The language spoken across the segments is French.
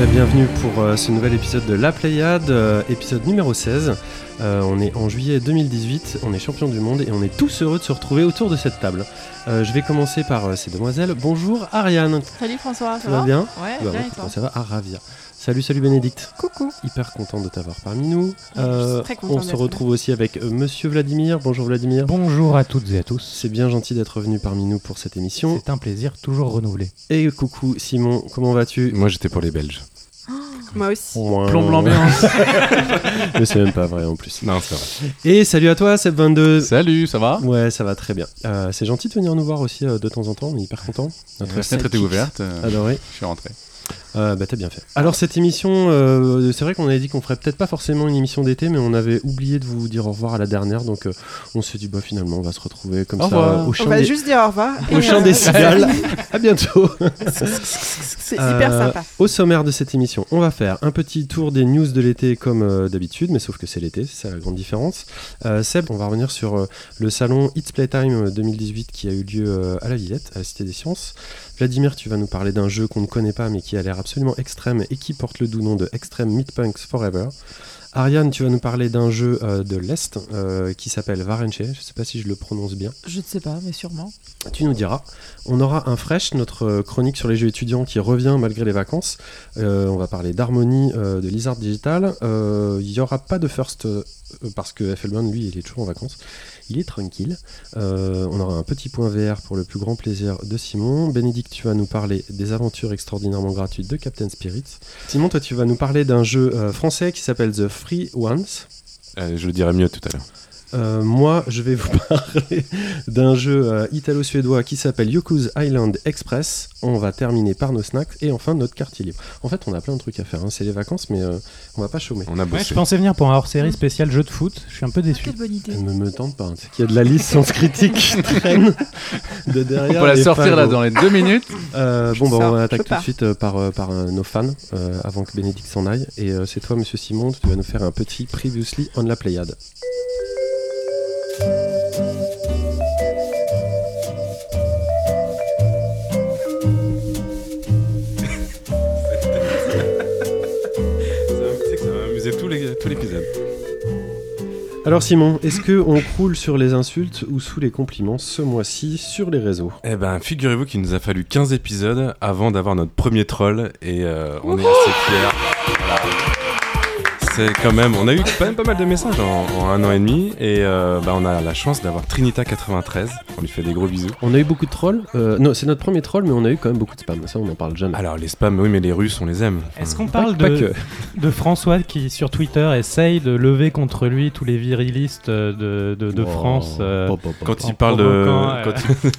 bienvenue pour euh, ce nouvel épisode de La Pléiade, euh, épisode numéro 16. Euh, on est en juillet 2018, on est champion du monde et on est tous heureux de se retrouver autour de cette table. Euh, je vais commencer par euh, ces demoiselles. Bonjour Ariane, Salut François, ça ça va va bien Ouais, Bah, bien ouais, et toi Ça va à ravir. Salut, salut Bénédicte. Coucou. Hyper content de t'avoir parmi nous. je suis Euh, très contente on se retrouve aussi avec euh, Monsieur Vladimir. Bonjour Vladimir. Bonjour à toutes et à tous. C'est bien gentil d'être venu parmi nous pour cette émission. C'est un plaisir toujours renouvelé. Et coucou Simon, comment vas-tu Moi j'étais pour les Belges. Moi aussi. Plombe l'ambiance. Mais c'est même pas vrai en plus. Non, c'est vrai. Et salut à toi Seb22. Salut, ça va? Ouais, ça va très bien. Euh, c'est gentil de venir nous voir aussi euh, de temps en temps, on est hyper content. Notre La fenêtre était ouverte, euh, Adoré. je suis rentré. Euh, bah t'as bien fait. Alors cette émission, euh, c'est vrai qu'on avait dit qu'on ferait peut-être pas forcément une émission d'été, mais on avait oublié de vous dire au revoir à la dernière, donc euh, on s'est dit bah finalement on va se retrouver comme Au ça au On chant va des, juste dire au revoir. au chant euh, des cigales. à bientôt. C'est hyper Euh, sympa. Au sommaire de cette émission, on va faire un petit tour des news de l'été comme euh, d'habitude, mais sauf que c'est l'été, c'est la grande différence. Euh, Seb, on va revenir sur euh, le salon It's Playtime 2018 qui a eu lieu euh, à la Villette, à la Cité des Sciences. Vladimir, tu vas nous parler d'un jeu qu'on ne connaît pas mais qui a l'air absolument extrême et qui porte le doux nom de Extreme Meatpunks Forever. Ariane, tu vas nous parler d'un jeu euh, de l'Est euh, qui s'appelle Varenche. Je ne sais pas si je le prononce bien. Je ne sais pas, mais sûrement. Tu nous diras. On aura un fresh, notre euh, chronique sur les jeux étudiants qui revient malgré les vacances. Euh, on va parler d'harmonie de Lizard Digital. Il n'y aura pas de first parce que FL1, lui, il est toujours en vacances. Il est tranquille. Euh, on aura un petit point VR pour le plus grand plaisir de Simon. Bénédicte, tu vas nous parler des aventures extraordinairement gratuites de Captain Spirit. Simon, toi, tu vas nous parler d'un jeu euh, français qui s'appelle The Free Ones. Euh, je le dirai mieux tout à l'heure. Euh, moi, je vais vous parler d'un jeu euh, italo-suédois qui s'appelle Yoku's Island Express. On va terminer par nos snacks et enfin notre quartier libre. En fait, on a plein de trucs à faire. hein. C'est les vacances, mais euh, on va pas chômer. On a Ouais, je pensais venir pour un hors-série spécial jeu de foot. Je suis un peu déçu. Quelle bonne idée. Ne me tente pas. hein. C'est qu'il y a de la licence critique qui traîne de derrière. On peut la sortir là dans les deux minutes. Euh, bon, bah, on attaque tout de suite euh, par, euh, par euh, nos fans euh, avant que Bénédicte s'en aille. Et euh, c'est toi, monsieur Simon, tu vas nous faire un petit Previously on la Pléiade. Alors Simon, est-ce que on croule sur les insultes ou sous les compliments ce mois-ci sur les réseaux? Eh ben, figurez-vous qu'il nous a fallu 15 épisodes avant d'avoir notre premier troll et euh, on est assez fiers. Voilà. C'est quand même, on a eu quand même pas mal de messages en, en un an et demi et euh, bah, on a la chance d'avoir Trinita93. On lui fait des gros bisous. On a eu beaucoup de trolls. Euh, non, c'est notre premier troll, mais on a eu quand même beaucoup de spam. Ça, on n'en parle jamais. Alors les spams, oui, mais les Russes, on les aime. Est-ce qu'on parle Pas de, que. de François qui, sur Twitter, essaye de lever contre lui tous les virilistes de, de, de Oh. France euh. Quand en il parle de, provoquant, euh, quand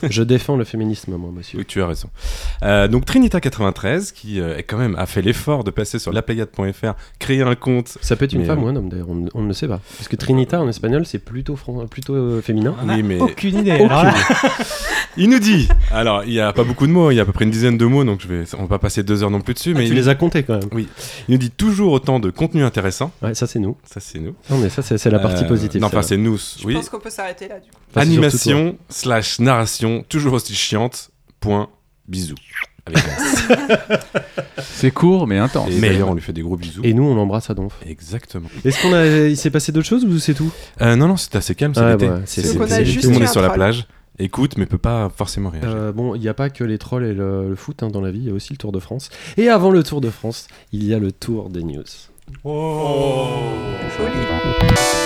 il- Je défends le féminisme, moi, monsieur. Oui, tu as raison. Euh, donc Trinita93, qui euh, est quand même a fait l'effort de passer sur laplayade.fr, créer un compte. Ça peut être une Mais, femme euh, ou un homme, d'ailleurs. On, ne- on ne le sait pas. Parce que Trinita, en espagnol, c'est plutôt, fran- plutôt euh, féminin. on a Oui, mais aucune idée. Alors là, il nous dit. Alors, il y a pas beaucoup de mots, il y a à peu près une dizaine de mots, donc je vais, on va pas passer deux heures non plus dessus, Ah, mais tu il, les as comptés, quand même. il nous dit toujours autant de contenu intéressant. Ouais, ça, c'est nous. Ça, c'est nous. Non, mais ça, c'est c'est la partie Euh, positive. Non, ça. enfin, c'est nous. Je Oui. pense qu'on peut s'arrêter là du coup. Enfin, Animation slash narration, toujours aussi chiante. Point. Bisous. C'est court mais intense. Et Mais- d'ailleurs, on lui fait des gros bisous. Et nous, on l'embrasse à donf. Exactement. Est-ce qu'on a. Il s'est passé d'autres choses ou c'est tout? Euh, non, non, c'est assez calme, c'est Ouais, l'été. ouais, c'est- C'est- Donc on a c'est- juste Tout le monde est sur la plage, écoute, mais peut pas forcément réagir. Euh, bon, il n'y a pas que les trolls et le, le foot hein, dans la vie, il y a aussi le Tour de France. Et avant le Tour de France, il y a le Tour des news. Joli.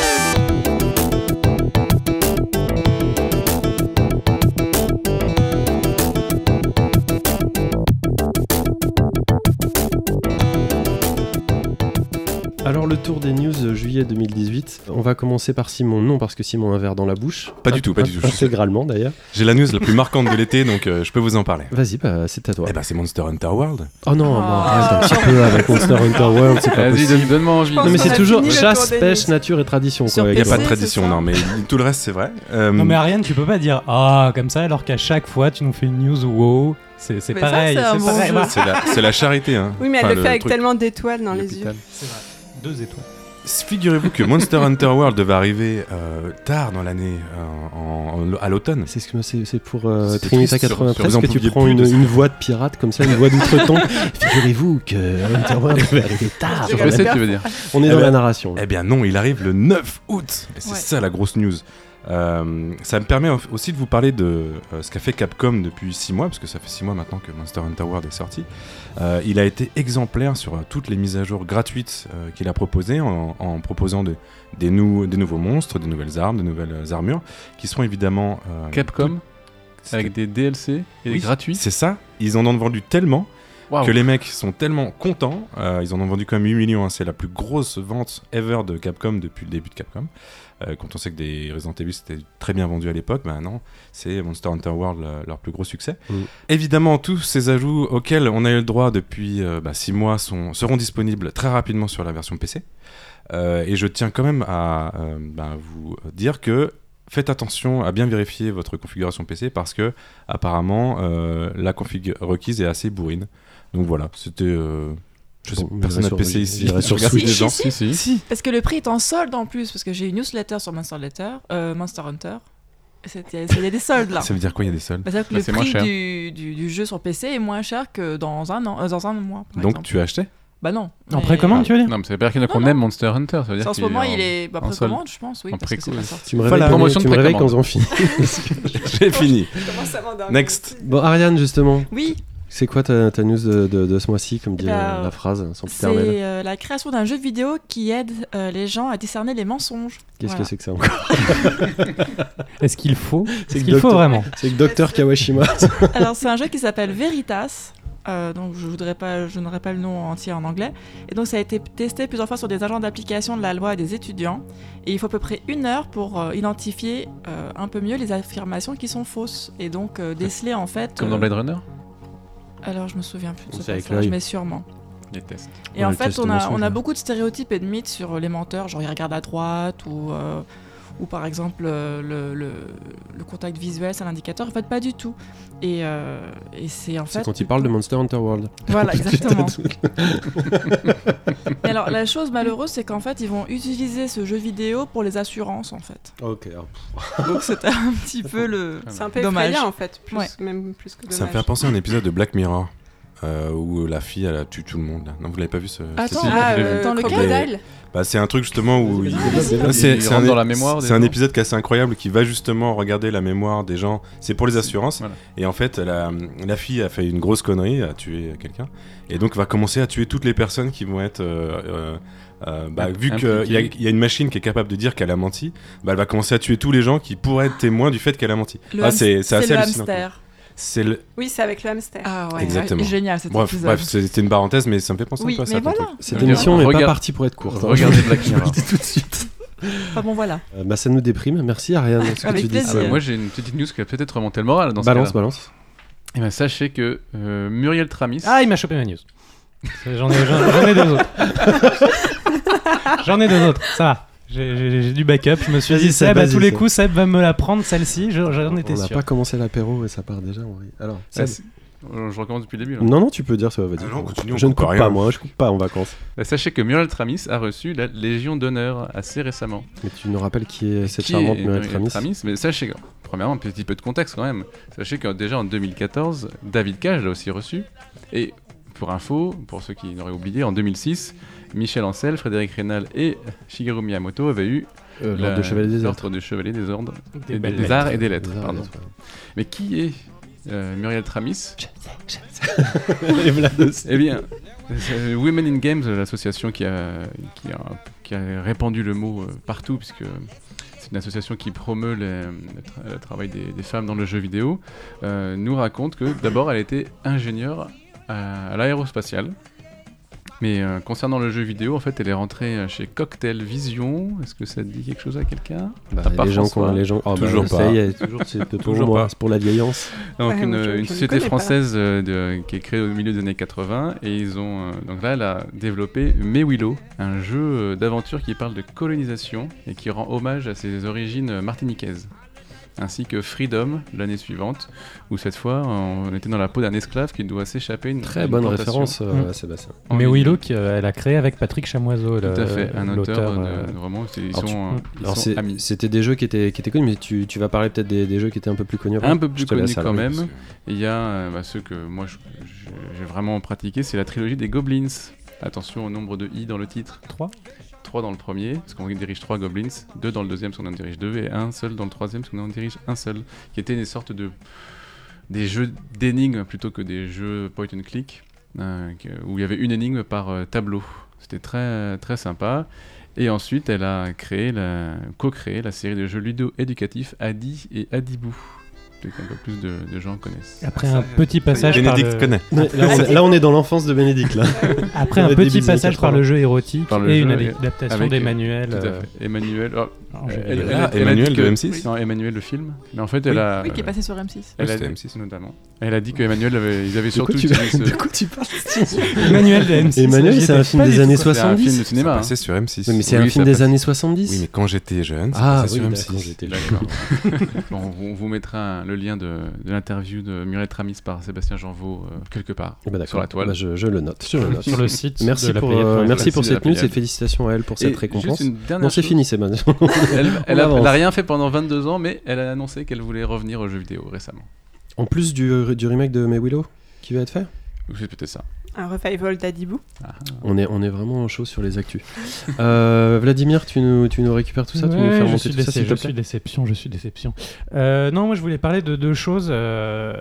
Alors le Tour des news euh, juillet 2018, on va commencer par Simon, non parce que Simon a un verre dans la bouche. Pas du tout, pas du tout. Intégralement d'ailleurs. J'ai la news la plus marquante de l'été, donc euh, je peux vous en parler. Vas-y, bah, c'est à toi. Eh ben, c'est Monster Hunter World. Oh non, Oh. bon, arrête un petit peu avec Monster Hunter World, c'est pas Vas-y, possible. donne-moi envie. Non mais c'est toujours chasse, pêche, news. nature et tradition. Sur quoi. Il n'y a PC, pas de c'est tradition, ça non, mais tout le reste, c'est vrai. Euh, non mais Ariane, tu peux pas dire ah comme ça alors qu'à chaque fois tu nous fais une news wow. C'est c'est Mais ça, pareil. c'est un bon pareil. jeu. Voilà. c'est la, c'est la charité. Hein. Oui, mais elle Enfin, le fait avec truc, tellement d'étoiles dans les yeux. l'hôpital. C'est vrai. Deux étoiles. Figurez-vous que Monster Hunter World devait arriver euh, tard dans l'année, euh, en- en- à l'automne. C'est ce pour euh, Trinita triste, sur- 93 sur- que tu prends une, voix de pirate comme ça, une voix d'outre-tombe. Figurez-vous que Hunterworld va arriver tard. Sur PC, tu veux dire On est Eh dans ben, la narration. Eh bien non, il arrive le 9 août. Et c'est Ouais. ça la grosse news. Euh, ça me permet au- aussi de vous parler de euh, ce qu'a fait Capcom depuis 6 mois, parce que ça fait 6 mois maintenant que Monster Hunter World est sorti. Euh, il a été exemplaire sur toutes les mises à jour gratuites qu'il a proposées, en, en proposant de- des, nou- des nouveaux monstres, des nouvelles armes, des nouvelles armures, qui seront évidemment... Capcom, avec des DLC et Oui, des gratuits. C'est ça, ils en ont vendu tellement que les mecs sont tellement contents. euh, ils en ont vendu quand même 8 millions. hein, c'est la plus grosse vente ever de Capcom depuis le début de Capcom. Euh, quand on sait que des Resident Evil c'était très bien vendu à l'époque, maintenant c'est Monster Hunter World euh, leur plus gros succès. Mm. Évidemment, tous ces ajouts auxquels on a eu le droit depuis 6 mois sont, seront disponibles très rapidement sur la version PC. Euh, et je tiens quand même à euh, ben, vous dire que faites attention à bien vérifier votre configuration PC parce que apparemment euh, la config requise est assez bourrine. Donc voilà, c'était. Je sais, Bon, personne n'a PC ici. j'irai sur Switch. des gens. Si, si. Si, parce que le prix est en solde en plus, parce que j'ai une newsletter sur Monster, Letter, euh, Monster Hunter. C'est- Il y, a- il des soldes là. Ça veut dire quoi Il y a des soldes Bah, que Bah, le c'est moins prix cher. du, du, du jeu sur PC est moins cher que dans un an, euh, dans un mois. Par Donc exemple. tu as acheté Bah non. En précommande, tu veux dire Non, mais ça veut pas dire qu'on aime Monster Hunter. Ça veut C'est dire En ce moment, en- il est bah, en solde. précommande, je pense, oui, En parce que c'est pas sorti. Tu me réveilles, quand- Promotion tu de me réveilles quand on finit. J'ai fini. Next. bon, Ariane, justement, Oui, c'est quoi ta, ta news de, de- de ce mois-ci, comme dit Bah, euh, la phrase, sans c'est euh, la création d'un jeu vidéo qui aide euh, les gens à discerner les mensonges. Qu'est-ce Voilà. que c'est que ça encore Est-ce qu'il faut C'est Est-ce que qu'il faut vraiment C'est que Docteur Kawashima. Alors c'est un jeu qui s'appelle Veritas. euh, donc je voudrais pas, je n'aurai pas le nom entier en anglais. Et donc ça a été testé plusieurs fois sur des agents d'application de la loi et des étudiants. Et il faut à peu près une heure pour euh, identifier euh, un peu mieux les affirmations qui sont fausses. Et donc euh, déceler en fait. Comme dans Blade Runner? Alors je me souviens plus de ce C'est avec passage, l'œil. mais sûrement. Les tests. Et Ouais, en le fait, test on a, mensonge, on a ouais. beaucoup de stéréotypes et de mythes sur les menteurs, genre ils regardent à droite ou, euh, ou par exemple euh, le, le, le contact visuel, c'est un indicateur. En fait, pas du tout. Et, euh, et c'est en fait. C'est quand il parle de Monster Hunter World. Voilà, exactement. Et alors, la chose malheureuse, c'est qu'en fait, ils vont utiliser ce jeu vidéo pour les assurances, en fait. ok. alors, Donc, c'était un petit peu le. C'est un peu Dommage. effrayant en fait, plus, Ouais. même plus que dommage. Ça me fait penser à un épisode de Black Mirror euh, où la fille elle a tué tout le monde. Non, vous l'avez pas vu ce Attends, Ah, euh. Dans lequel Crocodile Bah, c'est un truc justement où il- Il c'est un, dans la mémoire c'est un épisode qui est assez incroyable qui va justement regarder la mémoire des gens. C'est pour les assurances. Voilà. Et en fait, la, la fille a fait une grosse connerie, a tué quelqu'un, et donc va commencer à tuer toutes les personnes qui vont être. euh, bah, vu qu'il y, y a une machine qui est capable de dire qu'elle a menti, bah, elle va commencer à tuer tous les gens qui pourraient être témoins du fait qu'elle a menti. Le Ah, c'est assez le hallucinant. hamster. C'est le... Oui, c'est avec le hamster. Ah ouais, Exactement. génial cet Bref, épisode. bref c'était une parenthèse, mais ça me fait penser oui, un peu à ça. voilà. Cette émission n'est pas partie pour être courte. hein. Regardez Black Mirror. Je le dis tout de suite. Enfin bon, voilà. Euh, bah, ça nous déprime. Merci Ariane. Ce que Avec tu dis, plaisir. Ah bah, moi j'ai une petite news qui va peut-être remonter le moral dans ce balance, cas-là. balance. Eh ben, sachez que euh, Muriel Tramis. Ah, il m'a chopé ma news. J'en ai, ai deux autres. J'en ai deux autres, ça va. J'ai- du backup. Je me suis dit, Seb, à tous les coups, Seb va me la prendre celle-ci. Je- J'en On étais n'a sûr. pas commencé l'apéro et ça part déjà. Alors, euh, je recommence depuis le début. là. non, non, tu peux dire ça. Vas-y. Ah non, continue, on je ne coupe rien. pas, moi. Je coupe pas en vacances. Bah, sachez que Muriel Tramis a reçu la Légion d'honneur assez récemment. Mais tu nous rappelles qui est cette Qui charmante est Muriel Tramis Mais sachez, premièrement, un petit peu de contexte quand même. Sachez que déjà en 2014, David Cage l'a aussi reçu. Et pour info, pour ceux qui l'auraient oublié, en 2006, Michel Ancel, Frédéric Rénal et Shigeru Miyamoto avaient eu Euh, L'ordre de Chevalier des l'ordre de Chevalier des Ordres Des et. Arts et des Lettres. Des pardon. Mais qui est euh, Muriel Tramis? Et Vlad aussi. Eh bien, c'est Women in Games, l'association qui a, qui, a, qui a répandu le mot euh, partout, puisque c'est une association qui promeut les- le, tra- le travail des, des femmes dans le jeu vidéo, euh, nous raconte que d'abord elle était ingénieure à, à l'aérospatiale. Mais euh, concernant le jeu vidéo, en fait, elle est rentrée euh, chez Cocktail Vision. Est-ce que ça dit quelque chose à quelqu'un? Bah, les gens qui François. ont les gens. Oh, bah, Toujours ça pas. est, toujours, c'est pour Toujours moi, pas. c'est pour la vieillance. Donc Ouais, une, société française euh, de- qui est créée au milieu des années 80 et ils ont euh, donc là elle a développé Mewilo, un jeu d'aventure qui parle de colonisation et qui rend hommage à ses origines martiniquaises. Ainsi que Freedom l'année suivante, où cette fois on était dans la peau d'un esclave qui doit s'échapper. une- Très une bonne référence, euh, Mm. Sébastien. En Mais. Willow, qui, euh, elle a créé avec Patrick Chamoiseau, Tout à fait, un auteur de, euh, de romans. c'est- Ils Alors, sont, tu- euh, ils Alors sont c'est- amis. c'était des jeux qui étaient, qui étaient connus, mais tu, tu vas parler peut-être des, des jeux qui étaient un peu plus connus. Un peu plus connus quand même. Il y a euh, bah, ceux que moi j'ai vraiment pratiqué, c'est la trilogie des Goblins. Attention au nombre de i dans le titre. 3 3 dans le premier, parce qu'on dirige 3 goblins, 2 dans le deuxième, parce qu'on en dirige 2, et un seul dans le troisième, parce qu'on en dirige un seul, qui était une sorte de des jeux d'énigmes plutôt que des jeux point and click, euh, où il y avait une énigme par euh, tableau. C'était très très sympa. Et ensuite, elle a créé, co-créé la série de jeux ludo-éducatifs Adi et Adibou. Peut-être qu'un peu plus de, de gens connaissent. Après un petit passage par Bénédicte le... connaît. Là, on est, là, on est dans l'enfance de Bénédicte. Là. Après un petit passage par 80. le jeu érotique Par le et jeu, une adaptation d'Emmanuel. Tout à euh, fait. Emmanuel. oh, elle- elle- Ah, elle a Emmanuel de que- M6? Non, Emmanuel le film. Mais en fait, Oui. elle a. Oui, qui est passé sur M6. Elle Oui, a c'était dit, M6. notamment. Elle a dit que Emmanuel avait, ils avaient surtout tu... de quoi tu parles Emmanuel de M6. Emmanuel, c'est un film des années tout, quoi. C'est un film de 70. cinéma. Ça hein. sur M6. Oui, mais c'est Oui, un film des années 70 Oui, mais quand j'étais jeune, ça Ah oui, sur d'accord, M6. j'étais D'accord. Bon, on vous- mettra le lien de, de l'interview de Muriel Tramis par Sébastien Janvaux euh, quelque part d'accord. sur la toile. Bah, je, je le note. Je le note. Sur le site Merci pour, euh, merci pour Merci la cette news et félicitations à elle pour Et cette récompense. Non, c'est fini, c'est bon. Elle, elle, a, avance. elle a rien fait pendant 22 ans, mais elle a annoncé qu'elle voulait revenir aux jeux vidéo récemment. En plus du, du remake de May Willow qui va être fait, C'est peut-être ça. Un revival d'Adibou. Ah. on est, on est vraiment chaud sur les actus. Euh, Vladimir, tu nous, tu nous récupères tout ça, tu nous Ouais, fais je remonter suis, tout ça, je déception, je suis déception. Euh, non, moi je voulais parler de deux choses. euh,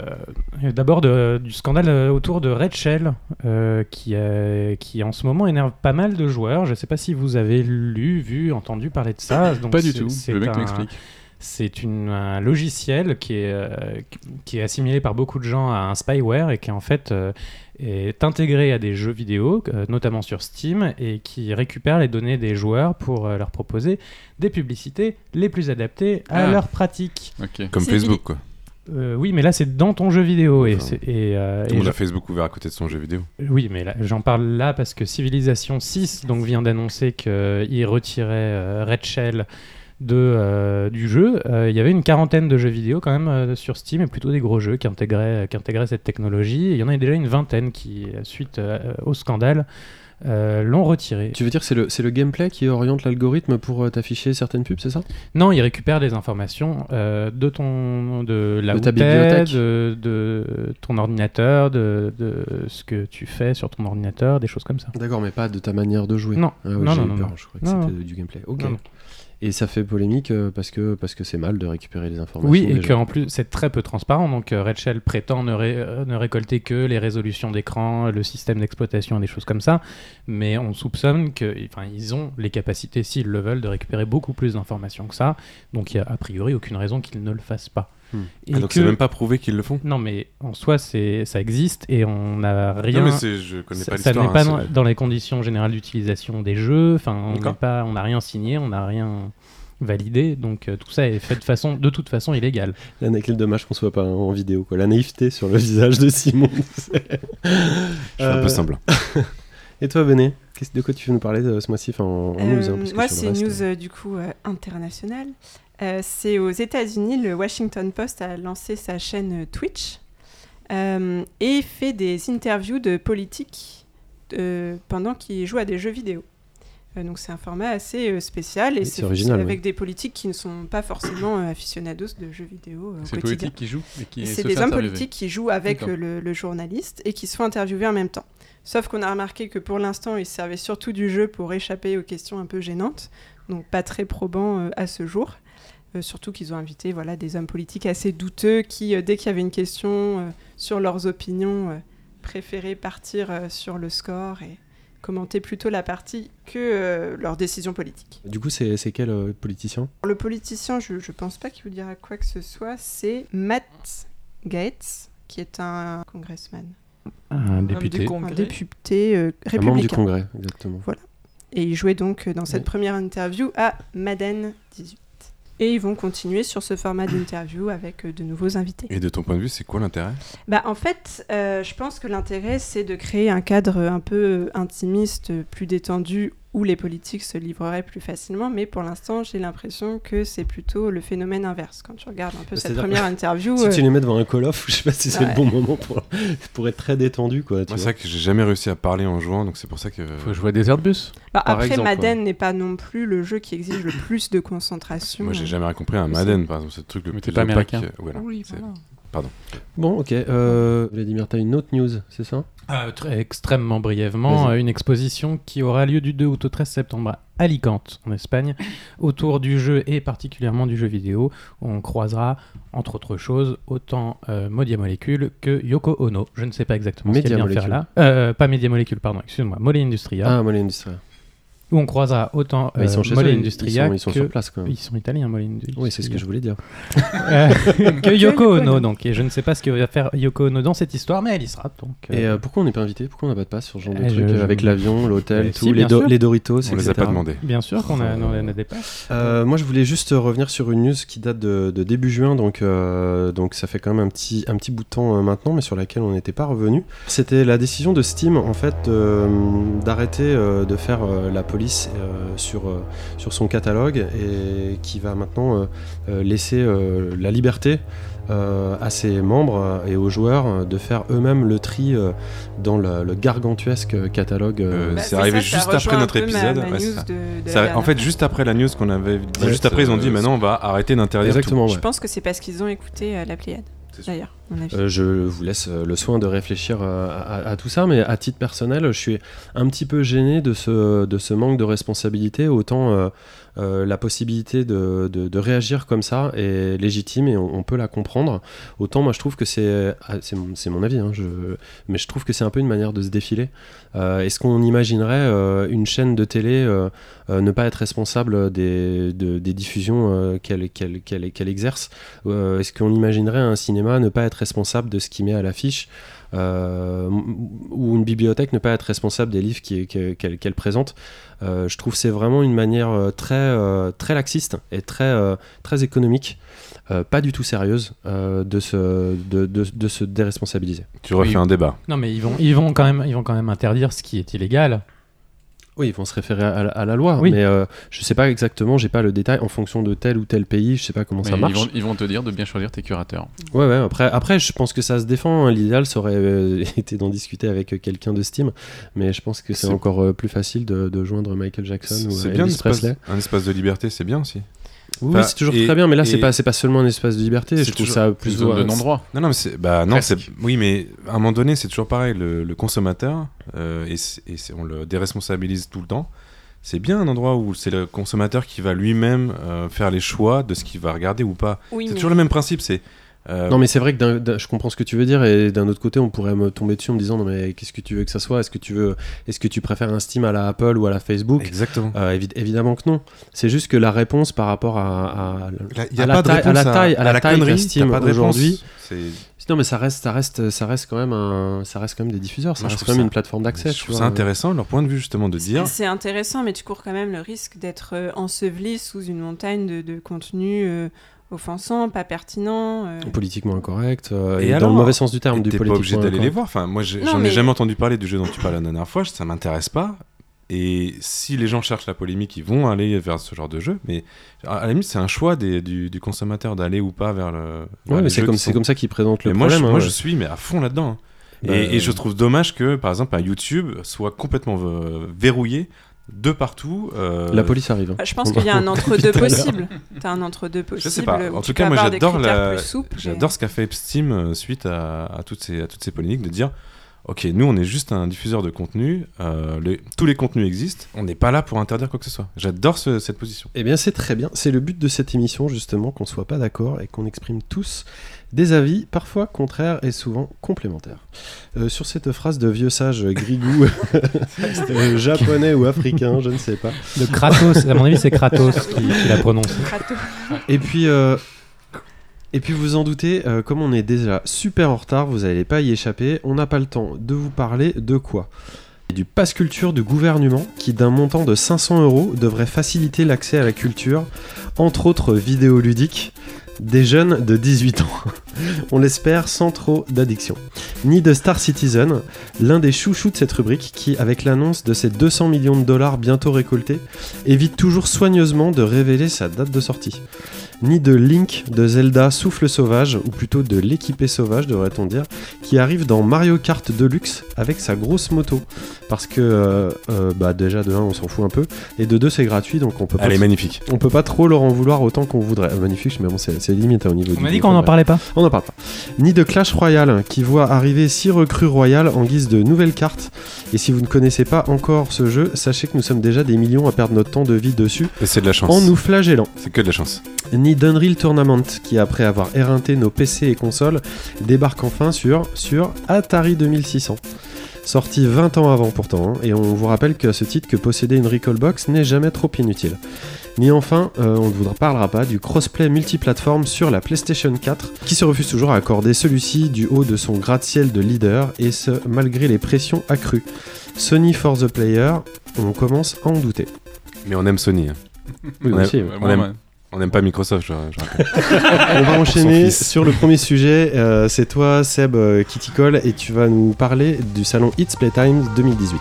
D'abord du scandale autour de Red Shell, euh, qui, euh, qui en ce moment énerve pas mal de joueurs. Je sais pas si vous avez lu, vu, entendu parler de ça. Donc, Pas du tout. c'est Le mec un- m'explique. C'est un logiciel qui est, euh, qui est assimilé par beaucoup de gens à un spyware et qui en fait euh, est intégré à des jeux vidéo, euh, notamment sur Steam, et qui récupère les données des joueurs pour leur proposer des publicités les plus adaptées à Ah. leurs pratiques. Comme Facebook, quoi. Euh, oui, mais là c'est dans ton jeu vidéo et, Enfin, et, euh, Tout et le monde je- a Facebook ouvert à côté de son jeu vidéo. oui, mais j'en parle là parce que Civilization 6 donc, vient d'annoncer qu'il retirait euh, Red Shell de, euh, du jeu. Euh, Il y avait une quarantaine de jeux vidéo quand même euh, sur Steam, et plutôt des gros jeux qui intégraient, qui intégraient cette technologie. Et il y en a déjà une vingtaine qui, suite au scandale, euh, l'ont retiré. Tu veux dire que c'est le, gameplay qui oriente l'algorithme pour euh, t'afficher certaines pubs, c'est ça? Non, il récupère des informations euh, de ton, de où ta bibliothèque. de, de ton ordinateur, de, de ce que tu fais sur ton ordinateur, des choses comme ça. D'accord, mais pas de ta manière de jouer. Non, Ah non, non, non, peur, non. je crois que c'était du gameplay. Ok. Et ça fait polémique euh, parce que parce que c'est mal de récupérer les informations. Oui, et qu'en plus, c'est très peu transparent. Donc, euh, Red Shell prétend ne, ré- euh, ne récolter que les résolutions d'écran, le système d'exploitation, des choses comme ça. Mais on soupçonne qu'ils ils ont les capacités, s'ils le veulent, de récupérer beaucoup plus d'informations que ça. Donc, il n'y a a priori aucune raison qu'ils ne le fassent pas. Hmm. Et Ah, donc que- c'est même pas prouvé qu'ils le font? Non, mais en soi, c'est ça existe et on n'a rien. Non, mais c'est- je connais ça pas ça n'est pas hein, dans, les conditions générales d'utilisation des jeux. Enfin, on n'est pas, on n'a rien signé, on n'a rien validé. Donc, euh, tout ça est fait de façon, de toute façon, illégale. La na- Quel dommage qu'on soit pas en vidéo, quoi. La naïveté sur le visage de Simon. c'est- Je suis un Euh, peu semblant. Et toi, Béné qu'est-ce- De quoi tu veux nous parler de ce mois-ci? Enfin, en, en news hein, Euh, moi, c'est une news euh, du coup euh, internationale. Euh, c'est aux États-Unis, le Washington Post a lancé sa chaîne Twitch euh, et fait des interviews de politiques euh, pendant qu'ils jouent à des jeux vidéo. Euh, donc c'est un format assez spécial et c'est original, avec oui. des politiques qui ne sont pas forcément aficionados de jeux vidéo euh, C'est politique qui joue et qui C'est des hommes politiques qui jouent avec le, le journaliste et qui se font interviewer en même temps. Sauf qu'on a remarqué que pour l'instant, ils servaient surtout du jeu pour échapper aux questions un peu gênantes, donc pas très probant euh, à ce jour. Euh, surtout qu'ils ont invité voilà, des hommes politiques assez douteux qui, euh, dès qu'il y avait une question euh, sur leurs opinions, euh, préféraient partir euh, sur le score et commenter plutôt la partie que euh, leurs décisions politiques. Du coup, c'est c'est quel euh, politicien? Le politicien, je ne pense pas qu'il vous dira quoi que ce soit, c'est Matt Gates, qui est un congressman, Un député. un député euh, Un membre du républicain. Congrès, exactement. Et il jouait donc dans cette Oui. première interview à Madden 18. Et ils vont continuer sur ce format d'interview avec euh, de nouveaux invités. Et de ton point de vue, c'est quoi l'intérêt? Bah, en fait, euh, je pense que l'intérêt, c'est de créer un cadre un peu euh, intimiste, plus détendu, où les politiques se livreraient plus facilement. Mais pour l'instant, j'ai l'impression que c'est plutôt le phénomène inverse. Quand tu regardes un peu cette C'est-à-dire- première interview, Si euh, tu les mets devant un call-off, je sais pas si c'est Ouais. le bon moment pour, pour être très détendu. Quoi, tu Moi, c'est vrai que j'ai jamais réussi à parler en jouant, donc c'est pour ça que. Faut jouer à Desert Bus. bah, après, exemple, Madden n'est pas non plus le jeu qui exige le plus de concentration. Moi, j'ai jamais rien compris à un. Madden, par exemple, c'est le truc le Mais plus t'es pas américain. euh, voilà. Oui, voilà. Bon, ok. Euh, Vladimir, t'as une autre news, c'est ça? Euh, très extrêmement brièvement, euh, une exposition qui aura lieu du 2 août au 13 septembre à Alicante, en Espagne, autour du jeu et particulièrement du jeu vidéo, où on croisera, entre autres choses, autant euh, Modia Molecule que Yoko Ono. Je ne sais pas exactement ce Media qu'elle vient faire là. Euh, pas Media Molecule, pardon, excuse-moi, Mole Industria, Ah, Mollet Industria. Où on croisera autant Bah, ils sont euh, chez Mole Industria ils sont, ils sont que... sur place même. Ils sont italiens, Mole Industria. Oui, c'est ce que je voulais dire. Euh, que Yoko Ono, donc. Et je ne sais pas ce que va faire Yoko Ono dans cette histoire, mais elle y sera. Donc, euh, Et euh, pourquoi on n'est pas invité? Pourquoi on n'a pas de passe sur ce genre de Eh, truc je- euh, avec l'avion, l'hôtel, tout, si, les, bien do- sûr. les Doritos, On les a etc. pas demandé. Bien sûr qu'on a, on a des passes. Euh, moi, je voulais juste revenir sur une news qui date de, de début juin, donc, euh, donc ça fait quand même un petit, un petit bout de temps euh, maintenant, mais sur laquelle on n'était pas revenu. C'était la décision de Steam, en fait, d'arrêter euh, de faire euh, la police euh, sur, euh, sur son catalogue et qui va maintenant euh, laisser euh, la liberté euh, à ses membres et aux joueurs de faire eux-mêmes le tri euh, dans le, le gargantuesque catalogue. euh, Euh, Bah, c'est arrivé ça, juste après notre ma- épisode, ma ouais, news c'est ça. de- de la Ça- en fait, juste après la news qu'on avait dit, Ouais, juste après, ils ont dit maintenant on va arrêter d'interdire tout. Ouais. Je pense que c'est parce qu'ils ont écouté euh, la Pléiade. D'ailleurs. Euh, je vous laisse euh, le soin de réfléchir euh, à, à tout ça, mais à titre personnel, je suis un petit peu gêné de ce, de ce manque de responsabilité. Autant euh, la possibilité de, de- réagir comme ça est légitime et on, peut la comprendre. Autant moi je trouve que c'est, ah, c'est, mon, avis, hein, mais je trouve que c'est un peu une manière de se défiler. Euh, est-ce qu'on imaginerait euh, une chaîne de télé euh, euh, ne pas être responsable des, de- des diffusions euh, qu'elle, qu'elle, exerce? Euh, Est-ce qu'on imaginerait un cinéma ne pas être responsable de ce qu'il met à l'affiche? Euh, ou une bibliothèque ne pas être responsable des livres qui- qu'elle présente Euh, Je trouve que c'est vraiment une manière euh, très, très laxiste et très, très économique, euh, pas du tout sérieuse, euh, de, se, de, de- de se déresponsabiliser. Tu refais Oui. un débat. Non, mais ils vont, ils vont quand même, ils vont quand même interdire ce qui est illégal. Oui, ils vont se référer à, la- à la loi, Oui. mais euh, je sais pas exactement, j'ai pas le détail en fonction de tel ou tel pays, je sais pas comment Mais ça ils, marche. vont, ils vont te dire de bien choisir tes curateurs. Ouais, ouais, après, après, je pense que ça se défend. hein. L'idéal, ça aurait euh, été d'en discuter avec euh, quelqu'un de Steam, mais je pense que c'est encore euh, plus facile de, de joindre Michael Jackson ou bien Elvis espace, Presley. un espace de liberté, c'est bien aussi. Oui, Enfin, c'est toujours et- très bien, mais là, c'est pas, c'est pas seulement un espace de liberté. C'est Je trouve toujours ça plus de non-droit. Non, non, mais c'est, bah non, Presque. c'est, oui, mais à un moment donné, c'est toujours pareil. Le, le consommateur, euh, et, on le déresponsabilise tout le temps. C'est bien un endroit où c'est le consommateur qui va lui-même euh, faire les choix de ce qu'il va regarder ou pas. Oui, c'est mais- toujours le même principe. C'est euh, Non, mais c'est vrai que je comprends ce que tu veux dire, et d'un autre côté, on pourrait me tomber dessus en me disant non, mais qu'est-ce que tu veux que ça soit? Est-ce que tu veux, est-ce que tu préfères un Steam à la Apple ou à la Facebook? Exactement. Euh, évi- Évidemment que non. C'est juste que la réponse par rapport à, à- Il y a à la pas de taille- à la taille- à la taille connerie. Steam aujourd'hui. Non, mais ça reste, ça reste, ça reste quand même un, ça reste quand même des diffuseurs, ça Moi, reste quand même ça- une plateforme d'accès. Je trouve vois. ça intéressant leur point de vue justement de dire. C'est intéressant, mais tu cours quand même le risque d'être euh, enseveli sous une montagne de, de contenu euh, offensant, pas pertinent. euh. politiquement incorrect euh, Et et, dans le mauvais sens du terme du T'es pas politiquement obligé d'aller les voir. Enfin, moi, j'en ai mais- jamais entendu parler du jeu dont tu parlais la dernière fois. Ça m'intéresse pas. Et si les gens cherchent la polémique, ils vont aller vers ce genre de jeu. Mais à la limite, c'est un choix des- du, du consommateur d'aller ou pas vers le. vers Ouais, mais c'est comme sont- ça qu'ils présentent le Mais moi, problème. je, hein, moi, ouais. je suis mais à fond là-dedans. hein. Bah, et, et je trouve dommage que, par exemple, un YouTube soit complètement euh, verrouillé de partout. euh, La police arrive. hein. Je pense qu'il y a un entre-deux possible. T'as un entre-deux possible. Je sais pas. En tout cas, moi, avoir des j'adore critères la- plus souples, mais- J'adore ce qu'a fait Steam euh, suite à, à toutes ces, à toutes ces polémiques de dire Ok, nous on est juste un diffuseur de contenu, euh, les- tous les contenus existent, on n'est pas là pour interdire quoi que ce soit. J'adore ce- cette position. Eh bien, c'est très bien. C'est le but de cette émission, justement, qu'on soit pas d'accord et qu'on exprime tous des avis, parfois contraires et souvent complémentaires. Euh, sur cette phrase de vieux sage grigou, euh, japonais ou africain, je ne sais pas. De Kratos, à mon avis, c'est Kratos qui, qui l'a prononcé. Crato. Et puis, euh, et puis vous en doutez, euh, comme on est déjà super en retard, vous n'allez pas y échapper. On n'a pas le temps de vous parler de quoi du pass culture du gouvernement qui, d'un montant de 500 euros, devrait faciliter l'accès à la culture, entre autres vidéoludiques, des jeunes de 18 ans. On l'espère sans trop d'addiction. Ni de Star Citizen, l'un des chouchous de cette rubrique qui, avec l'annonce de ses 200 millions de dollars bientôt récoltés, évite toujours soigneusement de révéler sa date de sortie. Ni de Link de Zelda Souffle Sauvage, ou plutôt de l'équipé sauvage devrait-on dire, qui arrive dans Mario Kart Deluxe avec sa grosse moto. Parce que, euh, euh, bah déjà de 1 on s'en fout un peu, et de 2 c'est gratuit donc on peut pas Elle est magnifique. on peut pas trop leur en vouloir autant qu'on voudrait. Euh, magnifique, mais bon, c'est limite hein, au niveau On du. m'a dit qu'on n'en parlait pas. On n'en parle pas. Ni de Clash Royale, qui voit arriver 6 recrues royales en guise de nouvelles cartes. Et si vous ne connaissez pas encore ce jeu, sachez que nous sommes déjà des millions à perdre notre temps de vie dessus Et c'est de la chance. en nous flagellant. C'est que de la chance. Ni d'Unreal Tournament, qui après avoir éreinté nos PC et consoles, débarque enfin sur, sur Atari 2600. Sorti 20 ans avant pourtant, hein, et on vous rappelle que à ce titre que posséder une Recallbox n'est jamais trop inutile. Ni enfin, euh, on ne vous parlera pas du crossplay multiplateforme sur la PlayStation 4, qui se refuse toujours à accorder celui-ci du haut de son gratte-ciel de leader, et ce malgré les pressions accrues. Sony for the player, on commence à en douter. Mais on aime Sony. hein. Oui, Ouais. aussi, ouais. Ouais, on aime. On n'aime pas Microsoft, je. On va enchaîner sur le premier sujet. Euh, c'est toi, Seb, euh, qui t'y colle et tu vas nous parler du salon It's Playtime 2018.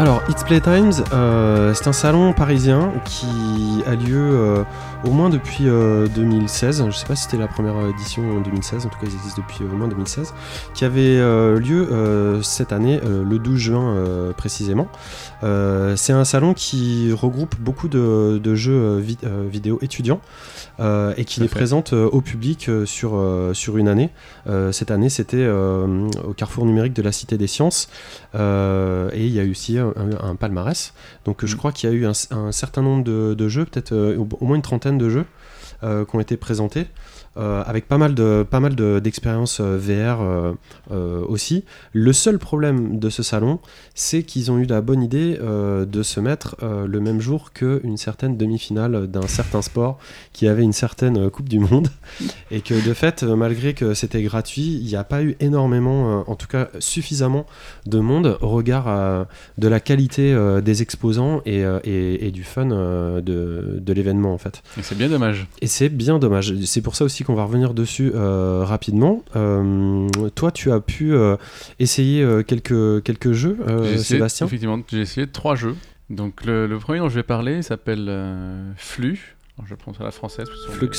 Alors, It's Playtimes, euh, c'est un salon parisien qui a lieu euh, au moins depuis euh, 2016. Je sais pas si c'était la première édition en 2016, en tout cas ils existent depuis au moins 2016, qui avait euh, lieu euh, cette année, euh, le 12 juin euh, précisément. Euh, c'est un salon qui regroupe beaucoup de, de jeux euh, vi- euh, vidéo étudiants euh, et qui les fait. présente au public sur, sur une année. Cette année, c'était au Carrefour numérique de la Cité des Sciences et il y a eu aussi un, un palmarès. Donc je Mm. crois qu'il y a eu un, un certain nombre de, de jeux, peut-être au, au moins une trentaine de jeux euh, qui ont été présentés. Euh, avec pas mal de pas mal de- d'expériences euh, VR euh, euh, aussi. Le seul problème de ce salon, c'est qu'ils ont eu la bonne idée euh, de se mettre euh, le même jour qu'une certaine demi-finale d'un certain sport qui avait une certaine Coupe du Monde. Et que de fait, malgré que c'était gratuit, il n'y a pas eu énormément, euh, en tout cas suffisamment de monde au regard euh, de la qualité euh, des exposants et, euh, et- et du fun euh, de, de l'événement en fait. Et c'est bien dommage. Et c'est bien dommage. C'est pour ça aussi qu'on va revenir dessus euh, rapidement. Euh, toi, tu as pu euh, essayer quelques, quelques jeux, essayé- Sébastien? Effectivement, j'ai essayé trois jeux. Donc le, le premier dont je vais parler s'appelle Flux. Alors, je prends ça à la française. Flux.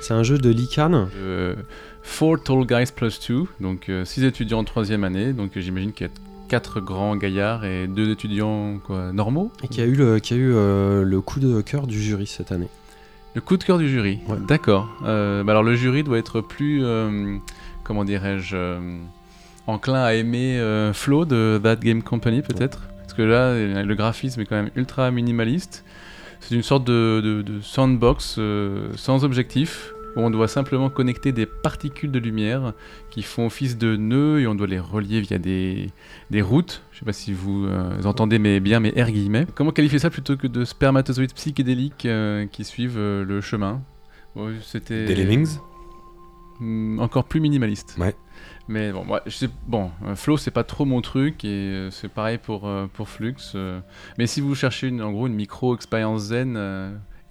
C'est un jeu de Lican. des- euh, Four Tall Guys Plus Two. Donc 6 étudiants en troisième année. Donc j'imagine qu'il y a quatre grands gaillards et deux étudiants quoi, normaux. Et qui a eu, le, qui a eu euh, le coup de cœur du jury cette année. Le coup de cœur du jury. Ouais. D'accord. Euh, bah alors le jury doit être plus, euh, comment dirais-je, euh, enclin à aimer Flo de That Game Company peut-être. Parce que là, le graphisme est quand même ultra minimaliste. C'est une sorte de, de- de sandbox sans objectif où on doit simplement connecter des particules de lumière qui font office de nœuds et on doit les relier via des, des routes. Je sais pas si vous euh, entendez mes, bien mes R guillemets. Comment qualifier ça plutôt que de spermatozoïdes psychédéliques euh, qui suivent euh, le chemin? Bon, C'était Des Lemmings? Hmm, encore plus minimaliste. Ouais. Mais bon, moi, je sais, bon, Flow c'est pas trop mon truc et c'est pareil pour, pour Flux. mais si vous cherchez une, en gros une micro expérience zen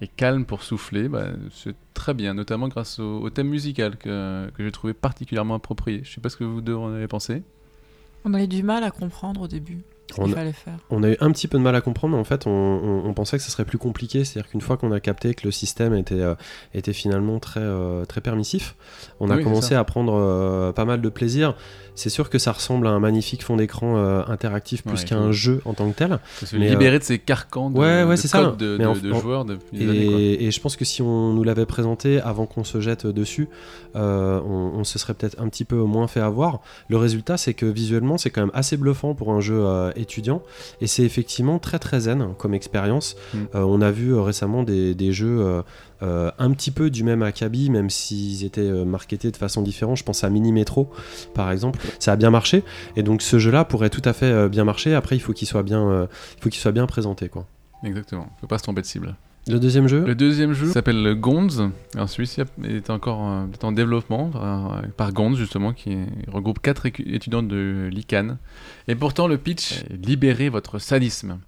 et calme pour souffler, bah, c'est très bien, notamment grâce au, au thème musical que, que j'ai trouvé particulièrement approprié. Je sais pas ce que vous deux en avez pensé. On a eu du mal à comprendre au début ce On fallait faire. On a eu un petit peu de mal à comprendre, mais en fait, on, on- on pensait que ce serait plus compliqué. C'est-à-dire qu'une fois qu'on a capté que le système était, euh, était finalement très, euh, très permissif, on a Oui, commencé à prendre euh, pas mal de plaisir. C'est sûr que ça ressemble à un magnifique fond d'écran euh, interactif plus Ouais, qu'à un jeu en tant que tel. Ça se Mais, libérer de ces carcans de, ouais, ouais, de c'est ça. codes de, Mais en- de- de en- joueurs années. Et, je pense que si on nous l'avait présenté avant qu'on se jette dessus, euh, on, on se serait peut-être un petit peu moins fait avoir. Le résultat, c'est que visuellement, c'est quand même assez bluffant pour un jeu euh, étudiant. Et c'est effectivement très très zen comme expérience. Mm. Euh, on a vu euh, récemment des, des jeux euh, un petit peu du même acabit, même s'ils étaient euh, marketés de façon différente. Je pense à Mini Metro, par exemple. Ça a bien marché. Et donc ce jeu-là pourrait tout à fait euh, bien marcher. Après, il faut qu'il soit bien, euh, il faut qu'il soit bien présenté, quoi. Exactement, faut pas se tromper de cible. Le deuxième jeu Le deuxième jeu s'appelle Gonz. Alors celui-ci est encore euh, est en développement par, par Gonz justement qui regroupe quatre étudiants de l'ICANN. Et pourtant le pitch est libérer votre sadisme.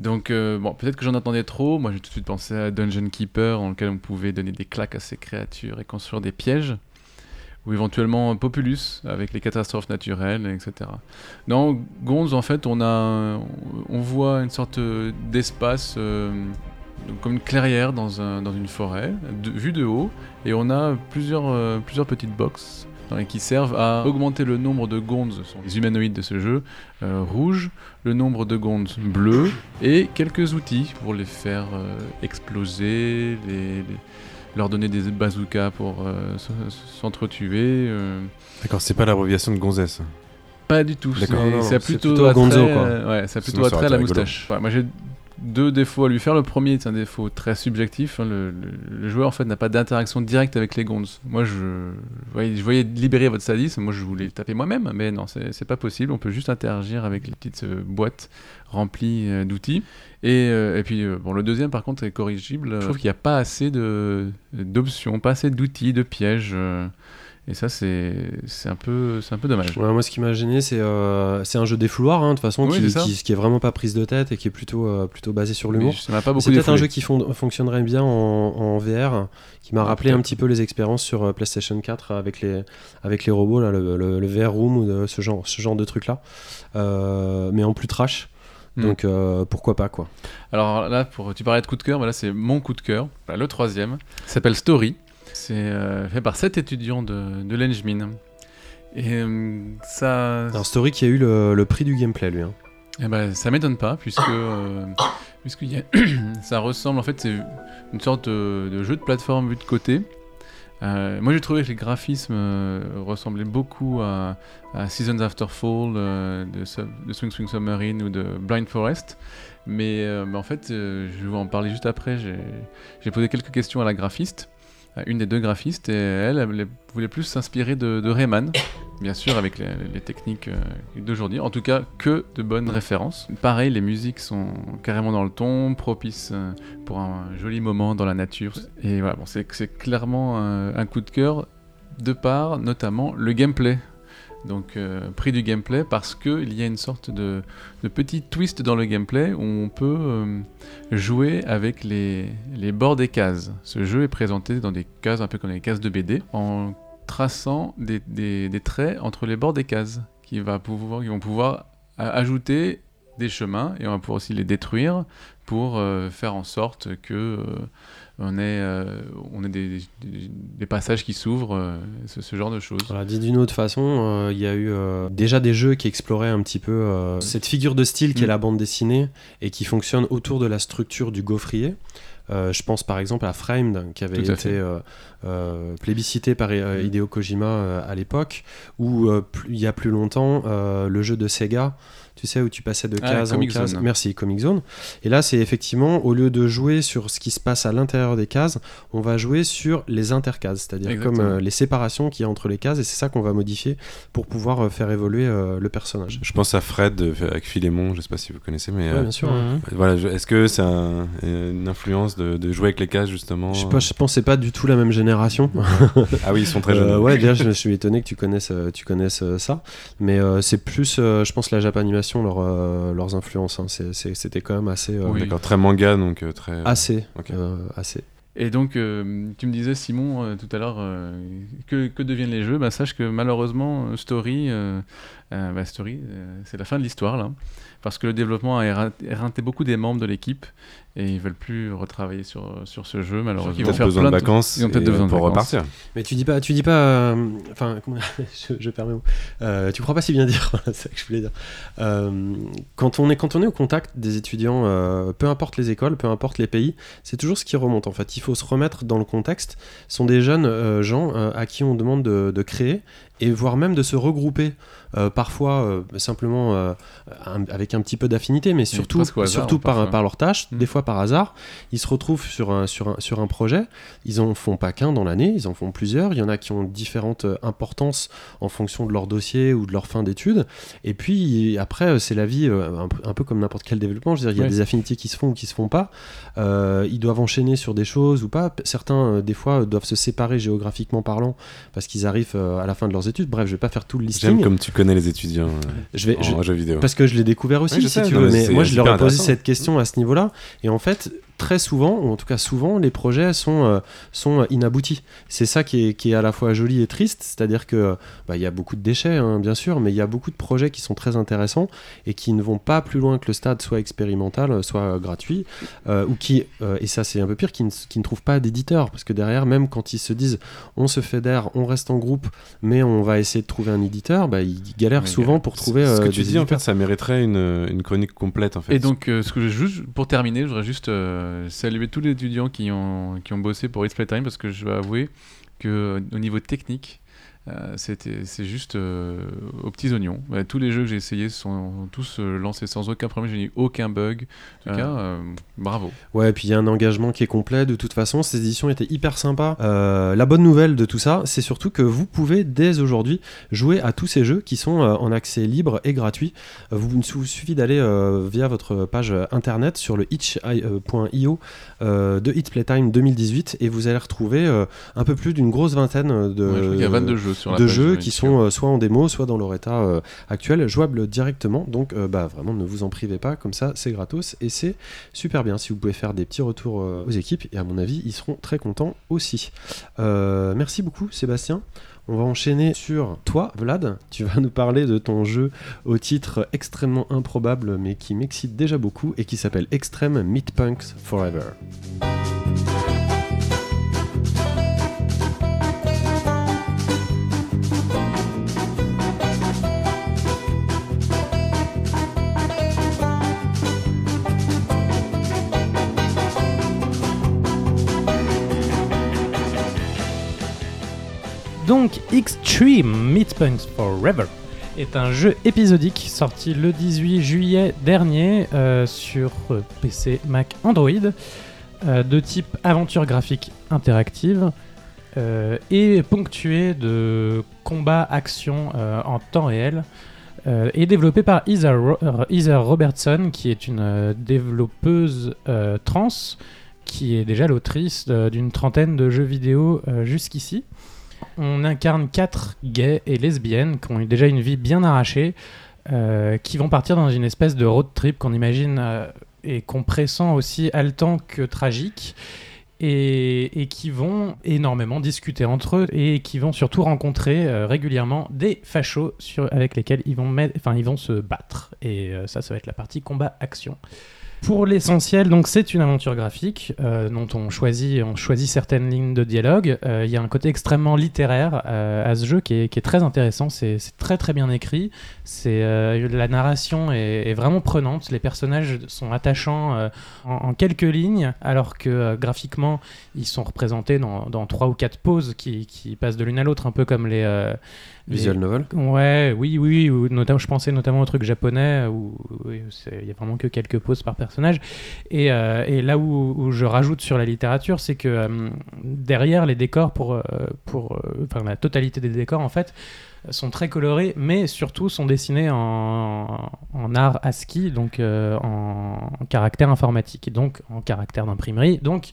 Donc euh, bon, peut-être que j'en attendais trop. Moi j'ai tout de suite pensé à Dungeon Keeper dans lequel on pouvait donner des claques à ces créatures et construire des pièges. Ou éventuellement Populus avec les catastrophes naturelles, etc. Dans Gonz en fait on a on voit une sorte d'espace euh, comme une clairière dans, un, dans une forêt, vue de haut, et on a plusieurs, euh, plusieurs petites boxes qui servent à augmenter le nombre de gonds, sont les humanoïdes de ce jeu, rouges, le nombre de gonds bleus, et quelques outils pour les faire euh, exploser, les, les- leur donner des bazookas pour euh, s'entretuer. euh. D'accord, c'est pas l'abréviation de Gonzès. Pas du tout, c'est- plutôt, plutôt attrait, Gonzo, quoi. euh, ouais, ça plutôt Sinon, ça attrait à la moustache. Ouais, moi j'ai deux défauts à lui faire. Le premier, c'est un défaut très subjectif. hein. Le, le- le joueur en fait n'a pas d'interaction directe avec les gonds. Moi, je, je voyais, je voyais libérer votre sadisme. Moi, je voulais le taper moi-même, mais non, c'est pas possible. On peut juste interagir avec les petites euh, boîtes remplies euh, d'outils. Et, euh, et puis, bon, le deuxième, par contre, est corrigible. Je trouve qu'il n'y a pas assez d'options, pas assez d'outils, de pièges. Et ça, c'est c'est un, peu- c'est un peu dommage. Ouais, moi, ce qui m'a gêné, c'est euh, c'est un jeu défouloir, hein, de toute façon, Oui, qui, qui, qui est vraiment pas prise de tête et qui est plutôt, euh, plutôt basé sur l'humour. ça m'a pas beaucoup C'est peut-être un jeu qui fon- fonctionnerait bien en, en VR, qui m'a rappelé un petit peu les expériences sur euh, PlayStation 4 avec les, avec les robots, là, le, le- le VR Room ou de- ce, genre, ce genre de truc-là, Euh, mais en plus trash. Hmm. Donc pourquoi pas quoi. Alors là, pour, tu parlais de coup de cœur, mais là c'est mon coup de cœur, le troisième, s'appelle Story. C'est euh, fait par sept étudiants de, de l'Engmin. Et euh, ça, Alors Story qui a eu le, le prix du gameplay lui. hein. eh ben, ça m'étonne pas, puisque, euh, puisque y a- ça ressemble, en fait, c'est une sorte de, de jeu de plateforme vu de côté. Euh, moi j'ai trouvé que les graphismes euh, ressemblaient beaucoup à, à Seasons After Fall de, Sub- de Swing Swing Submarine ou de Blind Forest. Mais, mais en fait, je vais vous en parler juste après. J'ai posé quelques questions à la graphiste, une des deux graphistes, et elle, voulait plus s'inspirer de, Rayman, bien sûr avec les, techniques euh, d'aujourd'hui. En tout cas, que de bonnes références. Pareil, les musiques sont carrément dans le ton, propices euh, pour un joli moment dans la nature. Et voilà, bon, c'est c'est clairement un, un coup de cœur de par notamment le gameplay. Donc euh, prix du gameplay parce qu'il y a une sorte de, petit twist dans le gameplay où on peut euh, jouer avec les, bords des cases. Ce jeu est présenté dans des cases un peu comme les cases de BD en traçant des, traits entre les bords des cases qui, vont pouvoir a- ajouter des chemins et on va pouvoir aussi les détruire pour euh, faire en sorte que euh, on ait, euh, on ait des, des- des passages qui s'ouvrent, ce, ce genre de choses. Voilà, dit d'une autre façon, il y a eu déjà des jeux qui exploraient un petit peu cette figure de style qui est Mm. la bande dessinée et qui fonctionne autour de la structure du gaufrier. Euh, je pense par exemple à Framed qui avait été euh, euh, plébiscité par euh, Hideo Kojima à l'époque, ou il y a plus longtemps le jeu de Sega, tu sais où tu passais de Ah, case en Comic case. Zone. Merci Comic Zone. Et là c'est effectivement au lieu de jouer sur ce qui se passe à l'intérieur des cases, on va jouer sur les intercases, c'est-à-dire comme euh, les séparations qu'il y a entre les cases et c'est ça qu'on va modifier pour pouvoir euh, faire évoluer euh, le personnage. Je pense à Fred euh, avec Philémon, je sais pas si vous connaissez, mais Ouais, euh, bien sûr. Mhm. voilà, est-ce que c'est un- une influence de, de jouer avec les cases justement Je sais pas, je c'est pas du tout la même génération. Ah oui, ils sont très Euh, jeunes. ouais, déjà, je suis étonné que tu connaisses, euh, tu connaisses euh, ça. Mais euh, c'est plus, euh, je pense, la Japanimation, leur, euh, leurs influences. hein. C'est- c'est- C'était quand même assez. euh, Oui. D'accord, très manga donc euh, très. Assez. Euh, assez. Et donc, euh, tu me disais, Simon, euh, tout à l'heure, euh, que, que deviennent les jeux? Bah, Sache que malheureusement, Story, euh, euh, bah, Story euh, c'est la fin de l'histoire, là. Parce que le développement a éreinté beaucoup des membres de l'équipe et ils veulent plus retravailler sur, sur ce jeu, malheureusement. Ils ont peut-être besoin de vacances Ils ont peut-être besoin de pour vacances. repartir. Mais tu dis pas, tu dis pas, euh, enfin, comment- je, je perds mes mots. Euh, tu crois pas si bien dire, c'est ça que je voulais dire. Euh, quand on est, quand on est au contact des étudiants, euh, peu importe les écoles, peu importe les pays, c'est toujours ce qui remonte. En fait, il faut se remettre dans le contexte. Ce sont des jeunes euh, gens euh, à qui on demande de, de créer et voire même de se regrouper euh, parfois euh, simplement euh, un- avec un petit peu d'affinité, mais surtout, hasard, surtout par, parfois. par leur tâche, Mm. des fois par hasard. Ils se retrouvent sur un, sur un, sur un projet, ils en font pas qu'un dans l'année, ils en font plusieurs. Il y en a qui ont différentes euh, importances en fonction de leur dossier ou de leur fin d'études. Et puis après, euh, c'est la vie, euh, un, peu- un peu comme n'importe quel développement. Je veux dire, il y a Ouais. des affinités qui se font ou qui se font pas. Euh, ils doivent enchaîner sur des choses ou pas. Certains, des fois, doivent se séparer géographiquement parlant parce qu'ils arrivent à la fin de leurs études. Bref, je vais pas faire tout le J'aime listing. comme tu connais les étudiants euh, Je vais, je- en jeux vidéo. parce que je l'ai découvert aussi, je si sais, tu non, veux. mais moi, je leur ai posé cette question à ce niveau-là. Et en fait, très souvent, ou en tout cas souvent, les projets sont, euh, sont inaboutis. C'est ça qui est, qui est à la fois joli et triste. C'est-à-dire que bah, il y a beaucoup de déchets, hein, bien sûr, mais il y a beaucoup de projets qui sont très intéressants et qui ne vont pas plus loin que le stade soit expérimental, soit euh, gratuit, euh, ou qui, euh, et ça c'est un peu pire, qui ne, qui ne trouvent pas d'éditeur. Parce que derrière, même quand ils se disent on se fédère, on reste en groupe, mais on va essayer de trouver un éditeur, bah, ils galèrent souvent pour trouver. Ce que euh, tu des dis, en fait, ça mériterait une, une chronique complète, en fait. Et donc, euh, ce que je, juste, pour terminer, je voudrais juste euh, saluer tous les étudiants qui ont, qui ont bossé pour It's Playtime parce que je dois avouer que au niveau technique, c'était c'est juste euh, aux petits oignons. Ouais, tous les jeux que j'ai essayés sont tous euh, lancés sans aucun problème. J'ai eu aucun bug. En tout Euh, cas, euh, bravo. Ouais, et puis il y a un engagement qui est complet. De toute façon, ces éditions étaient hyper sympas. Euh, la bonne nouvelle de tout ça, c'est surtout que vous pouvez dès aujourd'hui jouer à tous ces jeux qui sont euh, en accès libre et gratuit. Euh, Vous, il vous suffit d'aller euh, via votre page euh, internet sur le itch.io euh, de It's Playtime 2018 et vous allez retrouver euh, un peu plus d'une grosse vingtaine de, Ouais, je qu'il y a 22 jeux sur la de jeux qui sont euh, soit en démo, soit dans leur état euh, actuel, jouables directement. Donc, euh, bah, vraiment, ne vous en privez pas. Comme ça, c'est gratos et c'est super bien. Si vous pouvez faire des petits retours euh, aux équipes, et à mon avis, ils seront très contents aussi. Merci beaucoup, Sébastien. On va enchaîner sur toi, Vlad. Tu vas nous parler de ton jeu au titre extrêmement improbable, mais qui m'excite déjà beaucoup et qui s'appelle Extreme Meat Punks Forever. Extreme Meatpunks Forever est un jeu épisodique sorti le 18 juillet dernier euh, sur euh, PC, Mac, Android, euh, de type aventure graphique interactive et ponctué de combats action euh, en temps réel. et développé par Heather Robertson, qui est une développeuse trans, qui est déjà l'autrice d'une trentaine de jeux vidéo jusqu'ici. On incarne quatre gays et lesbiennes qui ont déjà une vie bien arrachée, euh, qui vont partir dans une espèce de road trip qu'on imagine euh, et qu'on pressent aussi haletant que tragique. Et, qui vont énormément discuter entre eux et qui vont surtout rencontrer euh, régulièrement des fachos avec lesquels ils vont, mettre- ils vont se battre. Et ça, ça va être la partie combat-action. Pour l'essentiel, donc c'est une aventure graphique euh, dont on choisit, on choisit certaines lignes de dialogue. Euh, Il y a un côté extrêmement littéraire euh, à ce jeu qui est, très intéressant. C'est très très bien écrit. C'est la narration est, vraiment prenante. Les personnages sont attachants en, quelques lignes, alors que graphiquement ils sont représentés dans, trois ou quatre poses qui passent de l'une à l'autre, un peu comme les euh, les- Visual novel. Ouais, oui, oui, ou notamment, je pensais notamment au truc japonais où oui, c'est- il y a vraiment que quelques poses par personnage. Et, euh, et là où, où je rajoute sur la littérature, c'est que euh, derrière les décors, pour, euh, pour, euh, enfin la totalité des décors en fait, sont très colorés, mais surtout sont dessinés en, en art ASCII, donc euh, en, en caractère informatique, et donc en caractère d'imprimerie, donc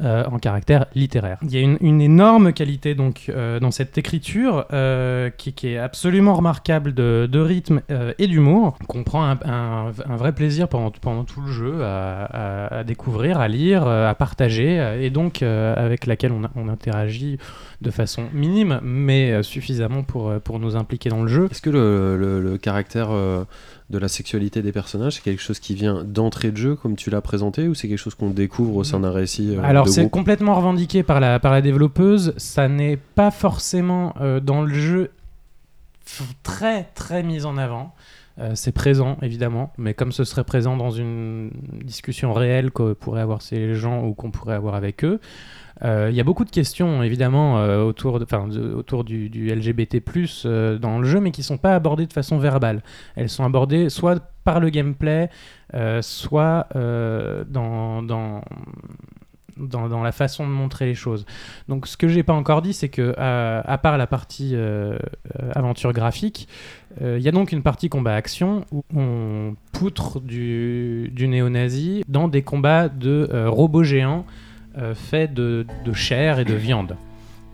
euh, en caractère littéraire. Il y a une, une énorme qualité donc euh, dans cette écriture euh, qui, qui est absolument remarquable de, de rythme euh, et d'humour, qu'on prend un, un- un vrai plaisir pendant, pendant tout le jeu à, à- à découvrir, à lire, à partager, et donc euh, avec laquelle on, a- on interagit de façon minime, mais suffisamment pour, pour nous impliquer dans le jeu. Est-ce que le, le- le caractère euh, de la sexualité des personnages, c'est quelque chose qui vient d'entrée de jeu, comme tu l'as présenté, ou c'est quelque chose qu'on découvre au sein d'un récit euh, Alors c'est complètement revendiqué par la, par la développeuse, ça n'est pas forcément euh, dans le jeu très très mis en avant. Euh, c'est présent, évidemment, mais comme ce serait présent dans une discussion réelle que pourraient avoir ces gens ou qu'on pourrait avoir avec eux, il y a beaucoup de questions, évidemment, euh, autour, de, de- autour du, LGBT+, euh, dans le jeu, mais qui sont pas abordées de façon verbale. Elles sont abordées soit par le gameplay, euh, soit euh, dans, dans, dans, la façon de montrer les choses. Donc ce que j'ai pas encore dit, c'est que à, part la partie euh, euh, aventure graphique, euh, il y a donc une partie combat-action où on poutre du, du néo-nazi dans des combats de euh, robots géants euh, faits de, de chair et de viande.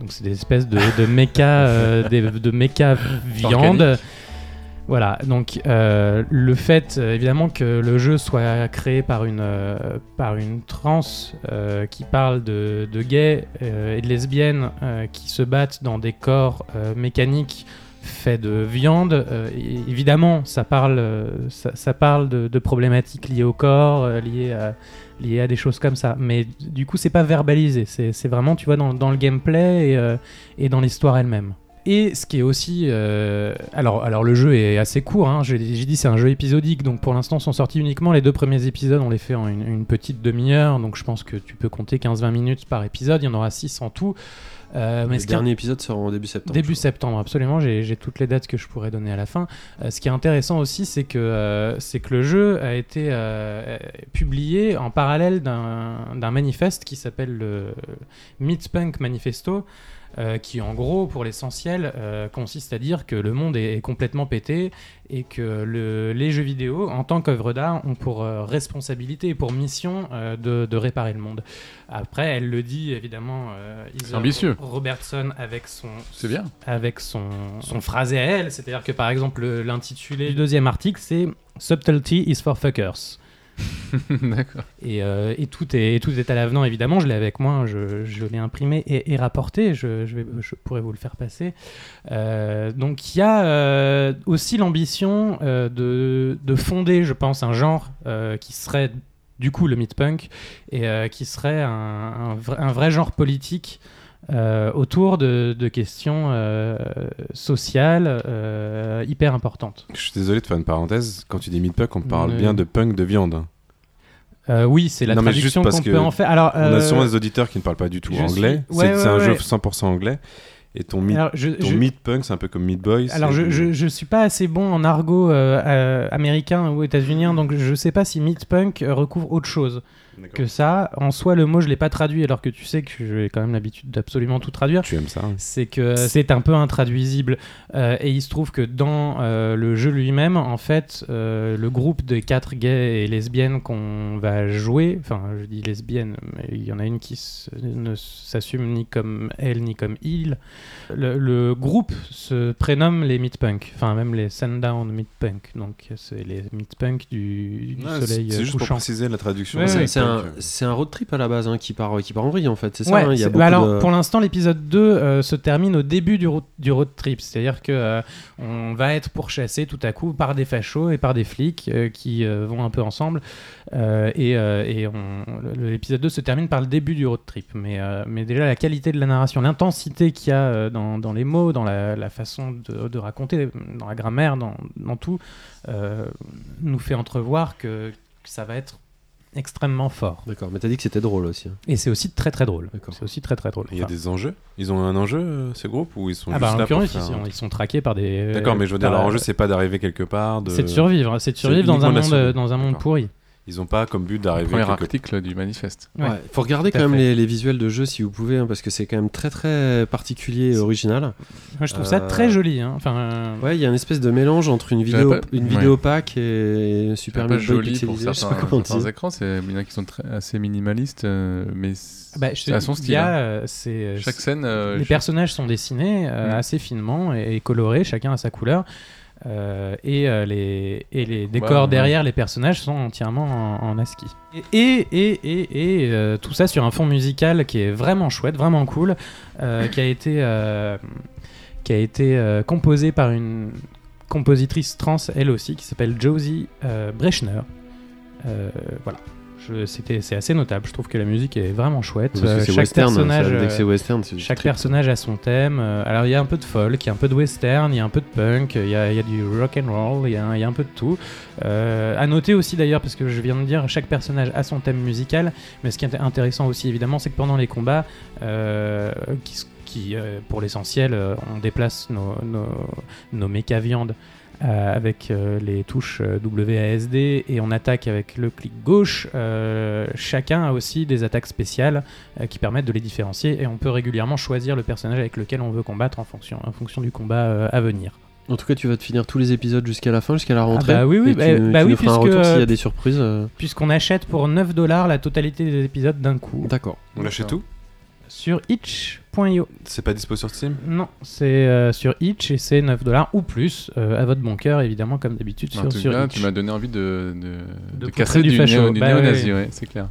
Donc c'est des espèces de, de méca, euh, des- de méca viande. Voilà, donc euh, le fait euh, évidemment que le jeu soit créé par une, par une trans qui parle de, de gays et de lesbiennes qui se battent dans des corps mécaniques faits de viande, euh, évidemment ça parle, euh, ça, ça parle de, de problématiques liées au corps, euh, liées, à, liées à des choses comme ça. Mais du coup c'est pas verbalisé, c'est c'est vraiment tu vois dans, dans le gameplay et, euh, et dans l'histoire elle-même. Et ce qui est aussi. euh, alors, alors, le jeu est assez court, hein, j'ai dit c'est un jeu épisodique, donc pour l'instant sont sortis uniquement les deux premiers épisodes, on les fait en une, une petite demi-heure, donc je pense que tu peux compter 15-20 minutes par épisode, il y en aura 6 en tout. Euh, mais Le dernier épisode sera en début septembre. Début septembre, absolument. J'ai toutes les dates que je pourrais donner à la fin. Euh, ce qui est intéressant aussi, c'est que, euh, c'est que le jeu a été publié en parallèle d'un manifeste qui s'appelle le Meat Punk Manifesto. Euh, qui en gros, pour l'essentiel, euh, consiste à dire que le monde est, est complètement pété et que le- les jeux vidéo, en tant qu'œuvre d'art, ont pour euh, responsabilité et pour mission euh, de, de réparer le monde. Après, elle le dit évidemment, euh, ambitieux. Robertson avec son C'est bien. avec son, son phrasé à elle. C'est-à-dire que par exemple, le- l'intitulé du deuxième article, c'est Subtlety is for fuckers. Et, euh, et tout est, et tout est à l'avenant, évidemment. Je l'ai avec moi, je, l'ai imprimé et, et rapporté. Je, vais, je pourrais vous le faire passer. Euh, donc il y a euh, aussi l'ambition de, de fonder, je pense, un genre qui serait du coup le meat-punk et euh, qui serait un vrai genre politique euh, autour de, de questions euh, sociales euh, hyper importantes. Je suis désolé de faire une parenthèse. Quand tu dis meat-punk, on parle bien de punk de viande. oui, c'est la Non, traduction qu'on peut en faire. Alors, On a souvent des auditeurs qui ne parlent pas du tout anglais. suis- ouais, c'est ouais, un jeu ouais. 100% anglais. Et ton meat, alors, je- ton je- meat punk, c'est un peu comme Meat Boy. Alors, je, je, je suis pas assez bon en argot euh, euh, américain ou états-unien, donc je sais pas si meat punk recouvre autre chose. Que ça. En soi, le mot, je l'ai pas traduit, alors que tu sais que j'ai quand même l'habitude d'absolument tout traduire. Tu aimes ça hein. C'est que c'est un peu intraduisible. Euh, et il se trouve que dans euh, le jeu lui-même, en fait, euh, le groupe de quatre gays et lesbiennes qu'on va jouer, enfin, je dis lesbiennes, mais il y en a une qui ne s'assume ni comme elle ni comme il. Le, le groupe se prénomme les Meatpunk, enfin, même les Sundown Meatpunk. Donc, c'est les Meatpunk du, du Ouais, soleil C'est juste pour préciser la traduction. Ouais, C'est ouais. c'est un, euh. c'est un road trip à la base hein, qui, part, qui part en vrille en fait, c'est ça Ouais, hein, Il y a c'est- beaucoup bah alors de- pour l'instant l'épisode 2 euh, se termine au début du road, du road trip, c'est-à-dire que euh, on va être pourchassé tout à coup par des fachos et par des flics euh, qui euh, vont un peu ensemble Euh, et, euh, et on- le- l'épisode 2 se termine par le début du road trip, mais, euh, mais déjà la qualité de la narration, l'intensité qu'il y a euh, dans, dans les mots, dans la, la façon de, de raconter, dans la grammaire, dans, dans tout, euh, nous fait entrevoir que, que ça va être extrêmement fort. D'accord, mais t'as dit que c'était drôle aussi. hein. Et c'est aussi très très drôle. D'accord. C'est aussi très très drôle. Il y a Enfin, des enjeux Ils ont un enjeu, euh, ces groupes Ou ils sont ah juste bah en là pour l'occurrence, faire ils, un ils sont traqués par des. D'accord, mais je veux dire, leur enjeu, c'est pas d'arriver quelque part. De... C'est de survivre, c'est de survivre dans un monde, survie. dans un monde pourri. Ils ont pas comme but d'arriver Premier quelque article du manifeste. Ouais, Ouais, faut regarder à quand même les, les visuels de jeu si vous pouvez, hein, parce que c'est quand même très très particulier et original. Moi, je trouve ça Euh, très joli. hein. Enfin, euh, Ouais, il y a une espèce de mélange entre une vidéo, pas- une ouais. vidéo pack et Super Meat Boy joli pour pixelisé, certains, écrans. C'est il y en a qui sont très- assez minimalistes, euh, mais c- bah, je à son il style. y a, hein. euh, c'est, euh, Chaque scène, euh, les je- personnages sont dessinés euh, Mm. assez finement et, et colorés, chacun a sa couleur. Euh, et, euh, les, et les décors ouais. derrière les personnages sont entièrement en, en ASCII. Et, et, et, et, euh, tout ça sur un fond musical qui est vraiment chouette, vraiment cool, qui a été, qui a été composé par une compositrice trans, elle aussi, qui s'appelle Josie Brechner. Voilà. C'est assez notable. Je trouve que la musique est vraiment chouette. Parce que c'est chaque western, personnage, ça, dès que c'est western, c'est du chaque personnage a son thème. Euh, Alors il y a un peu de folk, il y a un peu de western, il y a un peu de punk, il y a, il y a du rock and roll, il y, a un- il y a un peu de tout. Euh, à noter aussi d'ailleurs, parce que je viens de dire, chaque personnage a son thème musical. Mais ce qui est intéressant aussi évidemment, c'est que pendant les combats, euh, qui, euh, pour l'essentiel, on déplace nos, nos, nos méca viandes. Euh, avec euh, les touches euh, WASD et on attaque avec le clic gauche. Euh, chacun a aussi des attaques spéciales euh, qui permettent de les différencier et on peut régulièrement choisir le personnage avec lequel on veut combattre en fonction, en fonction du combat euh, à venir. En tout cas, tu vas te finir tous les épisodes jusqu'à la fin, jusqu'à la rentrée. bah oui, oui, et tu, bah- nous- bah tu oui, nous feras un puisque, retour s'il y a des surprises. euh. Puisqu'on achète pour 9 dollars la totalité des épisodes d'un coup D'accord. On l'achète tout? Sur itch.io. C'est pas dispo sur Steam Non, c'est euh, sur itch et c'est 9 dollars ou plus euh, à votre bon cœur évidemment comme d'habitude En sur, sur itch. tu m'as donné envie de, de, De de casser du néo, du Bah néo-nazi, ouais. ouais, c'est clair.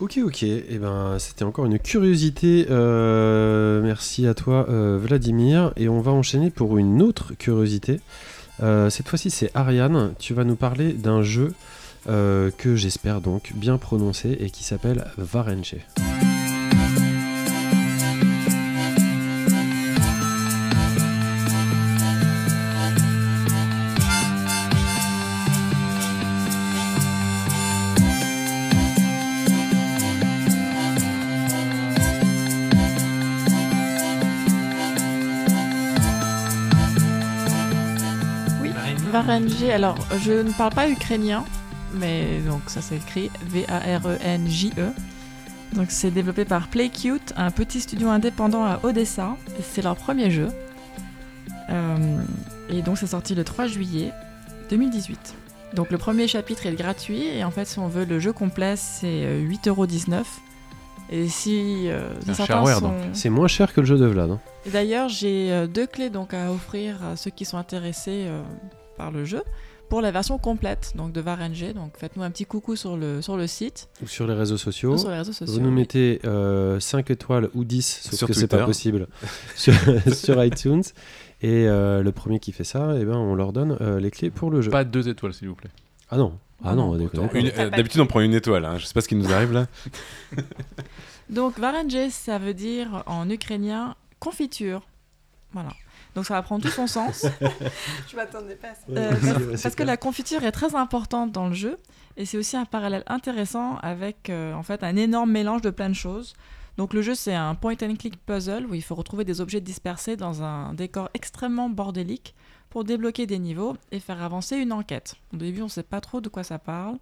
Ok, ok. Et ben, c'était encore une curiosité. Euh, merci à toi, euh, Vladimir. Et on va enchaîner pour une autre curiosité. Euh, cette fois-ci, c'est Ariane. Tu vas nous parler d'un jeu euh, que j'espère donc bien prononcer et qui s'appelle Varenche. Varenge, alors je ne parle pas ukrainien, mais donc ça s'écrit V-A-R-E-N-J-E. E. Donc c'est développé par PlayCute, un petit studio indépendant à Odessa. C'est leur premier jeu. Euh, et donc c'est sorti le 3 juillet 2018. Donc le premier chapitre est gratuit et en fait si on veut le jeu complet c'est euh, 8,19€. Et si euh, certains sont... donc. C'est moins cher que le jeu de Vlad. hein. D'ailleurs, j'ai euh, deux clés donc à offrir à ceux qui sont intéressés euh, par le jeu pour la version complète donc de Varenge. Donc faites-nous un petit coucou sur le, sur le site Ou sur les réseaux sociaux. sur les réseaux sociaux. Vous nous mettez euh, 5 étoiles ou 10, sauf Sur que c'est pas possible, sur, sur iTunes. Et euh, le premier qui fait ça, eh ben, on leur donne euh, les clés pour le jeu. Pas deux étoiles, s'il vous plaît. Ah non, ah Ah non, euh, pas D'habitude, de on prend une étoile. Hein. Je sais pas ce qui nous arrive là. Donc Varenge, ça veut dire en ukrainien confiture. Voilà. Donc ça va prendre tout son sens. Je m'attendais pas à ça. Euh, parce- parce que la confiture est très importante dans le jeu et c'est aussi un parallèle intéressant avec euh, en fait un énorme mélange de plein de choses. Donc le jeu c'est un point and click puzzle où il faut retrouver des objets dispersés dans un décor extrêmement bordélique pour débloquer des niveaux et faire avancer une enquête. Au début on sait pas trop de quoi ça parle.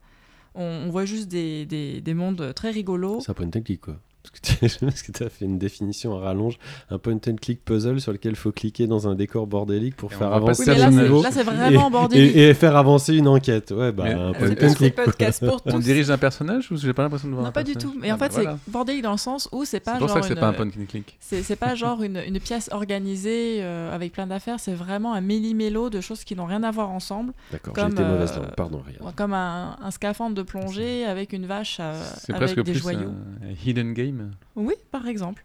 On, on voit juste des, des- des mondes très rigolos. C'est un point and click quoi. Parce que tu as fait une définition à rallonge, un point and click puzzle sur lequel il faut cliquer dans un décor bordélique pour Et faire avancer un personnage. niveau c'est- là c'est vraiment et, bordélique. et- et faire avancer une enquête. Ouais, bah Mais, un euh, point C'est and parce que click. c'est podcast pour On dirige un personnage ou j'ai pas l'impression de voir Non, un pas du tout. Mais en Ah, fait, bah c'est voilà. bordélique dans le sens où c'est pas C'est pour genre ça que c'est une- pas un point and click. C'est c'est pas genre une, une pièce organisée euh, avec plein d'affaires, c'est vraiment un méli-mélo de choses qui n'ont rien à voir ensemble. D'accord, j'ai Comme, été mauvaise euh, langue. Pardon, regarde. Comme un, scaphandre de plongée avec une vache euh, C'est avec presque des plus joyaux. hidden game. Oui, par exemple.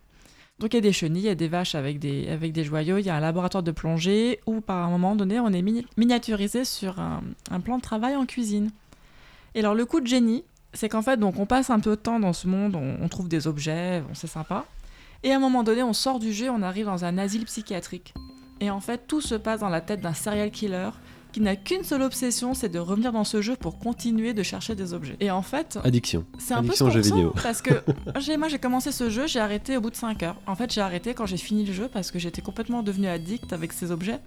Donc il y a des chenilles, il y a des vaches avec des, avec des joyaux, il y a un laboratoire de plongée où par un moment donné on est mini- miniaturisé sur un, un plan de travail en cuisine. Et alors le coup de génie, c'est qu'en fait donc on passe un peu de temps dans ce monde, on, on trouve des objets, bon, c'est sympa. Et à un moment donné on sort du jeu, on arrive dans un asile psychiatrique. Et en fait tout se passe dans la tête d'un serial killer qui n'a qu'une seule obsession, c'est de revenir dans ce jeu pour continuer de chercher des objets. Et en fait, Addiction. c'est un peu ce Addiction aux qu'on jeux ressent, vidéo. parce que moi j'ai commencé ce jeu, j'ai arrêté au bout de 5 heures. En fait, j'ai arrêté quand j'ai fini le jeu parce que j'étais complètement devenu addict avec ces objets.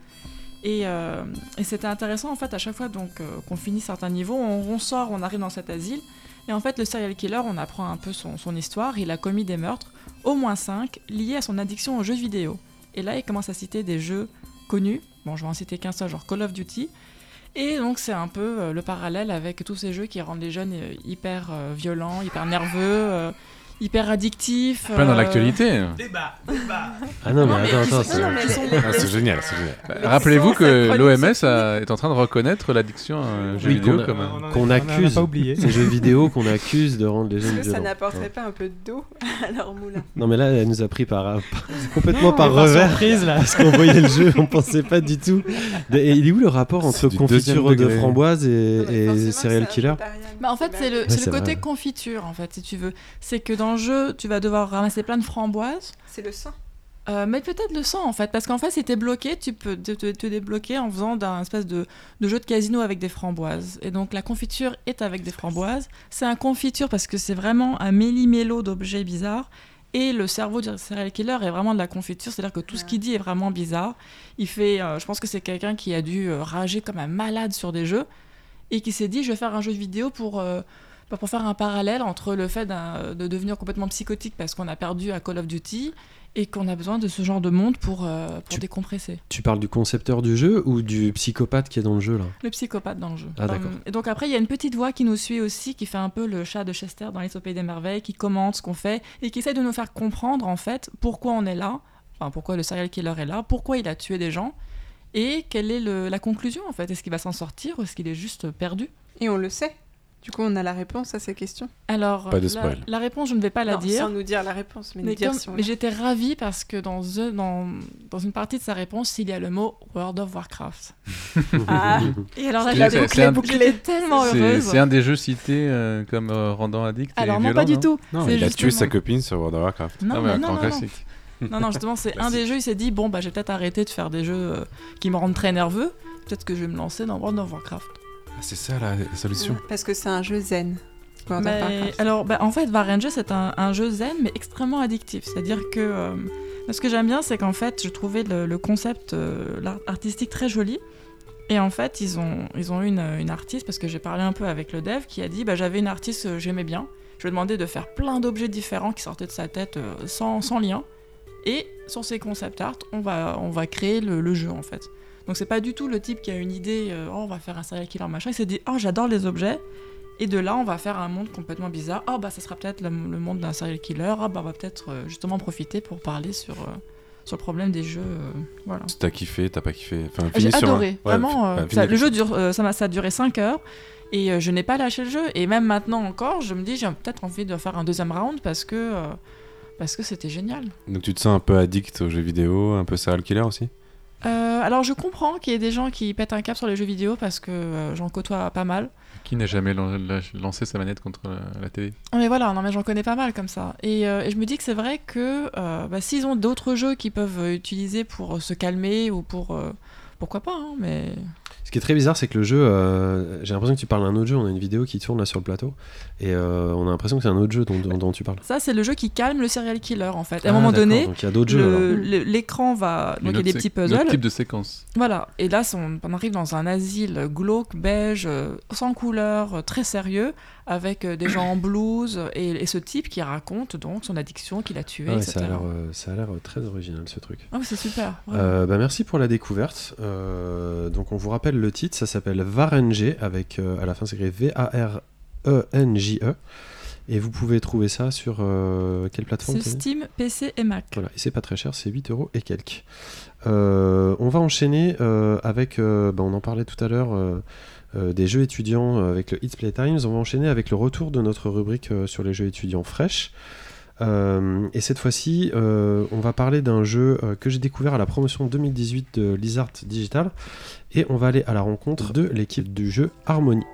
Et, euh, et c'était intéressant en fait à chaque fois donc euh, qu'on finit certains niveaux, on, on sort, on arrive dans cet asile. Et en fait, le serial killer, on apprend un peu son, son histoire. Il a commis des meurtres, au moins 5, liés à son addiction aux jeux vidéo. Et là, il commence à citer des jeux connus. Bon, je vais en citer qu'un seul, genre Call of Duty. Et donc, c'est un peu euh, le parallèle avec tous ces jeux qui rendent les jeunes euh, hyper euh, violents, hyper nerveux, hyper addictifs. Plein dans euh, l'actualité. Ah non, mais Non, mais attends, attends. c'est- non, Ah, génial, c'est génial. Bah, Rappelez-vous que l'OMS est en train de reconnaître l'addiction à un jeu Oui, vidéo qu'on un... On en a- qu'on on a accuse. pas oublié. Ces jeux vidéo qu'on accuse de rendre les Est-ce jeunes que ça violents. n'apporterait Ouais. pas un peu d'eau à leur moulin Non, mais là, elle nous a pris par, par- complètement par Par revers. surprise, là. Parce qu'on voyait le jeu, on pensait pas du tout. Et il est où le rapport entre confiture de framboise et, Non, serial killer en fait, c'est le, côté confiture, en fait, si tu veux. C'est que dans le jeu, tu vas devoir ramasser plein de framboises. C'est le sang. Euh, mais peut-être le sang en fait, parce qu'en fait si t'es bloqué, tu peux te, te- te débloquer en faisant d'un espèce de, de jeu de casino avec des framboises. Et donc la confiture est avec des framboises. C'est un confiture parce que c'est vraiment un méli-mélo d'objets bizarres. Et le cerveau du serial killer est vraiment de la confiture, c'est-à-dire que tout ce qu'il dit est vraiment bizarre. Il fait, euh, je pense que c'est quelqu'un qui a dû euh, rager comme un malade sur des jeux et qui s'est dit je vais faire un jeu vidéo pour pour faire un parallèle entre le fait de devenir complètement psychotique parce qu'on a perdu à Call of Duty et qu'on a besoin de ce genre de monde pour, euh, pour Tu- décompresser. Tu parles du concepteur du jeu ou du psychopathe qui est dans le jeu là? Le psychopathe dans le jeu. Ah, d'accord. et donc après, il y a une petite voix qui nous suit aussi, qui fait un peu le chat de Chester dans Les Pays des Merveilles, qui commente ce qu'on fait et qui essaie de nous faire comprendre en fait pourquoi on est là, enfin pourquoi le serial killer est là, pourquoi il a tué des gens et quelle est le- la conclusion en fait. Est-ce qu'il va s'en sortir ou est-ce qu'il est juste perdu? Et on le sait. Du coup, on a la réponse à ces questions. Alors, Pas de la, spoil. la réponse, je ne vais pas la Non, dire. Sans nous dire la réponse, mais, Mais, nous dire comme- si on mais j'étais ravie parce que dans, The- dans, dans une partie de sa réponse, il y a le mot World of Warcraft. Ah. Et alors là, j'étais un- j'étais tellement C'est heureuse. c'est un des jeux cités euh, comme euh, rendant addict. et Alors non, violent, pas du tout. Non, il a tué sa copine sur World of Warcraft. Non, Ah, mais mais un non, grand non, non. classique. Non, non, justement, c'est un des jeux, il s'est dit, bon, bah, j'ai peut-être arrêté de faire des jeux euh, qui me rendent très nerveux. Peut-être que je vais me lancer dans World of Warcraft. Ah, c'est ça la solution. Parce que c'est un jeu zen. Mais- alors, bah, en fait, Varenge, c'est un, un jeu zen, mais extrêmement addictif. C'est-à-dire que euh, ce que j'aime bien, c'est qu'en fait, je trouvais le, le concept euh, artistique très joli. Et en fait, ils ont, ils ont eu une, une artiste, parce que j'ai parlé un peu avec le dev, qui a dit bah, j'avais une artiste que j'aimais bien. Je lui ai demandé de faire plein d'objets différents qui sortaient de sa tête euh, sans, sans lien. Et sur ces concept art, on va, on va créer le, le jeu en fait. Donc c'est pas du tout le type qui a une idée, euh, oh on va faire un serial killer machin. Il s'est dit, oh j'adore les objets. Et de là, on va faire un monde complètement bizarre. Ah bah ça sera peut-être le, le monde d'un serial killer. Ah bah on va peut-être euh, justement profiter pour parler sur, euh, sur le problème des jeux. voilà. T'as kiffé, t'as pas kiffé. Enfin, J'ai un- adoré, Ouais, vraiment. ça- le jeu dure, ça, m'a- ça a duré 5 heures et je n'ai pas lâché le jeu. Et même maintenant encore, je me dis j'ai peut-être envie de faire un deuxième round parce que parce que c'était génial. Donc tu te sens un peu addict aux jeux vidéo, un peu serial killer aussi? Euh, alors je comprends qu'il y ait des gens qui pètent un cap sur les jeux vidéo parce que euh, j'en côtoie pas mal. Qui n'a jamais lan- la- lancé sa manette contre la, la télé? Mais voilà, non mais j'en connais pas mal comme ça. Et, euh, et je me dis que c'est vrai que euh, bah, s'ils ont d'autres jeux qu'ils peuvent utiliser pour se calmer ou pour... euh, pourquoi pas, hein, mais... Ce qui est très bizarre, c'est que le jeu, euh, j'ai l'impression que tu parles d'un autre jeu. On a une vidéo qui tourne là sur le plateau et euh, on a l'impression que c'est un autre jeu dont, dont- dont tu parles. Ça c'est le jeu qui calme le serial killer en fait. À Ah, un moment d'accord, donné, donc il y a d'autres jeux. l'écran va... Donc il y a des petits puzzles. type de séquence. Voilà, et là on, on arrive dans un asile glauque, beige, euh, sans couleur, euh, très sérieux, avec des gens en blouse, et, et ce type qui raconte donc son addiction qu'il a tué, Ah ouais, etc. ça a l'air, ça a l'air très original ce truc. Ah, c'est super. Euh, bah, merci pour la découverte. Euh, donc on vous rappelle le titre, ça s'appelle Varenge avec euh, à la fin c'est écrit V-A-R-E-N-J-E. E. Et vous pouvez trouver ça sur euh, quelle plateforme Steam, PC et Mac. Voilà, et c'est pas très cher, c'est 8 euros et quelques. Euh, on va enchaîner euh, avec, bah, on en parlait tout à l'heure, des jeux étudiants avec le It's Playtimes. On va enchaîner avec le retour de notre rubrique sur les jeux étudiants fraîches. Et cette fois-ci, on va parler d'un jeu que j'ai découvert à la promotion 2018 de Lizard Digital. Et on va aller à la rencontre de l'équipe du jeu Harmony.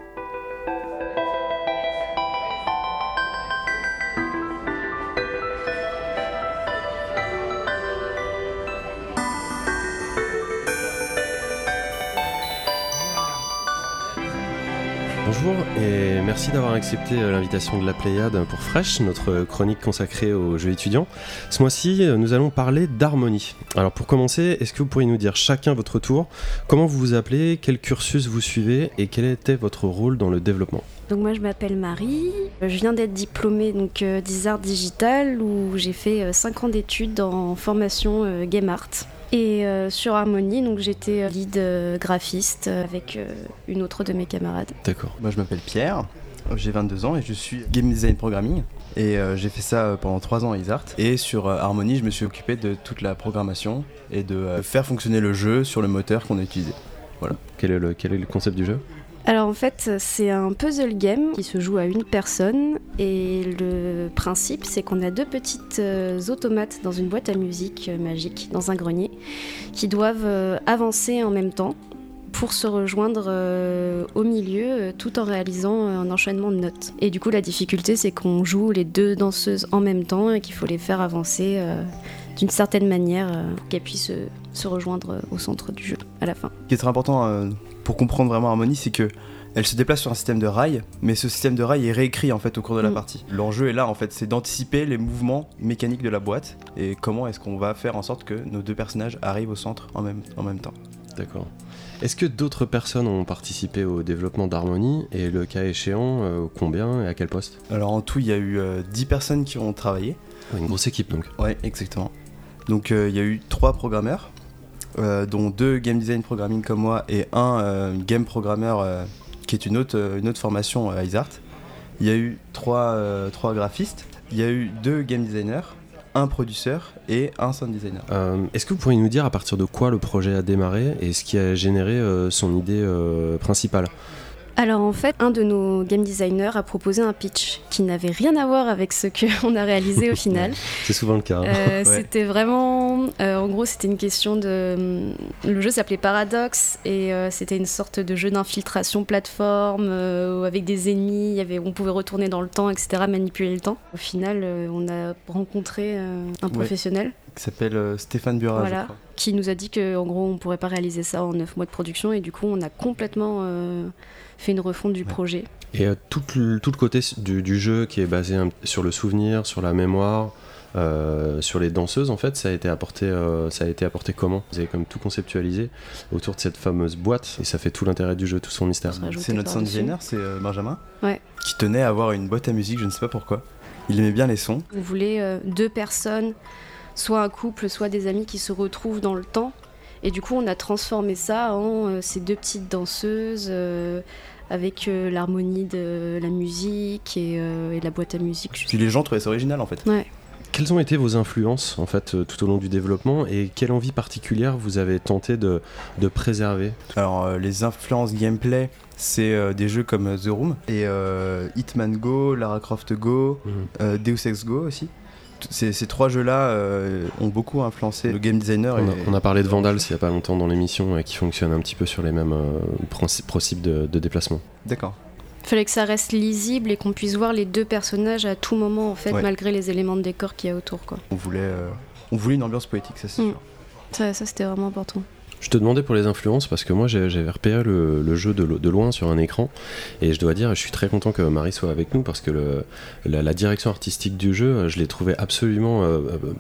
Merci d'avoir accepté euh, l'invitation de la Pléiade pour Fresh, notre chronique consacrée aux jeux étudiants. Ce mois-ci, euh, nous allons parler d'harmonie. Alors pour commencer, est-ce que vous pourriez nous dire chacun votre tour comment vous vous appelez, quel cursus vous suivez et quel était votre rôle dans le développement? Donc moi je m'appelle Marie, Euh, je viens d'être diplômée donc euh, d'Isart Digital où j'ai fait 5 ans d'études en formation euh, Game Art. Et euh, sur Harmony, donc j'étais lead graphiste avec euh, une autre de mes camarades. D'accord. Moi je m'appelle Pierre, j'ai 22 ans et je suis game design programming. Et euh, j'ai fait ça euh, pendant 3 ans à Isart. Et sur euh, Harmony, je me suis occupé de toute la programmation et de euh, faire fonctionner le jeu sur le moteur qu'on a utilisé. Quel est le, quel est le concept du jeu? Alors en fait c'est un puzzle game qui se joue à une personne et le principe c'est qu'on a deux petites automates dans une boîte à musique magique, dans un grenier, qui doivent avancer en même temps pour se rejoindre au milieu tout en réalisant un enchaînement de notes. Et du coup, la difficulté, c'est qu'on joue les deux danseuses en même temps et qu'il faut les faire avancer d'une certaine manière pour qu'elles puissent se rejoindre au centre du jeu à la fin. Ce qui est très important pour comprendre vraiment Harmonie, c'est que elle se déplace sur un système de rail, mais ce système de rail est réécrit en fait au cours de la mm. partie. L'enjeu est là en fait, c'est d'anticiper les mouvements mécaniques de la boîte et comment est-ce qu'on va faire en sorte que nos deux personnages arrivent au centre en même, en même temps. D'accord. Est-ce que d'autres personnes ont participé au développement d'Harmonie et le cas échéant, euh, combien et à quel poste? Alors en tout, il y a eu 10 euh, personnes qui ont travaillé. Une grosse équipe donc. Ouais, exactement. Donc euh, il y a eu 3 programmeurs, dont 2 game design programming comme moi et un game programmeur qui est une autre, une autre formation à Isart. Il y a eu trois, euh, trois graphistes, il y a eu deux game designers, un producteur et un sound designer. Euh, est-ce que vous pourriez nous dire à partir de quoi le projet a démarré et ce qui a généré son idée principale? Alors en fait, un de nos game designers a proposé un pitch qui n'avait rien à voir avec ce qu'on a réalisé au final. C'est souvent le cas. Hein. Euh, c'était vraiment, euh, en gros, c'était une question de. Hum, le jeu s'appelait Paradox et euh, c'était une sorte de jeu d'infiltration plateforme avec des ennemis. Il y avait, on pouvait retourner dans le temps, etc., manipuler le temps. Au final, on a rencontré un professionnel qui s'appelle Stéphane Burat, voilà, qui nous a dit qu'en gros on pourrait pas réaliser ça en 9 mois de production et du coup on a complètement fait une refonte du projet. Et euh, tout, le, tout, le, côté du, jeu qui est basé sur le souvenir, sur la mémoire, euh, sur les danseuses, en fait, ça a été apporté, euh, ça a été apporté comment? Vous avez comme tout conceptualisé autour de cette fameuse boîte, et ça fait tout l'intérêt du jeu, tout son mystère. C'est notre sound designer, c'est Benjamin, ouais. qui tenait à avoir une boîte à musique, je ne sais pas pourquoi. Il aimait bien les sons. On voulait deux personnes, soit un couple, soit des amis qui se retrouvent dans le temps et du coup, on a transformé ça en euh, ces deux petites danseuses euh, avec euh, l'harmonie de la musique et, la boîte à musique. Puis les gens trouvaient ça original en fait. Ouais. Quelles ont été vos influences en fait tout au long du développement et quelle envie particulière vous avez tenté de, de préserver? Alors les influences gameplay, c'est des jeux comme The Room et Hitman Go, Lara Croft Go, mmh. Deus Ex Go aussi ces, trois jeux-là euh, ont beaucoup influencé le game designer. On, a, parlé de Vandal il n'y a pas longtemps dans l'émission, qui fonctionne un petit peu sur les mêmes euh, principes de, déplacement. D'accord. Il fallait que ça reste lisible et qu'on puisse voir les deux personnages à tout moment, en fait, malgré les éléments de décor qu'il y a autour. Quoi. On, voulait, euh, on voulait une ambiance poétique, ça c'est mm. sûr. Ça, ça c'était vraiment important. Je te demandais pour les influences parce que moi j'avais repéré le, jeu de, loin sur un écran et je dois dire je suis très content que Marie soit avec nous parce que la, direction artistique du jeu je l'ai trouvé absolument euh, euh,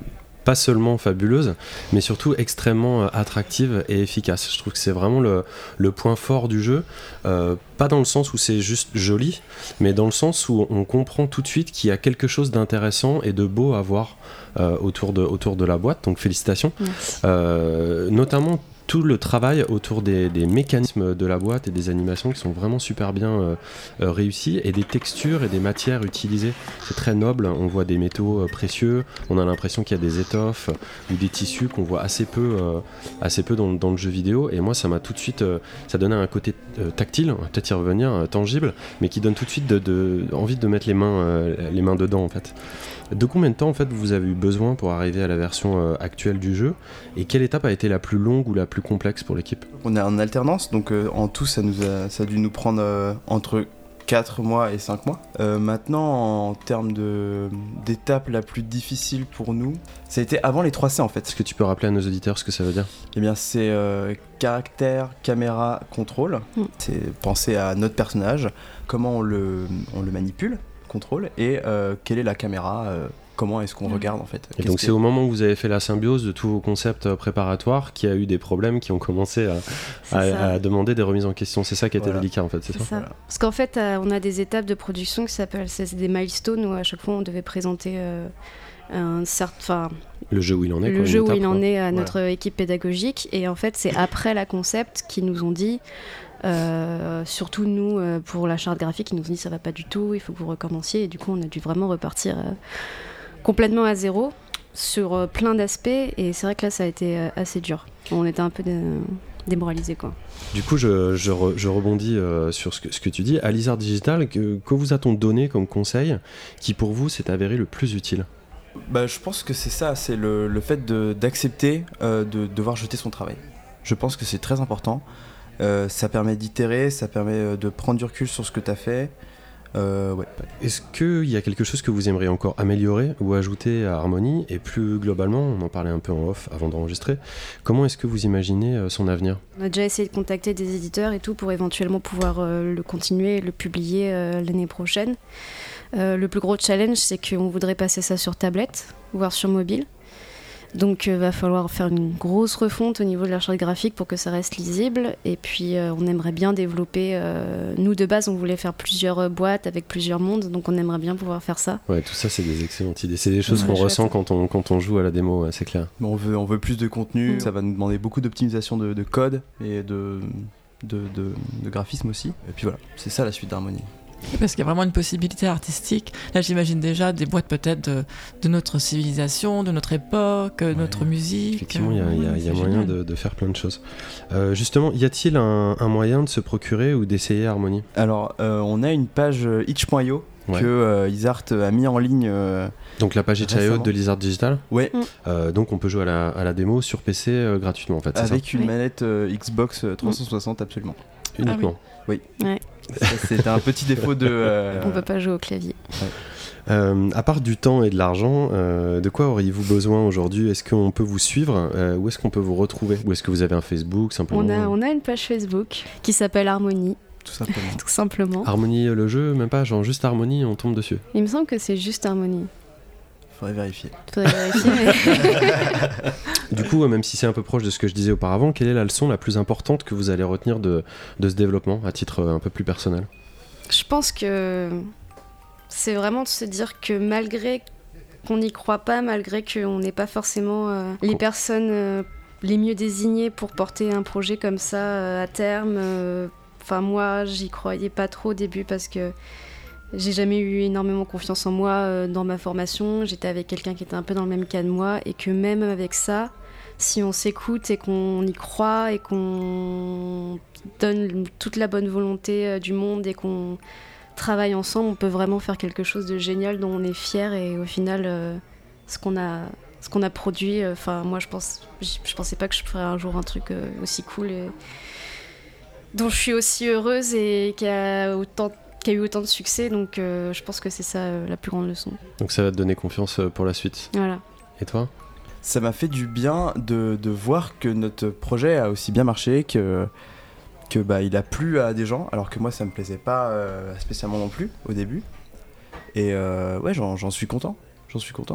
pas seulement fabuleuse, mais surtout extrêmement euh, attractive et efficace. Je trouve que c'est vraiment le, point fort du jeu, pas dans le sens où c'est juste joli, mais dans le sens où on comprend tout de suite qu'il y a quelque chose d'intéressant et de beau à voir autour, de, autour de la boîte. Donc félicitations. notamment tout le travail autour des, mécanismes de la boîte et des animations qui sont vraiment super bien euh, euh, réussis et des textures et des matières utilisées. C'est très noble, on voit des métaux euh, précieux, on a l'impression qu'il y a des étoffes ou des tissus qu'on voit assez peu, assez peu dans, le jeu vidéo et moi ça m'a tout de suite, ça donnait un côté tactile, on va peut-être y revenir, tangible, mais qui donne tout de suite envie de mettre les mains, les mains dedans en fait. De combien de temps en fait vous avez eu besoin pour arriver à la version euh, actuelle du jeu? Et quelle étape a été la plus longue ou la plus complexe pour l'équipe On est en alternance donc euh, en tout ça nous a, ça a dû nous prendre euh, entre 4 mois et 5 mois. maintenant, en termes d'étape la plus difficile pour nous, ça a été avant les 3C en fait. Est-ce que tu peux rappeler à nos auditeurs ce que ça veut dire? Eh bien, c'est caractère, caméra, contrôle. Mm. C'est penser à notre personnage, comment on le, on le manipule, contrôle et euh, quelle est la caméra euh, comment est-ce qu'on mm. regarde en fait. Et donc c'est au moment où vous avez fait la symbiose de tous vos concepts euh, préparatoires qu'il y a eu des problèmes qui ont commencé à, demander des remises en question. C'est ça qui était délicat en fait, c'est ça, Parce qu'en fait on a des étapes de production qui s'appellent des milestones où à chaque fois on devait présenter un certain... Le jeu où il en est. Le jeu où il en est à notre équipe pédagogique et en fait c'est après la concept qu'ils nous ont dit euh, surtout nous, euh, pour la charte graphique, ils nous ont dit ça va pas du tout, il faut que vous recommenciez. Et du coup, on a dû vraiment repartir euh, complètement à zéro sur plein d'aspects. Et c'est vrai que là, ça a été assez dur. On était un peu démoralisés. Quoi. Du coup, je, je, rebondis sur ce que, ce que, tu dis. À Digital, que, que vous a-t-on donné comme conseil qui, pour vous, s'est avéré le plus utile? Bah, Je pense que c'est ça, c'est le, le, fait d'accepter de, de devoir jeter son travail. Je pense que c'est très important. Euh, ça permet d'itérer, ça permet euh, de prendre du recul sur ce que tu as fait. Euh. Est-ce qu'il y a quelque chose que vous aimeriez encore améliorer ou ajouter à Harmony Et plus globalement, on en parlait un peu en off avant d'enregistrer, comment est-ce que vous imaginez euh, son avenir? On a déjà essayé de contacter des éditeurs et tout pour éventuellement pouvoir euh, le continuer et le publier l'année prochaine. Le plus gros challenge, c'est qu'on voudrait passer ça sur tablette, voire sur mobile. Donc il va falloir faire une grosse refonte au niveau de la charte graphique pour que ça reste lisible. Et puis euh, on aimerait bien développer... euh, nous de base, on voulait faire plusieurs euh, boîtes avec plusieurs mondes, donc on aimerait bien pouvoir faire ça. Ouais, tout ça, c'est des excellentes idées. C'est des choses Ouais, qu'on ressent quand on, quand on joue à la démo, ouais, c'est clair. On veut, on veut plus de contenu, Mm. ça va nous demander beaucoup d'optimisation de, de code et de, de, de- de graphisme aussi. Et puis voilà, c'est ça la suite d'Harmony. Parce qu'il y a vraiment une possibilité artistique. Là, j'imagine déjà des boîtes peut-être de, de notre civilisation, de notre époque, de notre musique. Effectivement, il y a, il y a- il y a C'est moyen de, de faire plein de choses. Euh, justement, y a-t-il un, un moyen de se procurer ou d'essayer Harmony Alors, euh, on a une page euh, itch.io Ouais. que euh, Isart a mis en ligne. euh, Donc la page itch.io de Lizard Digital? ouais, Mm. Euh, donc on peut jouer à la, à la démo sur PC euh, gratuitement en fait, avec une Oui. manette euh, Xbox euh, 360 absolument. Uniquement. Ça, C'est un petit défaut de. euh, On peut pas jouer au clavier. Euh, à part du temps et de l'argent, euh, de quoi auriez-vous besoin aujourd'hui? Est-ce qu'on peut vous suivre? Euh, Où est-ce qu'on peut vous retrouver? Ou est-ce que vous avez un Facebook simplement On a, on a une page Facebook qui s'appelle Harmonie, Tout simplement. tout simplement. Harmonie le jeu, même pas, genre juste Harmonie, on tombe dessus. Il me semble que c'est juste Harmonie. Faudrait vérifier. Faudrait vérifier, mais... Du coup, même si c'est un peu proche de ce que je disais auparavant, quelle est la leçon la plus importante que vous allez retenir de, de ce développement à titre euh, un peu plus personnel? Je pense que c'est vraiment de se dire que malgré qu'on n'y croit pas, malgré qu'on n'est pas forcément euh, les personnes euh, les mieux désignées pour porter un projet comme ça euh, à terme, enfin moi j'y croyais pas trop au début parce que j'ai jamais eu énormément confiance en moi euh, dans ma formation. J'étais avec quelqu'un qui était un peu dans le même cas de moi et que même avec ça, si on s'écoute et qu'on y croit et qu'on donne toute la bonne volonté euh, du monde et qu'on travaille ensemble, on peut vraiment faire quelque chose de génial dont on est fier et au final, euh, ce qu'on a, ce qu'on a produit, enfin moi je pense, pensais pas que je ferais un jour un truc aussi cool et dont je suis aussi heureuse et qui a autant qui a eu autant de succès, donc euh, je pense que c'est ça euh, la plus grande leçon. Donc ça va te donner confiance euh, pour la suite. Voilà. Et toi? Ça m'a fait du bien de, de voir que notre projet a aussi bien marché, que, que bah, il a plu à des gens, alors que moi ça me plaisait pas euh, spécialement non plus au début. Et euh, ouais, j'en suis content. J'en suis content.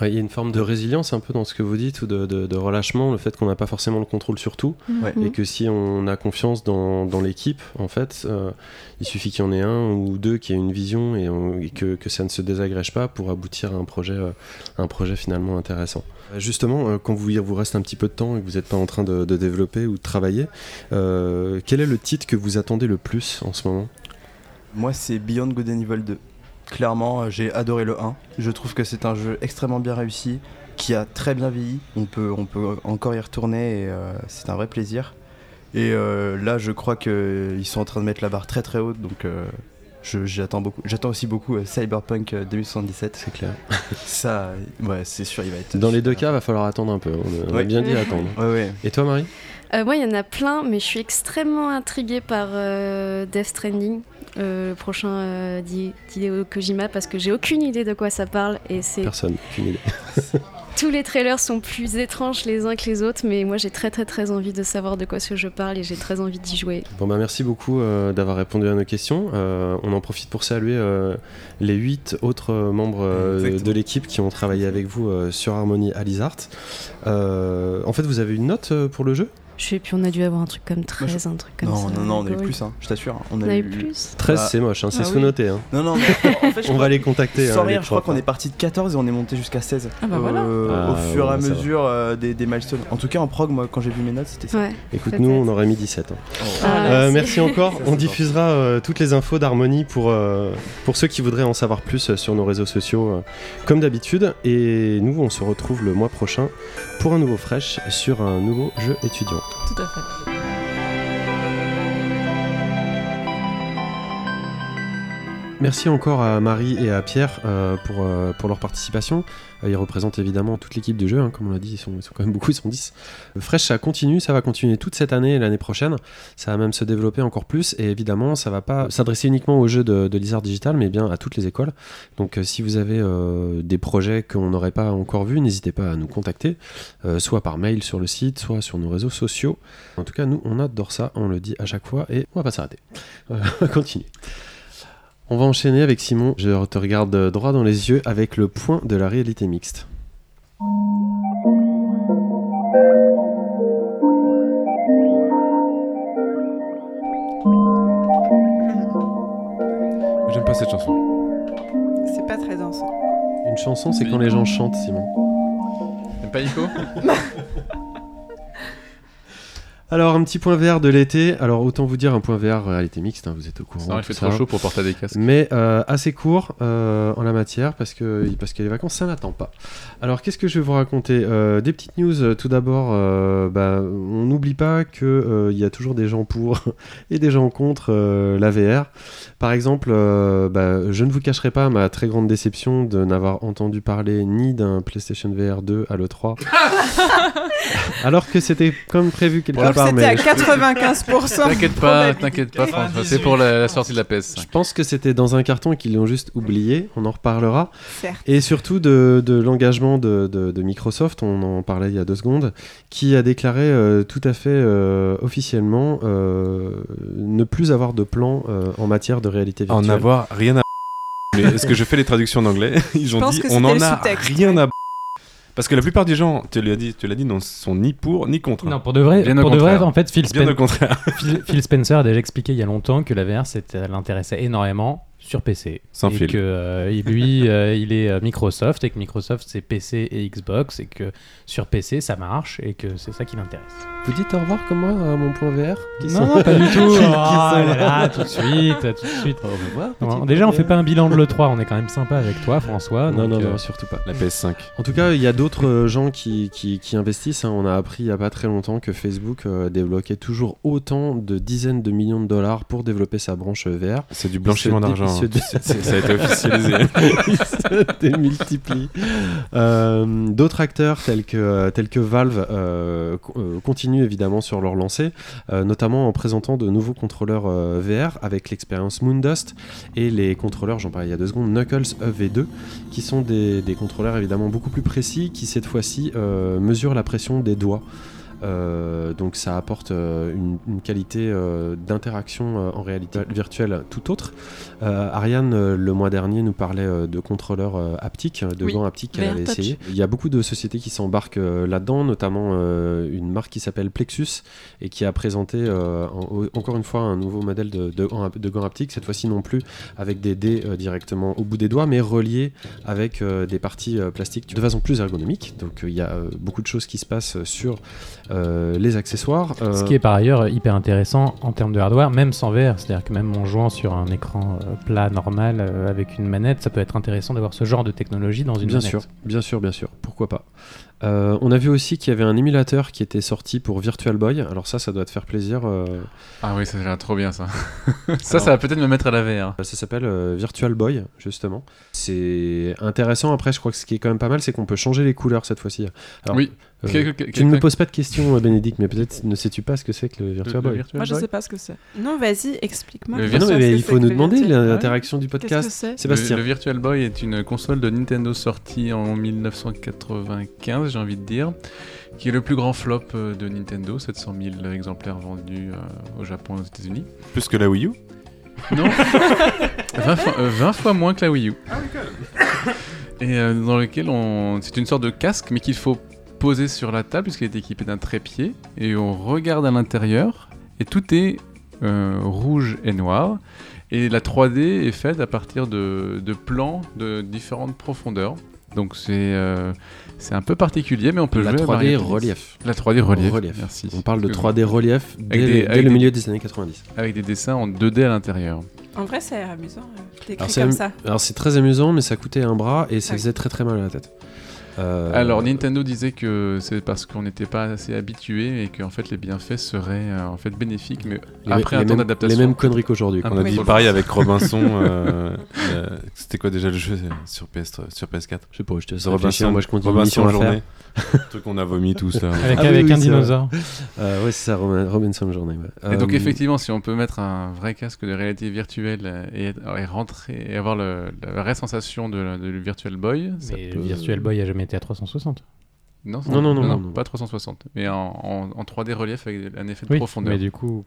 Ouais, Il y a une forme de résilience un peu dans ce que vous dites ou de, de- de relâchement, le fait qu'on n'a pas forcément le contrôle sur tout Ouais. Mhm. et que si on a confiance dans, dans l'équipe, en fait, euh, il suffit qu'il y en ait un ou deux qui aient une vision et, on- et que, que ça ne se désagrège pas pour aboutir à un projet, euh, un projet finalement intéressant. Euh, Justement, euh, quand vous, il vous reste un petit peu de temps et que vous n'êtes pas en train de, de développer ou de travailler, euh, quel est le titre que vous attendez le plus en ce moment? Moi, c'est Beyond Good and Evil 2. Clairement, euh, j'ai adoré le 1. Je trouve que c'est un jeu extrêmement bien réussi, qui a très bien vieilli. On peut, on peut encore y retourner et euh, c'est un vrai plaisir. Et euh, là, je crois qu'ils sont en train de mettre la barre très très haute, donc euh, j'attends beaucoup. J'attends aussi beaucoup euh, Cyberpunk euh, 2077. C'est clair. Ça, ouais, c'est sûr, il va être. Dans les deux cas, va falloir attendre un peu. On a, on a Ouais. bien dit attendre. Ouais, ouais. Et toi, Marie? Euh, moi, il y en a plein, mais je suis extrêmement intriguée par euh, Death Stranding, euh, le prochain euh, d'Hideo Kojima, parce que j'ai aucune idée de quoi ça parle et c'est Personne, aucune idée. tous les trailers sont plus étranges les uns que les autres, mais moi j'ai très très très envie de savoir de quoi ce jeu parle et j'ai très envie d'y jouer. Bon bah merci beaucoup euh, d'avoir répondu à nos questions. Euh, on en profite pour saluer euh, les huit autres membres euh, de l'équipe qui ont travaillé avec vous euh, sur Harmony Alizart. Euh, en fait, vous avez une note pour le jeu? Je sais plus, on a dû avoir un truc comme 13, un truc comme Non, ça. non, non, on a eu plus, hein, je t'assure. On On a eu plus 13, Bah, c'est moche, hein, c'est ah sous oui. noté. hein. Non, non, mais en fait, je On va les contacter. Sans hein, les rire, je crois qu'on hein. est parti de 14 et on est monté jusqu'à 16 Ah bah voilà. euh, Ah, au fur et ouais, à mesure euh, des, des milestones. En tout cas, en prog, moi, quand j'ai vu mes notes, c'était ça. Ouais. Écoute, nous, on aurait mis 17. hein. Ah, Euh, merci. merci encore. Ça, On diffusera euh, toutes les infos d'Harmonie pour, euh, pour ceux qui voudraient en savoir plus sur nos réseaux sociaux, comme d'habitude. Et nous, on se retrouve le mois prochain pour un nouveau Fresh sur un nouveau jeu étudiant. Tout à fait. Merci encore à Marie et à Pierre euh, pour, euh, pour leur participation. Euh, ils représentent évidemment toute l'équipe du jeu, hein, comme on l'a dit, ils sont, quand même beaucoup, ils sont 10. Euh, Fresh, ça continue, ça va continuer toute cette année et l'année prochaine. Ça va même se développer encore plus et évidemment, ça va pas s'adresser uniquement aux jeux de, de Lizard Digital, mais bien à toutes les écoles. Donc, si vous avez des projets qu'on n'aurait pas encore vus, n'hésitez pas à nous contacter, soit par mail sur le site, soit sur nos réseaux sociaux. En tout cas, nous, on adore ça, on le dit à chaque fois et on va pas s'arrêter. on va continuer. On va enchaîner avec Simon. Je te regarde droit dans les yeux avec le point de la réalité mixte. J'aime pas cette chanson. C'est pas très dansant. Une chanson, c'est quand les gens chantent, Simon. T'aimes pas Nico? Alors, un petit point vert de l'été. Alors, autant vous dire un point vert réalité mixte, hein, vous êtes au courant. Non, il fait ça. trop chaud pour porter des casques. Mais euh, assez court euh, en la matière parce que, parce que les vacances ça n'attend pas. Alors qu'est-ce que je vais vous raconter? Euh, Des petites news euh, tout d'abord. euh, bah, on n'oublie pas qu'il y a toujours des gens pour et des gens contre euh, la VR. Par exemple, euh, bah, je ne vous cacherai pas ma très grande déception de n'avoir entendu parler ni d'un PlayStation VR 2 à l'E3. alors que c'était comme prévu quelque que part. c'était mais à je- 95%. T'inquiète pas, t'inquiète pas, François. C'est pour la, la sortie de la PS5. Je pense que c'était dans un carton et qu'ils l'ont juste oublié. On en reparlera. Certes. Et surtout de, de l'engagement de, de- de Microsoft, on en parlait il y a deux secondes, qui a déclaré euh, tout à fait euh, officiellement euh, ne plus avoir de plan euh, en matière de réalité virtuelle. En avoir rien à. Mais est-ce que je fais les traductions en anglais? Ils ont dit on en a rien à. Parce que la plupart des gens, tu l'as dit, tu l'as dit, ne sont ni pour ni contre. Non, pour de vrai, Bien pour de vrai en fait, Phil, Spen-. Phil- Phil Spencer a déjà expliqué il y a longtemps que la VR l'intéressait énormément sur PC. Sans et fil. que euh, lui, euh, il est euh, Microsoft et que Microsoft c'est PC et Xbox et que sur PC ça marche et que c'est ça qui l'intéresse. Vous dites au revoir comme moi à mon point VR qui Non, pas du tout. Oh là là, tout de suite, tout de suite. Au revoir, Non, déjà, on fait pas un bilan de l'E3, on est quand même sympa avec toi, François. Non, donc, non, euh, non, surtout pas. La PS5. En tout cas, il y a d'autres gens qui, qui, qui investissent. hein. On a appris il n'y a pas très longtemps que Facebook euh, débloquait toujours autant de dizaines de millions de dollars pour développer sa branche VR. C'est du blanchiment d'argent. Se dé- Ça a été officialisé. il se. Euh, D'autres acteurs tels que, tels que Valve euh, euh, continuent évidemment sur leur lancée, euh, notamment en présentant de nouveaux contrôleurs VR avec l'expérience Moondust et les contrôleurs, j'en parlais il y a deux secondes, Knuckles EV2, qui sont des, des contrôleurs évidemment beaucoup plus précis qui cette fois-ci mesurent la pression des doigts. Euh, donc ça apporte euh, une, une qualité euh, d'interaction euh, en réalité virtuelle tout autre. Euh, Ariane, euh, le mois dernier, nous parlait euh, de contrôleurs euh, haptiques, de Oui, gants haptiques qu'elle avait Touch. essayé. Il y a beaucoup de sociétés qui s'embarquent euh, là-dedans, notamment euh, une marque qui s'appelle Plexus et qui a présenté euh, en- encore une fois un nouveau modèle de, de, gants- de gants haptiques, cette fois-ci non plus avec des dés euh, directement au bout des doigts, mais reliés avec euh, des parties euh, plastiques de façon plus ergonomique. Donc euh, il y a euh, beaucoup de choses qui se passent sur euh, les accessoires. Euh, Ce qui est par ailleurs hyper intéressant en termes de hardware, même sans VR. C'est-à-dire que même en jouant sur un écran euh, plat normal avec une manette, ça peut être intéressant d'avoir ce genre de technologie dans une Bien manette. sûr, bien sûr, bien sûr. Pourquoi pas? Euh, On a vu aussi qu'il y avait un émulateur qui était sorti pour Virtual Boy. Alors ça, ça doit te faire plaisir. euh, Ah oui, ça a l'air trop bien ça. ça, Alors- ça va peut-être me mettre à la VR. Ça s'appelle euh, Virtual Boy, justement. C'est intéressant. Après, je crois que ce qui est quand même pas mal, c'est qu'on peut changer les couleurs cette fois-ci. Oui. euh, tu ne me quel- pose pas de questions, Bénédicte, mais peut-être ne sais-tu pas ce que c'est que le Virtual le Boy? Virtual Moi, je Boy sais pas ce que c'est. Non, vas-y, explique-moi. Ah non, que mais il que faut nous demander l'interaction du Qu'est-ce que podcast. c'est? Sébastien. Le, le Virtual Boy est une console de Nintendo sortie en 1995, j'ai envie de dire, qui est le plus grand flop euh, de Nintendo, 700 000 exemplaires vendus euh, au Japon et aux États-Unis. Plus que la Wii U? Non 20 fois, euh, 20 fois moins que la Wii U. Et euh, dans lequel on. C'est une sorte de casque, mais qu'il faut poser sur la table, puisqu'il est équipé d'un trépied, et on regarde à l'intérieur, et tout est euh, rouge et noir. Et la 3D est faite à partir de, de plans de différentes profondeurs. Donc c'est euh, c'est un peu particulier, mais on peut La jouer à 3D variété. relief. La 3D relief. Relief. Merci. On parle de Excuse-moi. 3D relief dès, des- le- dès avec le des- milieu des années 90. Avec des dessins en 2D à l'intérieur. En vrai, l'air amusant. euh, Alors, c'est comme am- ça. Alors c'est très amusant, mais ça coûtait un bras et ça faisait très très mal à la tête. Euh, Alors Nintendo disait que c'est parce qu'on n'était pas assez habitué et qu'en fait les bienfaits seraient euh, en fait bénéfiques, mais les, après un temps d'adaptation. les mêmes conneries qu'aujourd'hui. On a Oui. dit pareil avec Robinson. euh, euh, C'était quoi déjà le jeu sur, PS, sur PS4? Je sais pas, je te réfléchir, moi je continue Robinson journée. Truc qu'on a vomi tous là. Avec, Ah avec oui, un dinosaure. Euh, ouais, c'est ça, Robin- Robinson ouais. Et donc effectivement, si on peut mettre un vrai casque de réalité virtuelle et, et rentrer et avoir le- la vraie sensation de, de Virtual Boy, ça Mais peut- le Virtual Boy a jamais été à 360. Non, Non, non, non, non, non. pas 360, mais en, en- en 3D relief avec un effet de Oui, profondeur. mais du coup,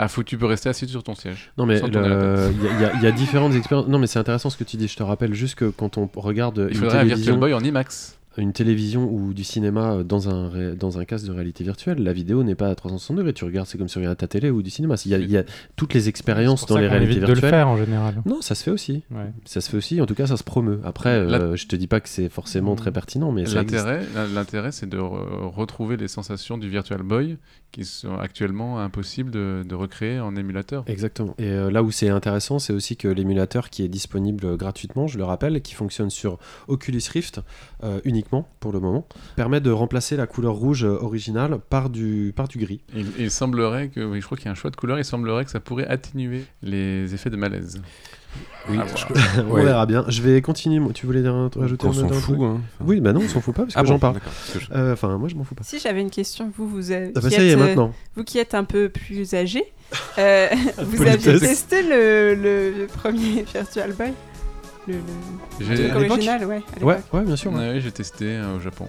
Ah, faut, tu peux rester assis sur ton siège. Non mais il y, a- y différentes expériences. Non mais c'est intéressant ce que tu dis. Je te rappelle juste que quand on regarde Il une faudrait un Virtual Boy en IMAX. Une télévision ou du cinéma dans un ré- dans un casque de réalité virtuelle, la vidéo n'est pas à 360 degrés. Tu regardes, c'est comme si tu regardais ta télé ou du cinéma. Il y a, il y a toutes les expériences dans ça les réalités évite de le virtuelles. faire en général. Non, ça se fait aussi. Ouais. Ça se fait aussi. En tout cas, ça se promeut. Après, La- euh, je te dis pas que c'est forcément très pertinent, mais. L'intérêt, l'intérêt, c'est de re- retrouver les sensations du Virtual Boy qui sont actuellement impossibles de, de recréer en émulateur. Exactement. Et euh, là où c'est intéressant, c'est aussi que l'émulateur qui est disponible gratuitement, je le rappelle, qui fonctionne sur Oculus Rift euh, uniquement pour le moment, permet de remplacer la couleur rouge euh, originale par du, par du gris. Il, il semblerait que, oui, je crois qu'il y a un choix de couleur, il semblerait que ça pourrait atténuer les effets de malaise. Oui, je- voir. on Ouais. verra bien. Je vais continuer. Tu voulais dire un- rajouter On un s'en fout. hein. Enfin, Oui, bah non, on s'en fout pas parce que Ah bon, j'en parle. Euh, Enfin, moi je m'en fous pas. Si j'avais une question, vous, vous, avez- Ah bah qui ça y est, êtes, maintenant. vous qui êtes un peu plus âgé, euh, vous aviez testé le, premier Virtual Boy? Le, original, ouais. à Ouais, ouais, bien sûr. ouais. Ouais, j'ai testé euh, au Japon.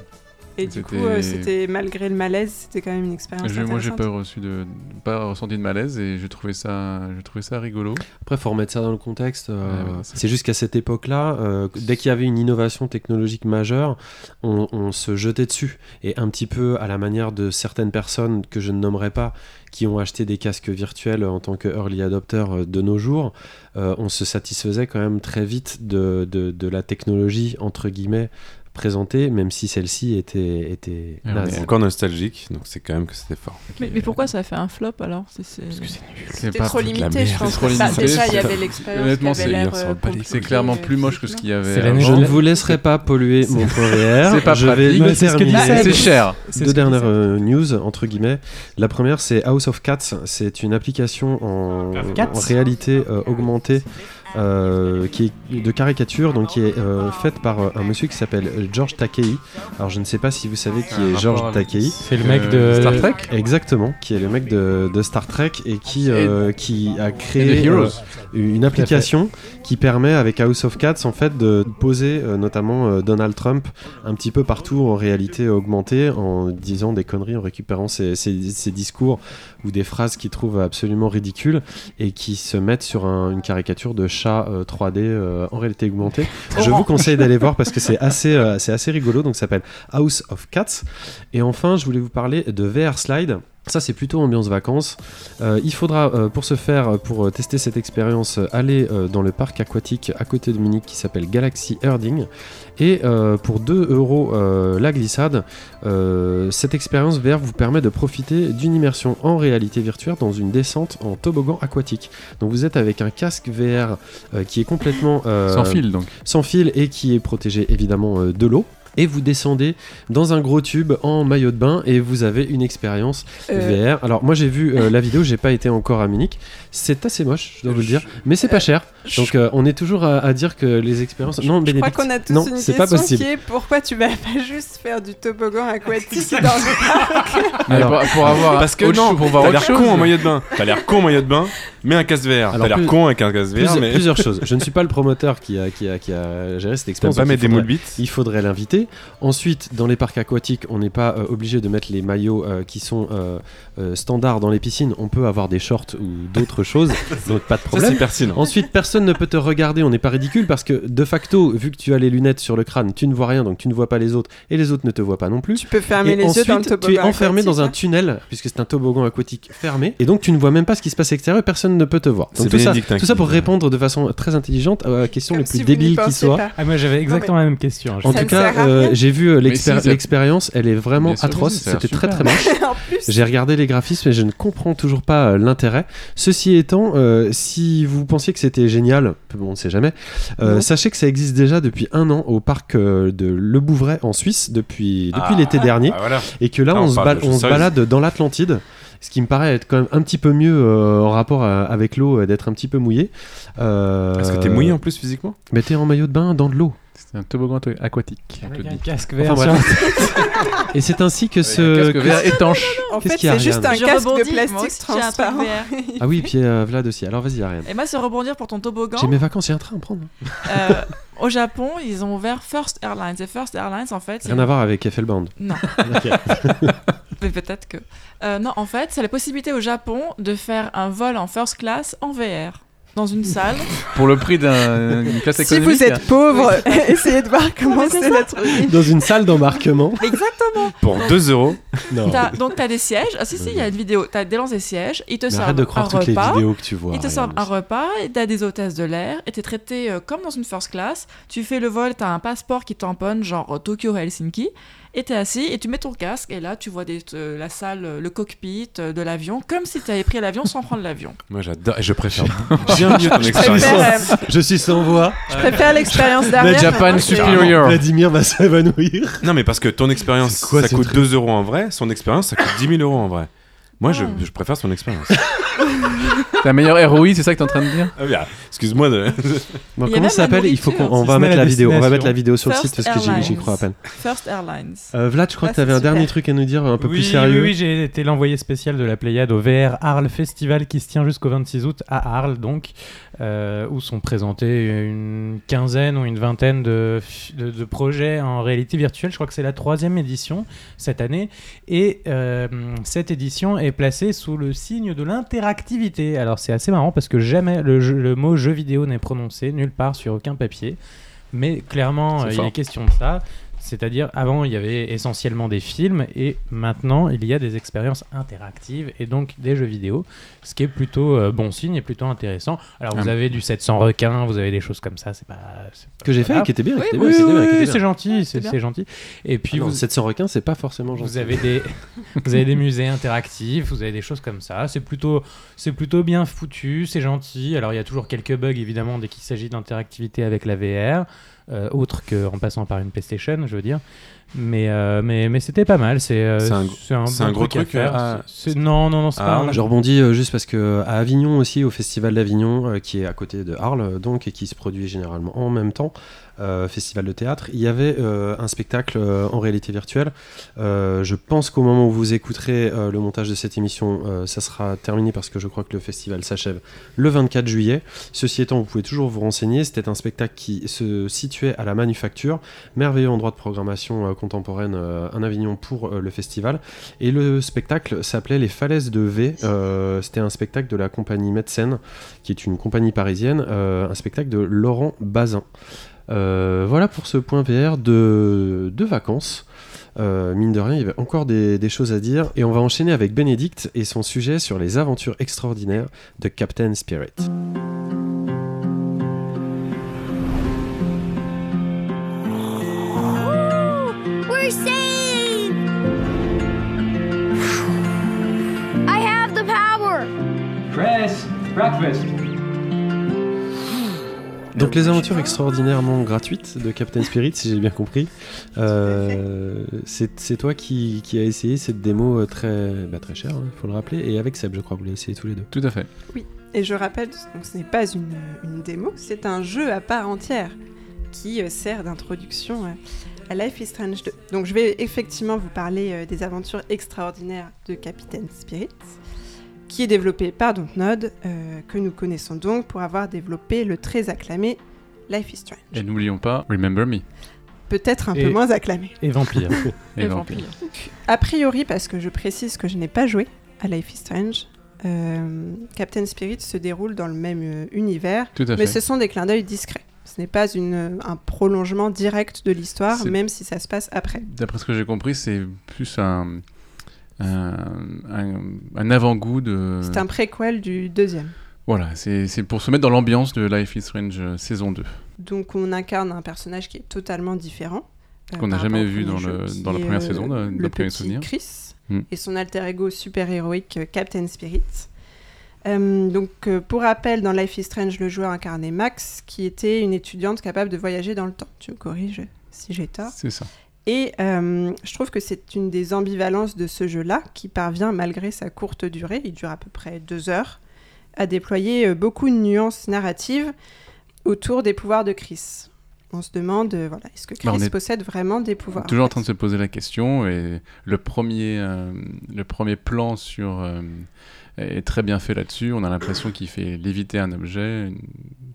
Et du coup, C'était- euh, c'était malgré le malaise, c'était quand même une expérience Je- moi, j'ai pas reçu de, pas ressenti de malaise et j'ai trouvé ça, j'ai trouvé ça rigolo. Après, faut remettre ça dans le contexte. euh, Ouais, ouais, c'est- juste qu'à cette époque-là, euh, dès qu'il y avait une innovation technologique majeure, on, on se jetait dessus. Et un petit peu à la manière de certaines personnes que je ne nommerai pas, qui ont acheté des casques virtuels en tant que early adopter de nos jours, euh, on se satisfaisait quand même très vite de, de, de la technologie, entre guillemets, présentée, même si celle-ci était, était naze. C'est encore nostalgique, donc c'est quand même que c'était fort. Mais, mais pourquoi ça fait un flop alors? C'est, c'est... C'était trop de la limité, je pense. C'est trop Bah, limité, déjà, il y c'est- avait l'expérience Honnêtement, c'est- euh. C'est clairement euh, plus moche que ce qu'il y avait. C'est Je ne vous laisserai pas polluer mon point VR. C'est pas je vais Ouais, c'est que C'est cher. C'est Deux ce que dernières euh, news, entre guillemets. La première, c'est House of Cats. C'est une application en, réalité augmentée euh, qui est de caricature, donc qui est euh, faite par euh, un monsieur qui s'appelle George Takei. Alors, je ne sais pas si vous savez qui est George Takei. C'est le mec de Star Trek Exactement, qui est le mec de, de Star Trek et qui, euh, qui a créé euh, une application qui permet avec House of Cats en fait de poser euh, notamment euh, Donald Trump un petit peu partout en réalité augmentée en disant des conneries en récupérant ses, ses- ses discours ou des phrases qu'il trouve absolument ridicules et qui se mettent sur un- une caricature de chat euh, 3D euh, en réalité augmentée. Je vous conseille d'aller voir parce que c'est assez, euh, c'est assez rigolo. Donc ça s'appelle House of Cats. Et enfin, je voulais vous parler de VR Slide. Ça, c'est plutôt ambiance vacances. Euh, il faudra, euh, pour ce faire, euh, pour tester cette expérience, aller euh, dans le parc aquatique à côté de Munich qui s'appelle Galaxy Herding. Et pour 2 euros la glissade, cette expérience VR vous permet de profiter d'une immersion en réalité virtuelle dans une descente en toboggan aquatique. Donc vous êtes avec un casque VR qui est complètement Sans fil donc. sans fil et qui est protégé évidemment de l'eau. Et vous descendez dans un gros tube en maillot de bain et vous avez une expérience Euh, VR. Alors moi j'ai vu euh, la vidéo, j'ai pas été encore à Munich. C'est assez moche, je dois vous le dire, mais c'est pas cher. Donc euh, on est toujours à, à dire que les expériences. Non, Je crois qu'on a tous non, une c'est question pas possible. qui est pourquoi tu vas pas juste faire du toboggan aquatique dans le parc Alors- pour, pour avoir Parce que non, pour voir l'air chose. con en maillot de bain. T'as l'air con en maillot de bain, mais un casque VR. T'as l'air plus- con avec un casque VR, Plusieurs, mais plusieurs choses. Je ne suis pas le promoteur qui a, qui a, qui a géré cette expérience. pas mettre il des faudrait- moules bits. Il faudrait l'inviter. Ensuite, dans les parcs aquatiques, on n'est pas euh, obligé de mettre les maillots euh, qui sont euh, euh, standards dans les piscines. On peut avoir des shorts ou d'autres choses, donc pas de Ça, problème. c'est pertinent. Ensuite, personne ne peut te regarder, on n'est pas ridicule parce que de facto, vu que tu as les lunettes sur le crâne, tu ne vois rien, donc tu ne vois pas les autres et les autres ne te voient pas non plus. Tu peux fermer Et les yeux dans le ensuite, toboggan tu es enfermé dans un hein. tunnel, puisque c'est un toboggan aquatique fermé, et donc tu ne vois même pas ce qui se passe à l'extérieur, personne personne ne peut te voir. Donc C'est tout ça, Bénédictin tout ça pour répondre de façon très intelligente aux questions Comme les plus si débiles qui pas. Ah, moi j'avais exactement la même question. En Ça tout cas, à euh, j'ai vu euh, si, l'expérience, elle est vraiment sûr, atroce. C'était très très moche. plus, J'ai regardé les graphismes et je ne comprends toujours pas euh, l'intérêt. Ceci étant, euh, si vous pensiez que c'était génial, on ne sait jamais, euh, sachez que ça existe déjà depuis un an au parc de Le Bouvray en Suisse depuis, depuis Ah. l'été dernier Ah, voilà. et que là on se, balade dans l'Atlantide. Ce qui me paraît être quand même un petit peu mieux euh, en rapport à- avec l'eau, euh, d'être un petit peu mouillé. Euh, Est-ce que t'es mouillé en plus physiquement? Mais t'es en maillot de bain dans de l'eau. C'est un toboggan to- aquatique. Avec un casque Enfin, vert. sur bref. Et c'est ainsi que ce. casque que- vert étanche. en qu'est-ce fait, qu'il y a, c'est juste un casque de plastique transparent. Ah oui, puis euh, Vlad aussi. Alors vas-y, Ariane. Et moi, c'est rebondir pour ton toboggan. J'ai mes vacances, il y a un train à prendre. Euh, au Japon, ils ont ouvert First Airlines. Et First Airlines, en fait, c'est Rien à voir avec Effelband. Non, mais peut-être que. Euh, non, en fait, c'est la possibilité au Japon de faire un vol en first class en VR. Dans une salle. Pour le prix d'un- d'une classe Si économique. vous êtes pauvre, essayez de voir comment c'est. Dans une salle d'embarquement. Exactement. Pour 2 euros. Non. T'as- donc, tu as des sièges. Ah, si, si, il y a une vidéo. Tu as des lancers sièges. Ils te Mais servent arrête de un les repas. vidéos que tu vois. Ils te servent un repas, et t'as des hôtesses de l'air, et t'es traité euh, comme dans une first class. Tu fais le vol, t'as un passeport qui tamponne, genre euh, Et t'es assis, et tu mets ton casque, et là tu vois des, euh, la salle, euh, le cockpit euh, de l'avion, comme si t'avais pris l'avion sans prendre l'avion. Moi j'adore et je préfère bien mieux ton Je expérience. préfère, euh, Je suis sans voix. je préfère l'expérience d'Ariane. Japan Moi, c'est- Superior. Vladimir va s'évanouir. Non mais parce que ton expérience quoi ça coûte truc 2 euros en vrai, son expérience ça coûte 10 000 euros en vrai. Moi je, Ah. je préfère son expérience. La meilleure ROI, c'est ça que t'es en train de dire Ah, bien. Excuse-moi de. Bon, Il y a comment même ça s'appelle Il faut qu'on nourriture. on va mettre la la vidéo. On va destination. mettre la vidéo sur le First site parce que j'y- crois à peine. First Airlines. Euh, Vlad, je crois Ah, que tu avais c'est un dernier super. truc à nous dire un peu oui, plus sérieux. Oui, oui, j'ai été l'envoyé spécial de la Pléiade au VR Arles Festival qui se tient jusqu'au 26 août à Arles, donc, euh, où sont présentés une quinzaine ou une vingtaine de, f- de, de projets en réalité virtuelle. Je crois que c'est la troisième édition cette année. Et euh, cette édition est placée sous le signe de l'interactivité. Alors c'est assez marrant parce que jamais le, jeu- le mot jeu vidéo n'est prononcé nulle part sur aucun papier. Mais clairement, euh, il est question de ça. C'est-à-dire, avant, il y avait essentiellement des films, et maintenant, il y a des expériences interactives, et donc des jeux vidéo, ce qui est plutôt euh, bon signe et plutôt intéressant. Alors, vous Ah. avez du 700 requins, vous avez des choses comme ça, c'est pas... Que j'ai fait et qui était bien. qui était bien, Oui, qui était bien, oui, oui, c'est gentil, C'est c'est gentil. Et Ah puis, non, vous, 700 requins, c'est pas forcément gentil. vous avez des vous avez des musées interactifs, vous avez des choses comme ça. C'est plutôt c'est plutôt bien foutu, c'est gentil. Alors il y a toujours quelques bugs évidemment dès qu'il s'agit d'interactivité avec la VR, autre qu'en passant par une PlayStation, je veux dire. Mais euh, mais mais c'était pas mal. C'est euh, C'est un- gros truc, faire. C'est- non non non c'est pas. Arles Je rebondis euh, juste parce que à Avignon aussi, au Festival d'Avignon, euh, qui est à côté de Arles, donc, et qui se produit généralement en même temps, euh, festival de théâtre, il y avait euh, un spectacle euh, en réalité virtuelle. Euh, je pense qu'au moment où vous écouterez euh, le montage de cette émission, euh, ça sera terminé parce que je crois que le festival s'achève le 24 juillet. Ceci étant, vous pouvez toujours vous renseigner. C'était un spectacle qui se situait à la Manufacture, merveilleux endroit de programmation euh, contemporaine euh, en Avignon pour euh, le festival. Et le spectacle s'appelait Les Falaises de V. Euh, C'était un spectacle de la compagnie Médecine, qui est une compagnie parisienne, un spectacle de Laurent Bazin. Voilà pour ce point VR de, de vacances. Mine de rien, il y avait encore des, des choses à dire. Et on va enchaîner avec Bénédicte et son sujet sur les aventures extraordinaires de Captain Spirit. Breakfast. Donc les aventures extraordinairement gratuites de Captain Spirit, si j'ai bien compris. Euh, c'est toi qui, qui a essayé cette démo euh, très, bah, très chère, il faut le rappeler, et avec Seb, je crois vous l'avez essayé tous les deux. Tout à fait. Et je rappelle, donc ce n'est pas une, une démo, c'est un jeu à part entière qui euh, sert d'introduction à Life is Strange 2. Donc je vais effectivement vous parler des aventures extraordinaires de Captain Spirit, qui est développé par Dontnod, euh, que nous connaissons donc pour avoir développé le très acclamé Life is Strange. Et n'oublions pas, Remember Me. Peut-être un Et- peu moins acclamé. Et vampire. Et Et Vampire. vampire. A priori, parce que je précise que je n'ai pas joué à Life is Strange, euh, Captain Spirit se déroule dans le même euh, univers, Tout à mais fait. ce sont des clins d'œil discrets. Ce n'est pas une, un prolongement direct de l'histoire, même si ça se passe après. D'après ce que j'ai compris, c'est plus un, un, un- un avant-goût de. C'est un préquel du deuxième. Voilà, c'est pour se mettre dans l'ambiance de Life is Strange euh, saison 2. Donc on incarne un personnage qui est totalement différent. euh, Qu'on n'a jamais vu premier dans le- jeu, dans la première saison, de- le souvenirs. Chris Hmm. et son alter ego super héroïque euh, Captain Spirit. Euh, donc euh, pour rappel, dans Life is Strange, le joueur incarnait Max, qui était une étudiante capable de voyager dans le temps. Tu me corriges si j'ai tort. C'est ça. Et euh, je trouve que c'est une des ambivalences de ce jeu-là qui parvient, malgré sa courte durée, il dure à peu près deux heures, à déployer euh, beaucoup de nuances narratives autour des pouvoirs de Chris. On se demande, euh, voilà, est-ce que Chris Bah, est possède vraiment des pouvoirs? Toujours en train de se poser la question et le premier, euh, le premier plan sur euh, est très bien fait là-dessus. On a l'impression qu'il fait léviter un objet. une-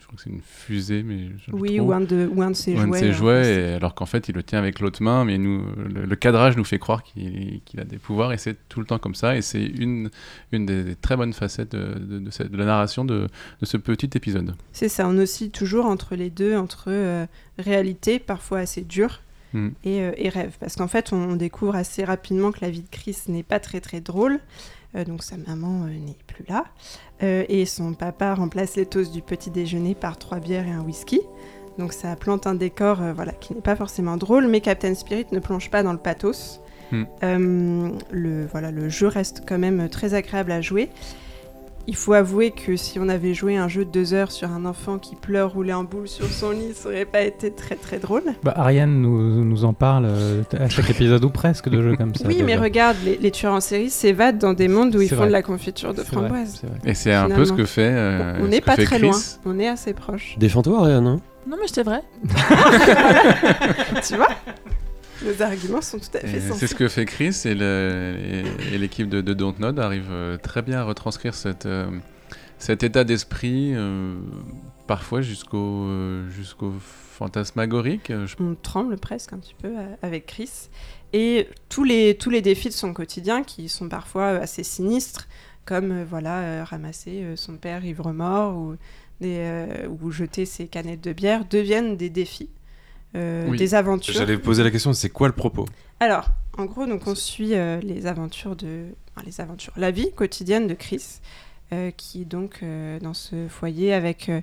je crois que c'est une fusée, mais je Oui, ou un de, ou un de ses Ou un de jouets. ses euh, jouets, et alors qu'en fait il le tient avec l'autre main, mais nous, le, le cadrage nous fait croire qu'il a des pouvoirs et c'est tout le temps comme ça. Et c'est une, une des, des très bonnes facettes de, de- de cette- de la narration de, de ce petit épisode. C'est ça, on oscille toujours entre les deux, entre euh, réalité, parfois assez dure, Mm. et, euh, et rêve. Parce qu'en fait, on découvre assez rapidement que la vie de Chris n'est pas très très drôle. Euh, donc sa maman euh, n'est plus là. Euh, et son papa remplace les toasts du petit déjeuner par trois bières et un whisky. Donc ça plante un décor voilà, qui n'est pas forcément drôle, mais Captain Spirit ne plonge pas dans le pathos. Mm. Euh, le, voilà, le jeu reste quand même très agréable à jouer. Il faut avouer que si on avait joué un jeu de deux heures sur un enfant qui pleure roulé en boule sur son lit, ça aurait pas été très très drôle. Bah, Ariane nous, nous en parle euh, à chaque épisode ou presque de jeux comme ça. oui, mais regarde, les, les tueurs en série s'évadent dans des mondes où ils font vrai. de la confiture de vrai, framboise. vrai. Et c'est un peu ce que fait. euh, on n'est pas très Chris. loin, on est assez proche. Défends-toi, Ariane. hein. Non, mais c'était vrai. tu vois? Nos arguments sont tout à fait C'est sensés. ce que fait Chris et l'équipe de, de Dontnod arrive euh, très bien à retranscrire cette, euh, cet état d'esprit, euh, parfois jusqu'au euh, jusqu'au fantasmagorique. je- On tremble presque un petit peu avec Chris. Et tous les, tous les défis de son quotidien, qui sont parfois assez sinistres, comme voilà, ramasser son père ivre-mort ou, des, euh, ou jeter ses canettes de bière, deviennent des défis, Oui. des aventures. J'allais poser la question, c'est quoi le propos? Alors, en gros, donc on suit euh, les aventures de, enfin, les aventures, la vie quotidienne de Chris, euh, qui est donc euh, dans ce foyer avec euh,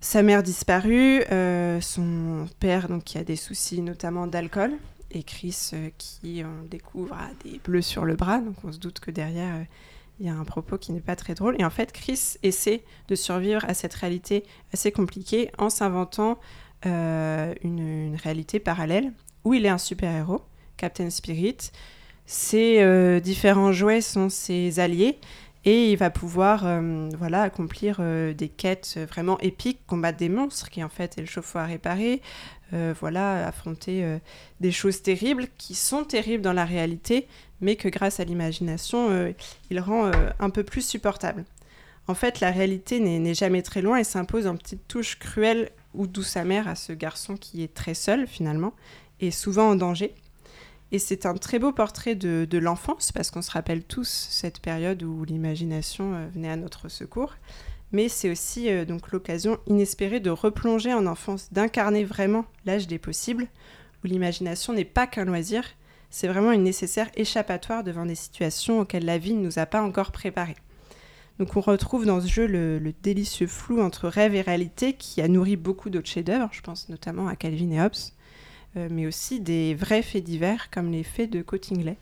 sa mère disparue, euh, son père donc qui a des soucis notamment d'alcool, et Chris euh, qui on découvre a des bleus sur le bras, donc on se doute que derrière euh, il y a un propos qui n'est pas très drôle. Et en fait, Chris essaie de survivre à cette réalité assez compliquée en s'inventant euh, une, réalité parallèle où il est un super-héros, Captain Spirit. Ses euh, différents jouets sont ses alliés et il va pouvoir euh, voilà, accomplir des quêtes vraiment épiques, combattre des monstres qui en fait est le chauffe-eau à réparer, voilà, affronter des choses terribles qui sont terribles dans la réalité, mais que grâce à l'imagination, il rend un peu plus supportable. En fait, la réalité n'est jamais très loin et s'impose en petite touche cruelle ou douce amère à ce garçon qui est très seul finalement et souvent en danger. Et c'est un très beau portrait de, de l'enfance, parce qu'on se rappelle tous cette période où l'imagination euh, venait à notre secours. Mais c'est aussi euh, donc l'occasion inespérée de replonger en enfance, d'incarner vraiment l'âge des possibles, où l'imagination n'est pas qu'un loisir, c'est vraiment une nécessaire échappatoire devant des situations auxquelles la vie ne nous a pas encore préparés. Donc on retrouve dans ce jeu le, délicieux flou entre rêve et réalité qui a nourri beaucoup d'autres chefs-d'œuvre, je pense notamment à Calvin et Hobbes, euh, mais aussi des vrais faits divers comme les faits de Cottingley.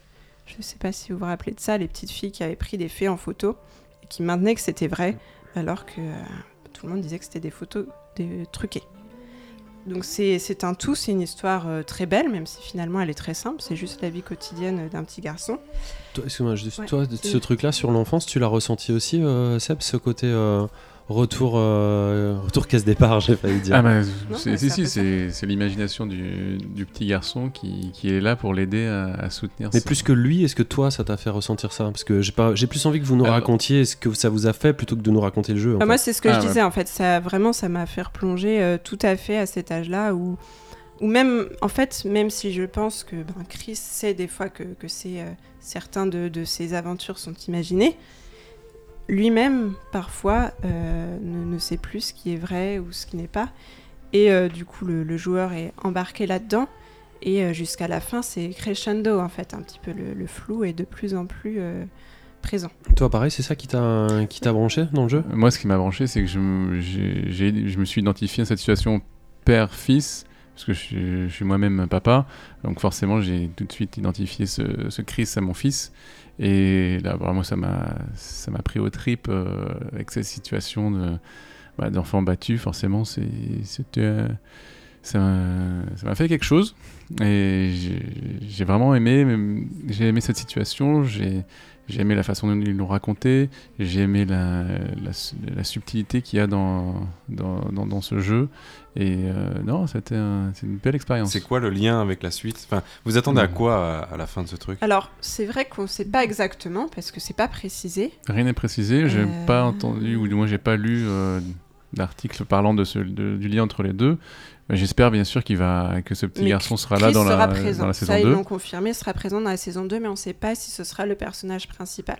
Je ne sais pas si vous vous rappelez de ça, les petites filles qui avaient pris des faits en photo et qui maintenaient que c'était vrai, alors que euh, tout le monde disait que c'était des photos truquées. Donc c'est un tout, c'est une histoire euh, très belle, même si finalement elle est très simple, c'est juste la vie quotidienne d'un petit garçon. Toi, excuse-moi, Ouais, ce truc-là sur l'enfance, tu l'as ressenti aussi, euh, Seb, ce côté euh, retour, euh, retour casse départ, j'ai failli dire. Ah bah, c'est si, si, c'est l'imagination du, du petit garçon qui, qui est là pour l'aider à, à soutenir. Mais plus que lui, est-ce que toi, ça t'a fait ressentir ça? Parce que j'ai pas, j'ai plus envie que vous nous Alors- racontiez ce que ça vous a fait plutôt que de nous raconter le jeu. en Ah, moi, c'est ce que Ah, je ouais. disais en fait. Ça vraiment, ça m'a fait replonger euh, tout à fait à cet âge-là où, où même, en fait, même si je pense que ben, Chris sait des fois que, que c'est euh, certains de, de ses aventures sont imaginées, lui-même parfois euh, ne, ne sait plus ce qui est vrai ou ce qui n'est pas. Et euh, du coup, le, le joueur est embarqué là-dedans. Et euh, jusqu'à la fin, c'est crescendo en fait, un petit peu le, le flou est de plus en plus, euh, présent. Toi, pareil, c'est ça qui t'a qui t'a branché dans le jeu? Moi, ce qui m'a branché, c'est que je, me- j'ai- j'ai- je me suis identifié à cette situation père-fils, parce que je, suis- je suis moi-même papa, donc forcément, j'ai tout de suite identifié ce, ce Chris à mon fils. Et là, vraiment, ça m'a ça m'a pris aux tripes euh, avec cette situation bah, d'enfant battu. Forcément, euh, ça m'a fait quelque chose. Et j'ai- vraiment aimé, j'ai aimé cette situation. J'ai j'ai aimé la façon dont ils l'ont raconté. J'ai aimé la, subtilité qu'il y a dans, dans, dans ce jeu. Et euh, non, c'était un- une belle expérience. C'est quoi le lien avec la suite? Enfin, vous attendez à quoi à, à la fin de ce truc? Alors, c'est vrai qu'on ne sait pas exactement parce que c'est pas précisé. Rien n'est précisé. J'ai Euh. pas entendu, ou du moins j'ai pas lu euh, d'article parlant de ce, de- du lien entre les deux. J'espère bien sûr qu'il va, que ce petit Mais garçon sera là dans la, sera présent. dans la saison Ça, ils 2. l'ont confirmé, sera présent dans la saison 2, mais on ne sait pas si ce sera le personnage principal.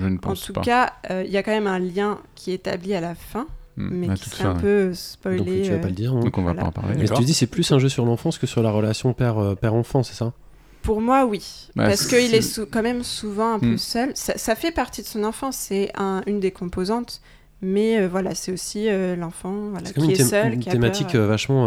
Je ne En pense tout pas. cas, euh, il y a quand même un lien qui est établi à la fin, mais qui toute serait fin, un ouais. peu spoilé. Donc tu vas pas le dire. hein. Donc on va Voilà. pas en parler. Mais tu dis c'est plus un jeu sur l'enfance que sur la relation père euh, père enfant, c'est ça? Pour moi, oui. Bah, Parce qu'il c'est- est sou- quand même souvent un peu Hmm. seul. Ça, ça fait partie de son enfance, c'est un- une des composantes. Mais euh, voilà, c'est aussi euh, l'enfant voilà, C'est qui est seul. une qui a thématique peur. euh, vachement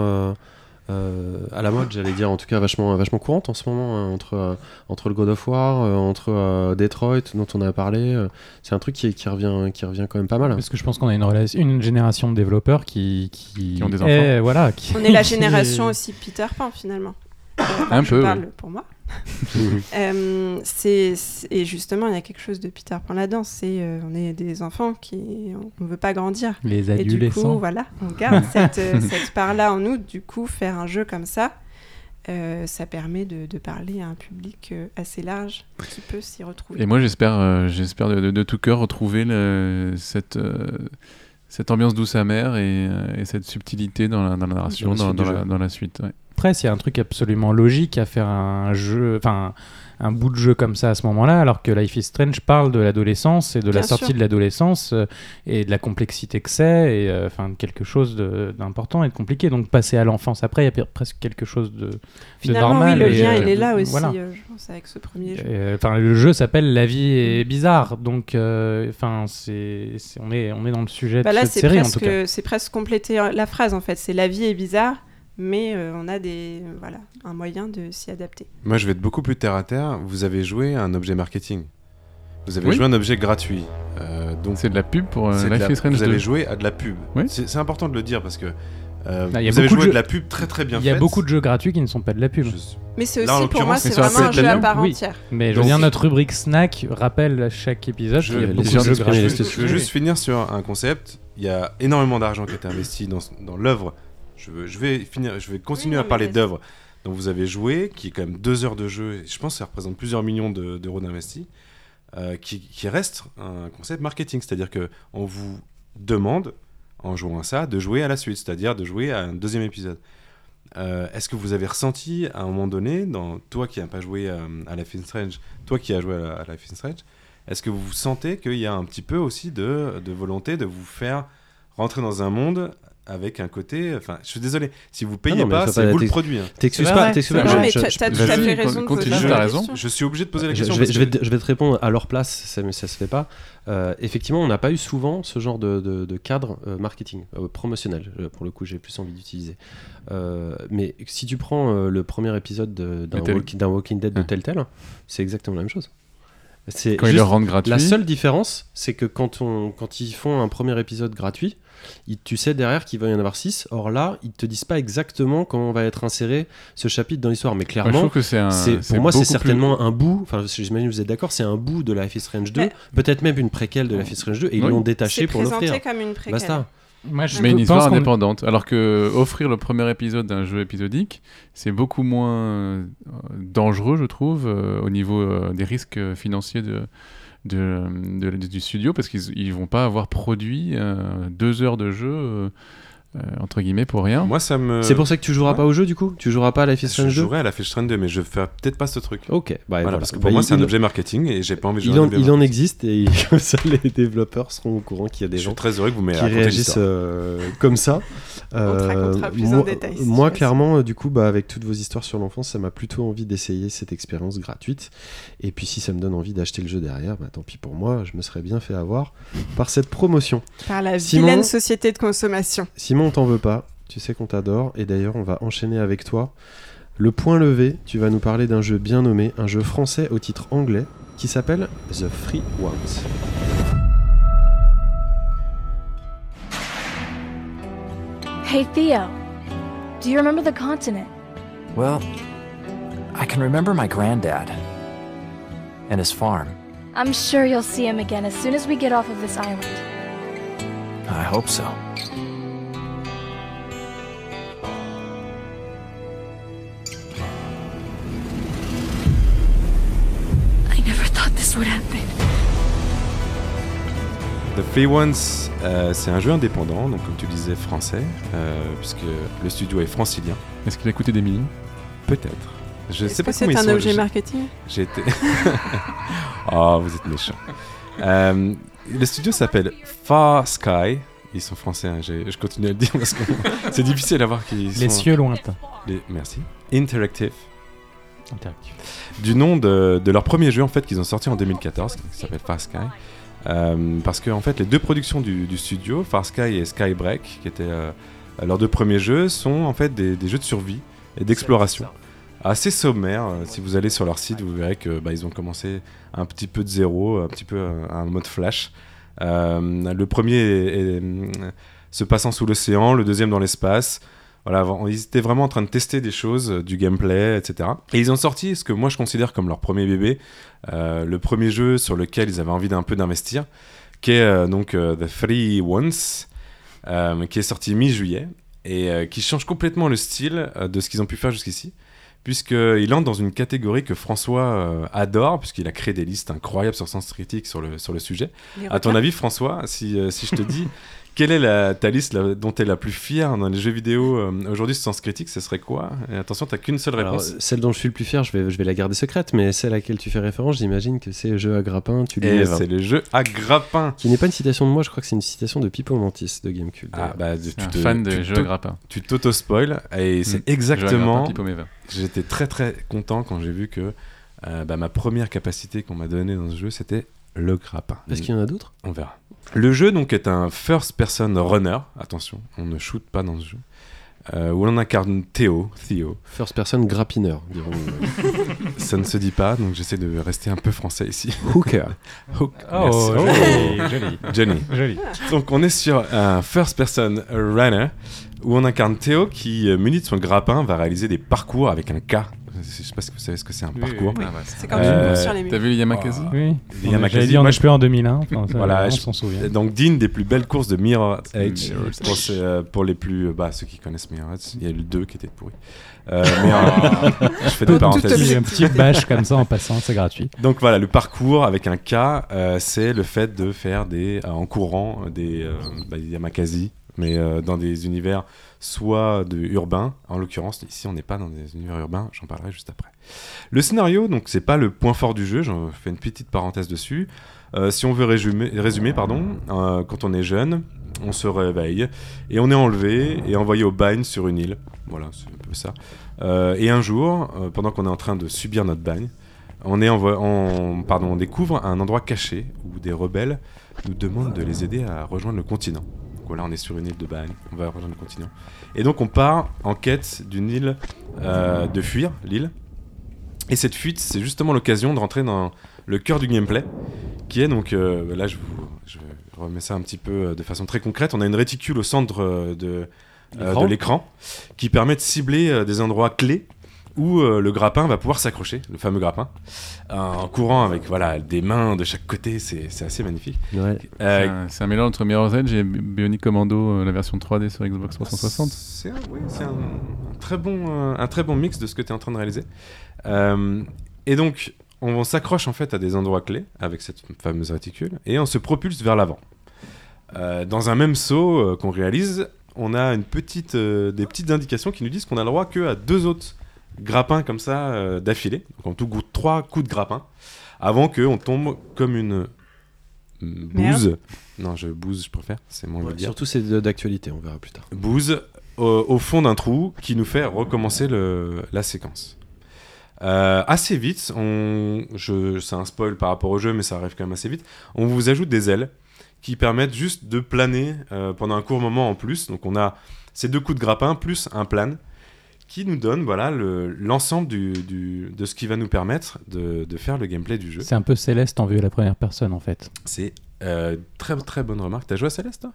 euh, à la mode, j'allais dire, en tout cas vachement, vachement courante en ce moment, hein, entre, euh, entre le God of War, euh, entre euh, Detroit, dont on a parlé. euh, c'est un truc qui, qui, revient, qui revient quand même pas mal. Parce que je pense qu'on a une, génération de développeurs qui, qui, Qui ont des est- voilà, qui- On est la génération aussi Peter Pan, finalement. Un je peu, parle ouais. pour moi. Euh, et justement, il y a quelque chose de Peter Pan là-dedans. C'est euh, on est des enfants qui on ne veut pas grandir. Les Et du adolescents. coup, voilà, on garde cette, euh, cette part-là en nous. Du coup, faire un jeu comme ça, euh, ça permet de, de parler à un public assez large qui peut s'y retrouver. Et moi, j'espère, euh, j'espère de, de- de tout cœur retrouver le- cette, euh, cette ambiance douce amère et, et cette subtilité dans la, dans la narration, la, dans la suite. ouais. Après, s'il y a un truc absolument logique à faire un jeu, enfin un bout de jeu comme ça à ce moment-là, alors que Life is Strange parle de l'adolescence et de la sortie sûr. de l'adolescence euh, et de la complexité que c'est, et euh, enfin de quelque chose d'important et de compliqué. Donc passer à l'enfance après, il y a presque quelque chose de, de Finalement, normal. oui, le lien, euh, il est là aussi, voilà. euh, je pense, avec ce premier jeu. Euh, Enfin, le jeu s'appelle La vie est bizarre, donc euh, enfin c'est on est on est dans le sujet Bah de là, cette série en tout cas. c'est presque compléter euh, la phrase en fait. C'est la vie est bizarre, mais euh, on a des, voilà, un moyen de s'y adapter. Moi, je vais être beaucoup plus terre à terre. Vous avez joué à un objet marketing. Vous avez Oui. joué à un objet gratuit. Euh, donc C'est de la pub pour euh, de Life la- is Strange vous 2. avez joué à de la pub. Oui. C'est important de le dire parce que euh, Ah, il y a vous avez de joué de, jeux- la pub très très bien Il y a faite. beaucoup de jeux gratuits qui ne sont pas de la pub. Je- Mais c'est Là, aussi pour moi, c'est vraiment un jeu à part Oui. entière. Mais je veux dire, notre rubrique snack rappelle à chaque épisode Je, qu'il y a beaucoup de jeux gratuits. je veux juste finir sur un concept. Il y a énormément d'argent qui a été investi dans, dans l'œuvre. Je, veux- je vais finir, je vais continuer Oui, non, à parler mais- d'œuvre. Donc vous avez joué, qui est quand même deux heures de jeu. et Je pense que ça représente plusieurs millions de- d'euros d'investis, euh, qui, qui reste un concept marketing. C'est-à-dire que on vous demande, en jouant à ça, de jouer à la suite, c'est-à-dire de jouer à un deuxième épisode. Euh, Est-ce que vous avez ressenti à un moment donné, dans toi qui n'as pas joué euh, à Life is Strange, toi qui as joué à, à Life is Strange, est-ce que vous sentez qu'il y a un petit peu aussi de, de volonté de vous faire rentrer dans un monde avec un côté. Enfin, je suis désolé, si vous payez non, pas, ça c'est va, vous le produit. hein. T'excuses pas, t'excuses pas. Mais je- t'as tout à fait raison. Je suis obligé de poser la question. je vais, je, te, je vais te répondre à leur place, ça, mais ça se fait pas. Euh, effectivement, on n'a pas eu souvent ce genre de, de- de cadre euh, marketing, euh, promotionnel, pour le coup, j'ai plus envie d'utiliser. Euh, mais si tu prends euh, le premier épisode de- d'un walk- Walking Dead de Ouais. Telltale, c'est exactement la même chose. C'est Quand ils le rendent gratuit. la seule différence, c'est que quand, on, quand ils font un premier épisode gratuit, tu sais derrière qu'il va y en avoir 6. Or là, ils te disent pas exactement comment va être inséré ce chapitre dans l'histoire. Mais clairement, que c'est un. c'est, pour moi, c'est plus- certainement un bout. Enfin, j'imagine que vous êtes d'accord, c'est un bout de Life is Strange 2, Mais- peut-être même une préquelle de Life is Strange 2, et ils Oui. l'ont détaché C'est pour présenté l'offrir. comme une préquelle. Basta. Moi, je Mais une histoire qu'on- indépendante. Alors que offrir le premier épisode d'un jeu épisodique, c'est beaucoup moins euh, dangereux, je trouve, euh, au niveau euh, des risques financiers de, de, de- du studio, parce qu'ils ils vont pas avoir produit euh, deux heures de jeu euh, euh, entre guillemets pour rien. Moi, ça me. C'est pour ça que tu joueras ouais. pas au jeu du coup? Tu joueras pas à Life is Je Strange 2 jouerais à la Fish 2, mais je ferai peut-être pas ce truc. Ok, bah Voilà, voilà. parce que Bah, pour moi, il- c'est un objet marketing et j'ai pas envie de jouer Il en, il en existe et comme ça les développeurs seront au courant qu'il y a des Je suis gens très heureux que vous qui réagissent euh, comme ça. On te racontera plus en moi, détail, si moi, clairement, euh, du coup, bah, avec toutes vos histoires sur l'enfance, ça m'a plutôt envie d'essayer cette expérience gratuite. Et puis, si ça me donne envie d'acheter le jeu derrière, bah, tant pis pour moi, je me serais bien fait avoir par cette promotion. Par la Simon vilaine société de consommation. Simon, on t'en veut pas. Tu sais qu'on t'adore. Et d'ailleurs, on va enchaîner avec toi. Le point levé, tu vas nous parler d'un jeu bien nommé, un jeu français au titre anglais qui s'appelle The Free Ones. Hey, Theo. Do you remember the continent? Well, I can remember my granddad and his farm. I'm sure you'll see him again as soon as we get off of this island. I hope so. This would happen. The Free Ones, euh, c'est un jeu indépendant, donc comme tu disais français, euh, puisque le studio est francilien. Est-ce qu'il a coûté des millions? Peut-être. Je sais pas comment c'est un sont- objet marketing? J'ai été. oh, vous êtes méchant. Euh, le studio s'appelle Far Sky. Ils sont français, hein, je continue à le dire parce que c'est difficile à voir qui Les cieux lointains. Les- Merci. Interactive. Interactif. Du nom de, de leur premier jeu en fait qu'ils ont sorti en 2014, qui s'appelle Far Sky. Euh, parce que en fait les deux productions du, du studio, Far Sky et Skybreak, qui étaient euh, leurs deux premiers jeux, sont en fait des, des jeux de survie et d'exploration. Assez sommaires. euh, Si vous allez sur leur site, vous verrez que bah, ils ont commencé un petit peu de zéro, un petit peu un mode flash. Euh, le premier est- est, se passant sous l'océan, le deuxième dans l'espace. Voilà, ils étaient vraiment en train de tester des choses, euh, du gameplay, etc. Et ils ont sorti ce que moi je considère comme leur premier bébé, euh, le premier jeu sur lequel ils avaient envie d'un peu d'investir, qui est euh, donc euh, The Three Ones, qui est sorti mi-juillet et qui change complètement le style de ce qu'ils ont pu faire jusqu'ici, puisqu'il entre dans une catégorie que François euh, adore, puisqu'il a créé des listes incroyables sur Sens Critique sur le, sur le sujet. À ton avis, François, si, euh, si je te dis quelle est la, ta liste la- dont tu es la plus fière dans les jeux vidéo euh, aujourd'hui Sens Critique, ce serait quoi? Et attention, tu qu'une seule réponse. celle dont je suis le plus fier, je vais, je vais la garder secrète, mais celle à laquelle tu fais référence, j'imagine que c'est jeu à grappin, tu Et c'est le jeu à grappin. Qui n'est pas une citation de moi, je crois que c'est une citation de Pipo Mantis de Gamecube. Ah, bah, tu un te- fan des tu jeux à grappin. Tu t'auto-spoil et c'est Mm. À exactement. J'étais très très content quand j'ai vu que euh, bah, ma première capacité qu'on m'a donnée dans ce jeu, c'était le grappin. Est-ce qu'il y en a d'autres? On verra. Le jeu donc est un first-person runner. Attention, on ne shoot pas dans ce jeu. euh, où on incarne Théo, Theo. First person grappineur, dirons-nous. Ça ne se dit pas, donc j'essaie de rester un peu français ici. Hooker. Hook. Oh, Merci. joli, joli. Johnny. Joli. Donc on est sur un first person runner où on incarne Théo qui, euh, muni de son grappin, va réaliser des parcours avec un K. Je sais pas si vous savez ce que c'est un Oui, parcours. oui. Ah bah, C'est comme Euh, une course sur les murs. T'as vu les Yamakasi Oui. Les Yamakasi, on est je- en 2001. Enfin, ça, Voilà, on je- s'en souvient. Donc d'une des plus belles courses de Mirror Edge pour, euh, pour les plus bah, ceux qui connaissent Mirror Edge, il y a eu le 2 qui était pourri. Euh, mais euh, je fais des parenthèses. Un petit bash comme ça en passant, c'est gratuit. Donc voilà, le parcours avec un K, euh, c'est le fait de faire des euh, en courant euh, des euh, bah, des Yamakasi, mais euh, dans des univers soit de urbains. En l'occurrence, ici on n'est pas dans des univers urbains. J'en parlerai juste après. Le scénario, donc c'est pas le point fort du jeu. J'en fais une petite parenthèse dessus. Euh, si on veut résumer, pardon, euh, quand on est jeune, on se réveille et on est enlevé et envoyé au bagne sur une île. Voilà, c'est un peu ça. Euh, et un jour, pendant qu'on est en train de subir notre bagne, on découvre un endroit caché où des rebelles nous demandent de les aider à rejoindre le continent. Donc on est sur une île de bagne, on va rejoindre le continent. Et donc on part en quête d'une île, euh, de fuir l'île. Et cette fuite, c'est justement l'occasion de rentrer dans le cœur du gameplay, qui est donc, euh, là je vous je remets ça un petit peu euh, de façon très concrète, on a une réticule au centre de, L'écran. de l'écran qui permet de cibler des endroits clés où euh, le grappin va pouvoir s'accrocher, le fameux grappin, euh, en courant avec voilà, des mains de chaque côté, c'est c'est assez magnifique. Ouais. Euh, C'est un- mélange entre Mirror's Edge et Bionic Commando, euh, la version 3D sur Xbox 360. C'est un, oui, c'est un, un très bon, euh, un très bon mix de ce que tu es en train de réaliser. Euh, et donc, on s'accroche en fait à des endroits clés avec cette fameuse réticule et on se propulse vers l'avant. Euh, dans un même saut euh, qu'on réalise, on a une petite, euh, des petites indications qui nous disent qu'on a le droit que à deux autres grappins comme ça euh, d'affilée. Donc en tout coup, trois coups de grappin avant qu'on tombe comme une bouse. Non, je bouse, je préfère. C'est moins Ouais, le dire. surtout c'est de- d'actualité, on verra plus tard. Bouse au, au fond d'un trou qui nous fait recommencer le- la séquence. Euh, assez vite, on, je, c'est un spoil par rapport au jeu, mais ça arrive quand même assez vite. On vous ajoute des ailes qui permettent juste de planer euh, pendant un court moment en plus. Donc on a ces deux coups de grappin plus un plane qui nous donne voilà le- l'ensemble du, du- de ce qui va nous permettre de, de faire le gameplay du jeu. C'est un peu Céleste en vue à la première personne en fait. C'est euh, très très bonne remarque. T'as joué à Céleste toi?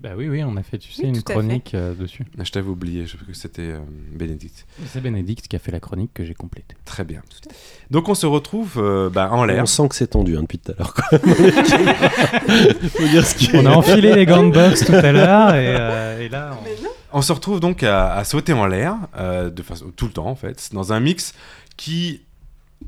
Bah oui, oui, on a fait, tu sais, Oui, une chronique euh, dessus. Ah, Je t'avais oublié, je crois que c'était euh, Bénédicte. C'est Bénédicte qui a fait la chronique que j'ai complétée. Très bien. Donc on se retrouve euh, bah, en l'air. On sent que c'est tendu hein, depuis tout à l'heure. quoi. Faut dire ce qui On a enfilé les gants de boxe tout à l'heure et, euh, et là, on- Mais non. On se retrouve donc à, à sauter en l'air, euh, de façon tout le temps en fait, dans un mix qui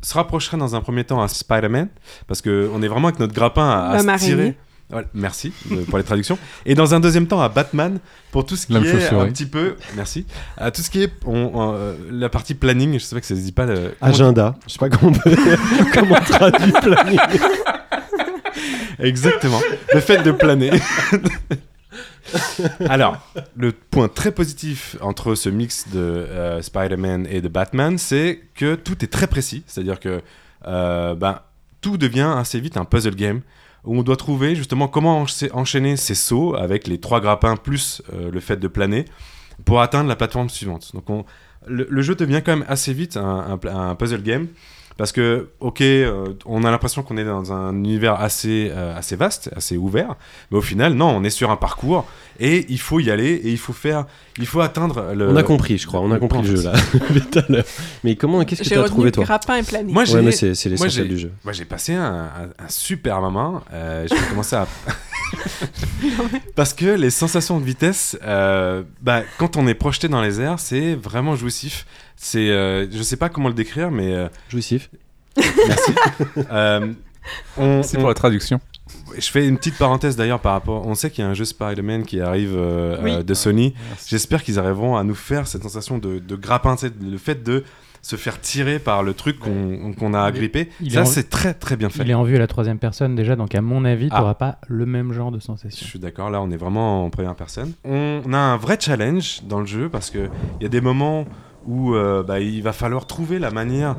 se rapprocherait dans un premier temps à Spider-Man, parce qu'on est vraiment avec notre grappin à, se tirer. Voilà, merci euh, pour les traductions. Et dans un deuxième temps à Batman pour tout ce qui est un petit peu, merci, à tout ce qui est on- on, euh, la partie planning. Je sais pas que ça se dit pas. le- Agenda. Je sais pas comment peut- comment on traduit planning. Exactement. Le fait de planer. Alors, le point très positif entre ce mix de euh, Spider-Man et de Batman, c'est que tout est très précis. C'est-à-dire que euh, ben, tout devient assez vite un puzzle game où on doit trouver justement comment encha- enchaîner ces sauts avec les trois grappins plus euh, le fait de planer pour atteindre la plateforme suivante. Donc on- le, jeu devient quand même assez vite un puzzle game parce que, ok, euh, on a l'impression qu'on est dans un univers assez, euh, assez vaste, assez ouvert, mais au final, non, on est sur un parcours et il faut y aller et il faut faire, il faut atteindre le. On a compris, je crois. On a le compris le jeu là. depuis tout à l'heure. Mais comment Qu'est-ce que tu as trouvé toi grappin et plané. Moi, j'ai, Ouais, mais c'est l'essentiel du jeu. moi, j'ai passé un, un- un super moment. Euh, j'ai commencé à. Parce que les sensations de vitesse, euh, bah, quand on est projeté dans les airs, c'est vraiment jouissif. C'est, euh, je sais pas comment le décrire, mais euh, Jouissif. merci. Euh, on- C'est on- pour la traduction. Je fais une petite parenthèse d'ailleurs par rapport. On sait qu'il y a un jeu Spider-Man qui arrive euh, Oui. euh, de Sony. J'espère qu'ils arriveront à nous faire cette sensation de, de grappin, tu sais, le fait de se faire tirer par le truc qu'on qu'on a Il agrippé. il est Ça, en- c'est très très bien fait. il est en vue à la troisième personne déjà, donc à mon avis, tu Ah. n'auras pas le même genre de Je sensation. suis d'accord, là on est vraiment en première personne. On a un vrai challenge dans le jeu parce qu'il y a des moments où euh, bah, il va falloir trouver la manière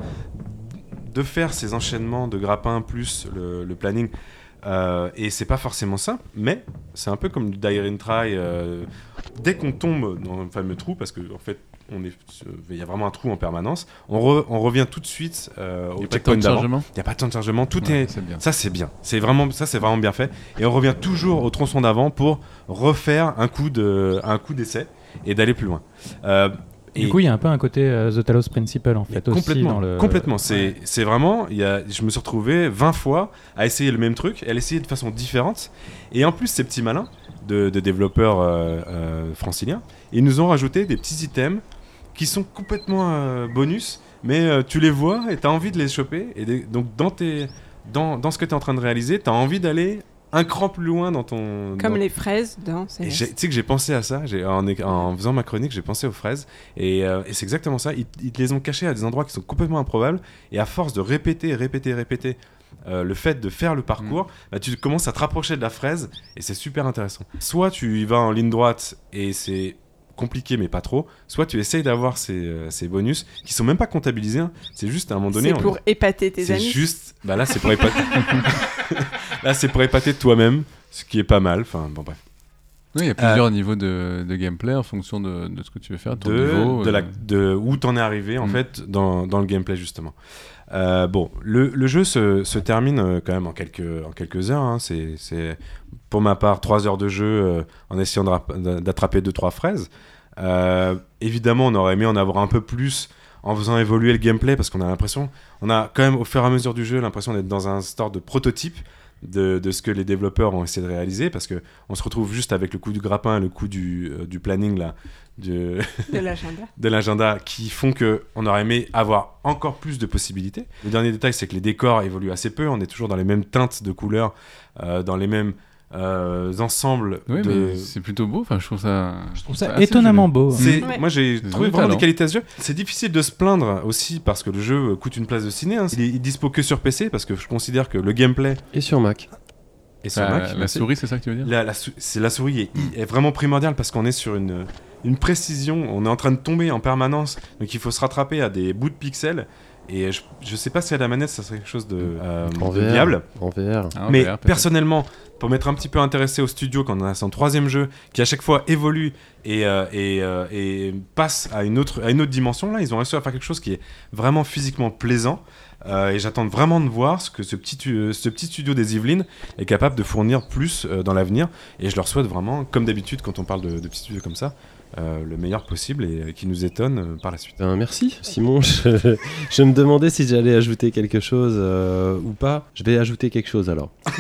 de faire ces enchaînements de grappins plus le, le planning. Euh, et c'est pas forcément simple, mais c'est un peu comme du Die and Try. euh, dès qu'on tombe dans un fameux trou, parce qu'en en fait, on est, il y a vraiment un trou en permanence, on, re- on revient tout de suite euh, au checkpoint de d'avant. chargement Il n'y a pas de temps de chargement, tout Ouais, est, bien. ça c'est bien. C'est vraiment ça c'est vraiment bien fait et on revient toujours au tronçon d'avant pour refaire un coup de un coup d'essai et d'aller plus loin. Euh, Du et- coup, il y a un peu un côté euh, The Talos Principle en fait aussi complètement, dans le. complètement. C'est vraiment y a, je me suis retrouvé 20 fois à essayer le même truc et à l'essayer de façon différente et en plus ces petits malins de, de développeurs euh, euh, franciliens ils nous ont rajouté des petits items qui sont complètement bonus mais tu les vois et tu as envie de les choper et des- donc dans tes dans, dans ce que tu es en train de réaliser tu as envie d'aller un cran plus loin dans ton Comme dans- les fraises dans et Céleste. j'ai- tu sais que j'ai pensé à ça, j'ai- en, en faisant ma chronique, j'ai pensé aux fraises, et, euh, et c'est exactement ça, ils, ils te les ont cachées à des endroits qui sont complètement improbables, et à force de répéter, répéter, répéter euh, le fait de faire le parcours, bah, tu commences à te rapprocher de la fraise, et c'est super intéressant. Soit tu y vas en ligne droite, et c'est compliqué mais pas trop, soit tu essayes d'avoir ces, euh, ces bonus, qui sont même pas comptabilisés, hein. c'est juste à un moment donné... C'est on- pour épater tes c'est amis. juste. Bah là, c'est pour épater. là, c'est pour épater toi-même, ce qui est pas mal. Enfin, bon, bref. Oui, il y a plusieurs niveaux de, de gameplay en fonction de, de ce que tu veux faire, ton de, niveau. de, la, euh, de où t'en es arrivé en Mm. fait dans, dans le gameplay justement. Euh, bon, le, le jeu se, se termine euh, quand même en quelques, en quelques heures. hein. C'est, c'est, pour ma part, 3 heures de jeu euh, en essayant d'attraper 2-3 fraises. Euh, évidemment, on aurait aimé en avoir un peu plus en faisant évoluer le gameplay parce qu'on a l'impression, on a quand même au fur et à mesure du jeu l'impression d'être dans un store de prototype de, de ce que les développeurs ont essayé de réaliser parce que on se retrouve juste avec le coup du grappin, le coup du, euh, du planning là, du, De l'agenda. de l'agenda qui font que on aurait aimé avoir encore plus de possibilités. Le dernier détail, c'est que les décors évoluent assez peu. On est toujours dans les mêmes teintes de couleurs, euh, dans les mêmes euh, ensembles Oui, de... mais c'est plutôt beau. Enfin, je trouve ça. Je trouve ça étonnamment beau. C'est- Ouais. Moi j'ai trouvé vraiment des qualités à ce jeu. C'est difficile de se plaindre aussi parce que le jeu coûte une place de ciné. hein. Il est il dispo que sur PC parce que je considère que le gameplay Et sur Mac. est sur Ah, Mac. la merci. souris, c'est ça que tu veux dire La, la sou- c'est la souris est, est vraiment primordiale parce qu'on est sur une, une précision, on est en train de tomber en permanence, donc il faut se rattraper à des bouts de pixels. Et je, je sais pas si à la manette ça serait quelque chose de, euh, En de VR. viable. En VR. Ah, Mais VR, personnellement, pour m'être un petit peu intéressé au studio quand on a son troisième jeu, qui à chaque fois évolue et, euh, et, euh, et passe à une, autre, à une autre dimension, là, ils ont réussi à faire quelque chose qui est vraiment physiquement plaisant. Euh, et j'attends vraiment de voir ce que ce petit, ce petit studio des Yvelines est capable de fournir plus euh, dans l'avenir. Et je leur souhaite vraiment, comme d'habitude quand on parle de, de petits studios comme ça, euh, le meilleur possible et euh, qui nous étonne euh, par la suite. Ben, merci Simon. Je, je me demandais si j'allais ajouter quelque chose euh, ou pas. Je vais ajouter quelque chose alors.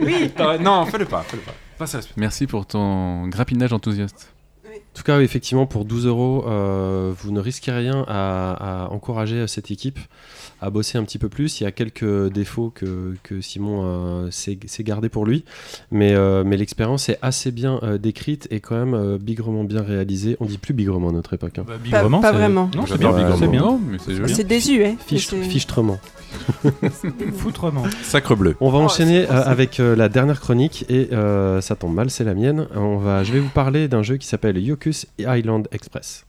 Oui. Non, fais-le pas, fais-le pas. Passe à la suite. Merci pour ton grappinage enthousiaste. En tout cas, effectivement, pour 12 euros, euh, vous ne risquez rien à, à encourager cette équipe à bosser un petit peu plus. Il y a quelques défauts que, que Simon euh, s'est gardé pour lui, mais, euh, mais l'expérience est assez bien euh, décrite et quand même euh, bigrement bien réalisée. On dit plus bigrement à notre époque. hein. Bah, Pas, bigrement, pas c'est- vraiment. Non, c'est bien. bigrement. C'est bien. Non, mais c'est joli. C'est désuet. mais Fichtre- c'est- Fichtrement. Foutrement. Sacre bleu. On va Oh, enchaîner euh, avec euh, la dernière chronique et euh, ça tombe mal, c'est la mienne. On va, je vais vous parler d'un jeu qui s'appelle Yokus Island Express.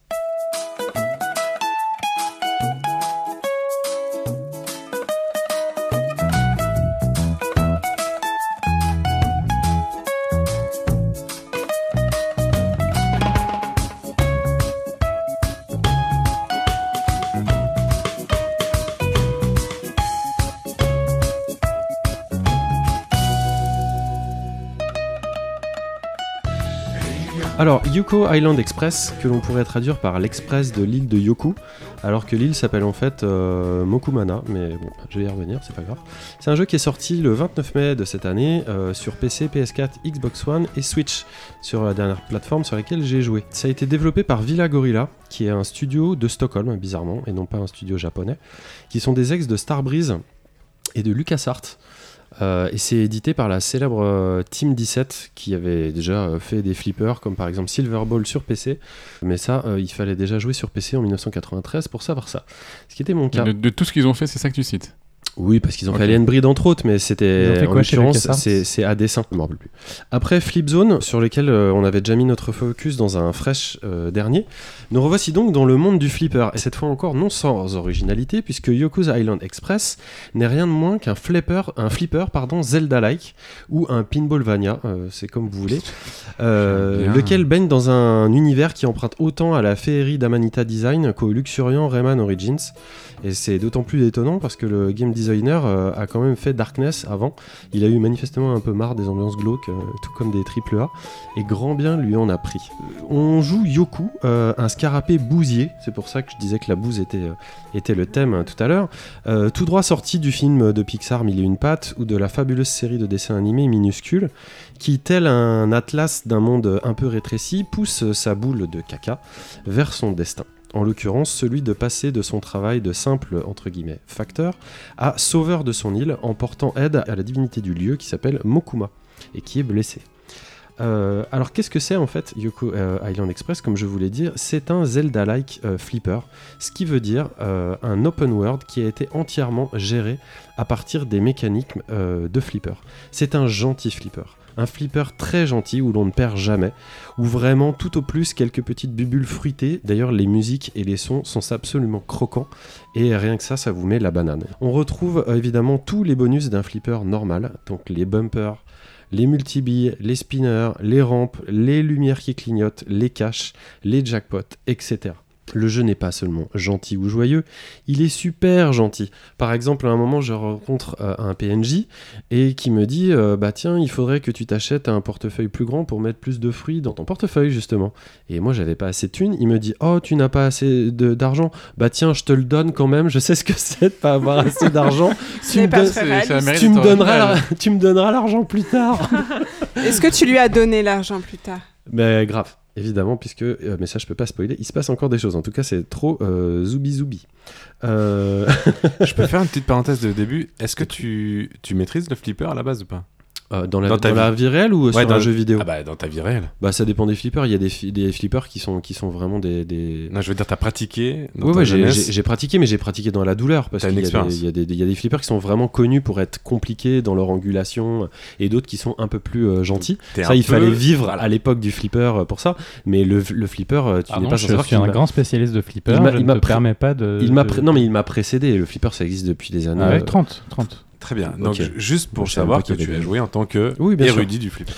Alors, Yoko Island Express, que l'on pourrait traduire par l'express de l'île de Yoku, alors que l'île s'appelle en fait euh, Mokumana, mais bon, je vais y revenir, c'est pas grave. C'est un jeu qui est sorti le 29 mai de cette année euh, sur PC, PS4, Xbox One et Switch, sur la dernière plateforme sur laquelle j'ai joué. Ça a été développé par Villa Gorilla, qui est un studio de Stockholm, bizarrement, et non pas un studio japonais, qui sont des ex de Starbreeze et de LucasArts. Euh, et c'est édité par la célèbre euh, Team 17 qui avait déjà euh, fait des flippers comme par exemple Silver Ball sur PC. Mais ça, euh, il fallait déjà jouer sur PC en 1993 pour savoir ça. Ce qui était mon cas. De, de tout ce qu'ils ont fait, c'est ça que tu cites? Oui, parce qu'ils ont Ok. fait Alien Breed entre autres, mais c'était en l'occurrence c'est c'est à dessin, je rappelle plus. Après Flip Zone, sur lequel euh, on avait déjà mis notre focus dans un fresh euh, dernier, nous revoici donc dans le monde du flipper, et cette fois encore non sans originalité, puisque Yoku's Island Express n'est rien de moins qu'un flipper, un flipper pardon Zelda-like ou un Pinballvania, euh, c'est comme vous voulez, euh, lequel baigne dans un univers qui emprunte autant à la féerie d'Amanita Design qu'au luxuriant Rayman Origins. Et c'est d'autant plus étonnant parce que le game designer euh, a quand même fait Darkness avant. Il a eu manifestement un peu marre des ambiances glauques, euh, tout comme des triple A, et grand bien lui en a pris. On joue Yoku, euh, un scarapé bousier, c'est pour ça que je disais que la bouse était, euh, le thème hein, tout à l'heure, Euh, tout droit sorti du film de Pixar Mille et une pattes ou de la fabuleuse série de dessins animés minuscules, qui, tel un atlas d'un monde un peu rétréci, pousse sa boule de caca vers son destin en l'occurrence celui de passer de son travail de simple facteur à sauveur de son île en portant aide à la divinité du lieu qui s'appelle Mokuma et qui est blessé. Euh, alors qu'est-ce que c'est en fait Yoko euh, Island Express? Comme je vous l'ai dit, c'est un Zelda-like euh, flipper, ce qui veut dire un open world qui a été entièrement géré à partir des mécaniques euh, de flipper. C'est un gentil flipper. Un flipper très gentil où l'on ne perd jamais, où vraiment tout au plus quelques petites bubules fruitées. D'ailleurs, les musiques et les sons sont absolument croquants et rien que ça, ça vous met la banane. On retrouve euh, évidemment tous les bonus d'un flipper normal, donc les bumpers, les multibilles, les spinners, les rampes, les lumières qui clignotent, les caches, les jackpots, etc. Le jeu n'est pas seulement gentil ou joyeux, il est super gentil. Par exemple, à un moment, je rencontre euh, un PNJ et qui me dit euh, Bah tiens, il faudrait que tu t'achètes un portefeuille plus grand pour mettre plus de fruits dans ton portefeuille, justement. Et moi, j'avais pas assez de thunes. Il me dit Oh, tu n'as pas assez de- d'argent Bah tiens, je te le donne quand même. Je sais ce que c'est de pas avoir assez d'argent. Tu, me tu me donneras tu me donneras l'argent plus tard. Est-ce que tu lui as donné l'argent plus tard? Mais grave, évidemment, puisque, euh, mais ça je peux pas spoiler, il se passe encore des choses. En tout cas, c'est trop euh, zoubi zoubi. Euh, Je peux faire une petite parenthèse de début. Est-ce que tu, tu maîtrises le flipper à la base ou pas? Euh, dans la, Dans ta dans la vie réelle ou Ouais, sur dans un le- jeu vidéo Ah bah dans ta vie réelle. Bah ça dépend des flippers. Il y a des, fi- des flippers qui sont, qui sont vraiment des... des... Non, je veux dire, t'as pratiqué. Dans Ouais, j'ai- pratiqué, mais j'ai pratiqué dans la douleur parce qu'il une y, a des- expérience. il y, a des- il y a des flippers qui sont vraiment connus pour être compliqués dans leur angulation et d'autres qui sont un peu plus euh, gentils. Ça, il peu- fallait vivre à l'époque du flipper euh, pour ça, mais le, le flipper, tu Ah n'es pas je sans savoir suis un grand spécialiste de flipper. il je ne te pré- permets pas de. Il Non, mais il m'a précédé. Le flipper, ça existe depuis des années. Ah ouais, euh, 30, 30. Très bien. Donc, juste pour savoir que tu as joué en tant que Oui, bien sûr. érudit du flip.